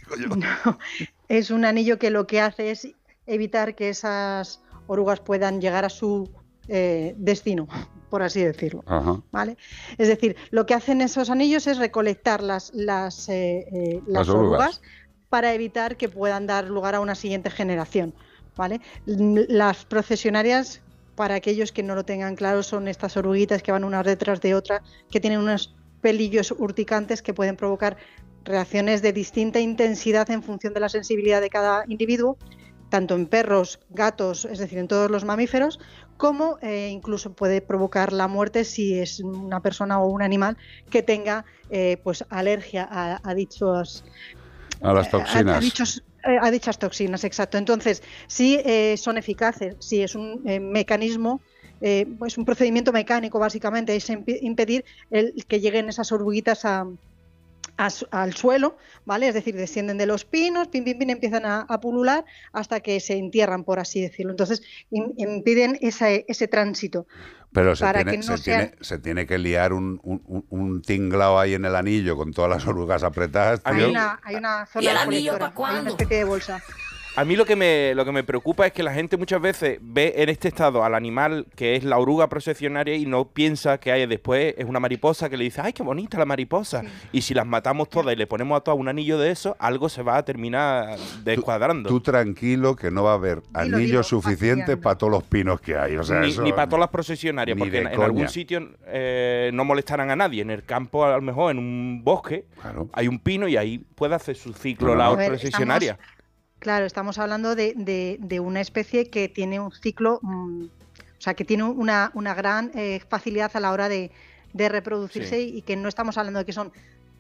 (laughs) Es un anillo que lo que hace es evitar que esas orugas puedan llegar a su eh, destino, por así decirlo. Ajá. ¿Vale? Es decir, lo que hacen esos anillos es recolectar las, las, eh, eh, Las las orugas. orugas para evitar que puedan dar lugar a una siguiente generación. ¿vale? Las procesionarias, para aquellos que no lo tengan claro, son estas oruguitas que van unas detrás de otras, que tienen unos pelillos urticantes que pueden provocar reacciones de distinta intensidad en función de la sensibilidad de cada individuo, tanto en perros, gatos, es decir, en todos los mamíferos, como eh, incluso puede provocar la muerte si es una persona o un animal que tenga eh, pues alergia a, a dichos A las a- toxinas. A, dichos- eh, a dichas toxinas, exacto. Entonces, sí eh, son eficaces, sí es un eh, mecanismo, eh, es un procedimiento mecánico básicamente, es impedir el, que lleguen esas oruguitas a, a al suelo, ¿vale? Es decir, descienden de los pinos, pin, pin, pin, empiezan a, a pulular hasta que se entierran, por así decirlo. Entonces, im- impiden ese, ese tránsito. Pero se, para tiene, que no se, sean- tiene, se tiene que liar un, un, un- tinglao ahí en el anillo con todas las orugas apretadas. Hay una, hay una ¿Y el zona anillo colectora, pa' hay una especie de bolsa. A mí lo que me lo que me preocupa es que la gente muchas veces ve en este estado al animal que es la oruga procesionaria y no piensa que hay después es una mariposa que le dice, "Ay, qué bonita la mariposa." Y si las matamos todas y le ponemos a todas un anillo de eso, algo se va a terminar descuadrando. Tú tranquilo que no va a haber Dilo, anillo dilo, suficiente para todos los pinos que hay. O sea, ni, ni para todas las procesionarias, porque en, algún sitio eh, no molestarán a nadie. En el campo, a lo mejor, en un bosque, hay un pino y ahí puede hacer su ciclo la procesionaria. Claro, estamos hablando de, de- de una especie que tiene un ciclo, mm, o sea, que tiene una, una gran eh, facilidad a la hora de, de reproducirse Sí. y que no estamos hablando de que son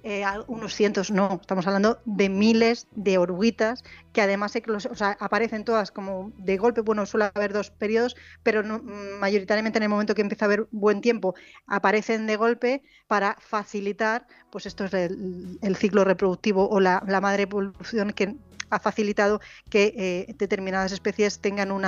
eh, unos cientos, no, estamos hablando de miles de oruguitas que además o sea, aparecen todas como de golpe, bueno, suele haber dos periodos, pero no- mm, mayoritariamente en el momento que empieza a haber buen tiempo aparecen de golpe para facilitar, pues esto es el, el ciclo reproductivo o la, la madre evolución que ha facilitado que eh, determinadas especies tengan un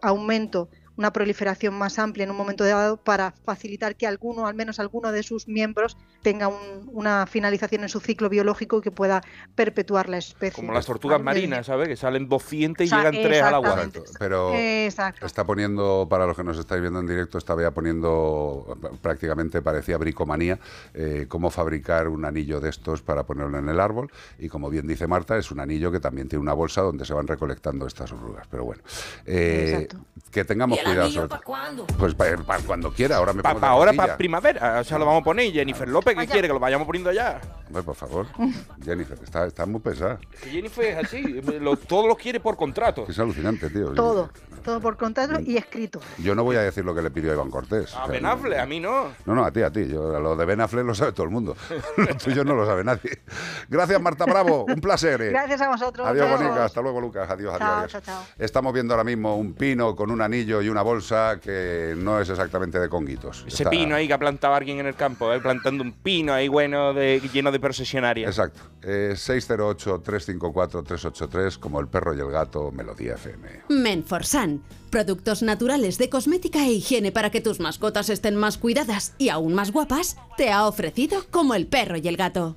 aumento, una proliferación más amplia en un momento dado para facilitar que alguno, al menos alguno de sus miembros, tenga un- una finalización en su ciclo biológico y que pueda perpetuar la especie. Como las tortugas marinas, ¿sabes? Que salen 200 y O sea, llegan 3 al agua. exactamente. Pero Exacto. está poniendo, para los que nos estáis viendo en directo, está Bea poniendo, prácticamente parecía bricomanía, eh, cómo fabricar un anillo de estos para ponerlo en el árbol. Y como bien dice Marta, es un anillo que también tiene una bolsa donde se van recolectando estas orugas. Pero bueno, eh, que tengamos cuidado sobre todo. Pues para, cuando quiera, ahora me Pa- pongo pa de ahora, para primavera. O sea, lo vamos a poner. Y Jennifer López, ¿qué quiere? Que lo vayamos poniendo ya. Hombre, por favor. (laughs) Jennifer, está, está muy pesada. Jennifer es así. lo- todo lo quiere por contrato. Es alucinante, tío. Todo, todo por contrato y escrito. Yo no voy a decir lo que le pidió Iván Cortés. A O sea, Ben Affleck, a mí no. No, no, a ti, a ti. Yo, lo de Ben Affleck lo sabe todo el mundo. (laughs) lo tuyo no lo sabe nadie. Gracias, Marta Bravo. Un placer. eh. Gracias a vosotros. Adiós. Bonica. Hasta luego, Lucas. Adiós, adiós. Chao, adiós. chao, chao. Estamos viendo ahora mismo un pino con un anillo y una bolsa que no es exactamente de conguitos. Ese Está- pino ahí que ha plantado alguien en el campo, ¿eh? plantando un pino ahí bueno, de, lleno de procesionaria. Exacto. Eh, 608-354-383, como el perro y el gato, Melodía FM. Menforsan, productos naturales de cosmética e higiene para que tus mascotas estén más cuidadas y aún más guapas, te ha ofrecido como el perro y el gato.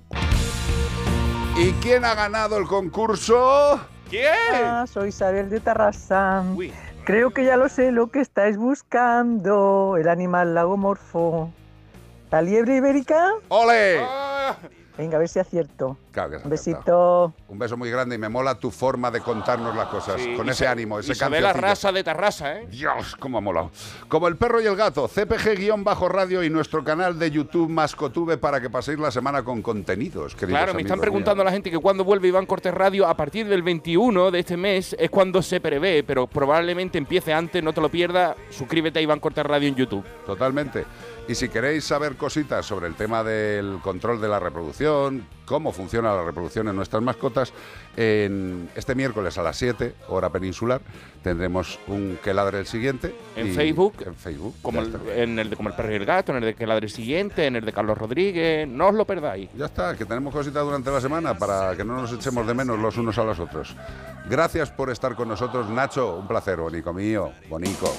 ¿Y quién ha ganado el concurso? ¿Quién? Ah, soy Isabel de Tarrasa. Creo que ya lo sé lo que estáis buscando. El animal lagomorfo. ¿La liebre ibérica? ¡Ole! Venga, a ver si acierto. Claro que Un besito. Un beso muy grande y me mola tu forma de contarnos las cosas. Sí, con ese se- ánimo, ese ve la raza de Tarrasa, ¿eh? Dios, cómo ha molado. Como el perro y el gato, CPG-radio y nuestro canal de YouTube Mascotube para que paséis la semana con contenidos, queridos Claro, me están preguntando a la gente que cuando vuelve Iván Cortés Radio, a partir del 21 de este mes es cuando se prevé, pero probablemente empiece antes, no te lo pierdas, suscríbete a Iván Cortés Radio en YouTube. Totalmente. Y si queréis saber cositas sobre el tema del control de la reproducción, cómo funciona la reproducción en nuestras mascotas, en este miércoles a las 7, hora peninsular, tendremos un que ladre el siguiente. En Facebook, En Facebook. Como el- en el de Como el perro y el gato, en el de Que ladre el siguiente, en el de Carlos Rodríguez, no os lo perdáis. Ya está, que tenemos cositas durante la semana para que no nos echemos de menos los unos a los otros. Gracias por estar con nosotros, Nacho. Un placer, bonico mío, bonico.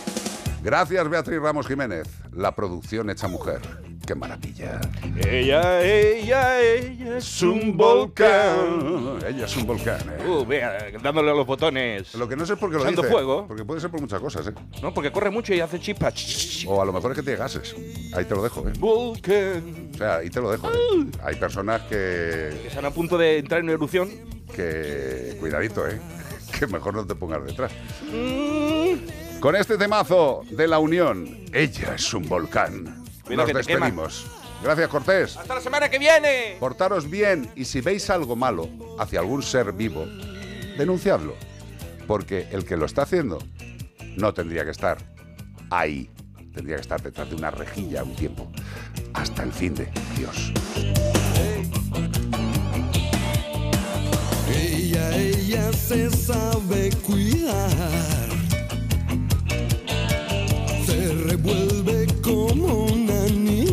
Gracias, Beatriz Ramos Jiménez. La producción hecha mujer. ¡Qué maravilla! Ella, ella, ella es un volcán. Ella es un volcán, ¿eh? Uh, vea, dándole a los botones. Lo que no sé es por qué lo dice. fuego. Porque puede ser por muchas cosas, ¿eh? No, porque corre mucho y hace chispas. O a lo mejor es que tiene gases. Ahí te lo dejo, ¿eh? Volcán. O sea, ahí te lo dejo. ¿eh? Hay personas que... Que están a punto de entrar en erupción. que... Cuidadito, ¿eh? (laughs) Que mejor no te pongas detrás. Con este temazo de la unión, ella es un volcán. Nos que te quema. despedimos. Gracias, Cortés. ¡Hasta la semana que viene! Portaros bien y si veis algo malo hacia algún ser vivo, denunciadlo. Porque el que lo está haciendo no tendría que estar ahí. Tendría que estar detrás de una rejilla un tiempo. Hasta el fin de Dios. Ella, ella se sabe cuidar se revuelve como un anillo.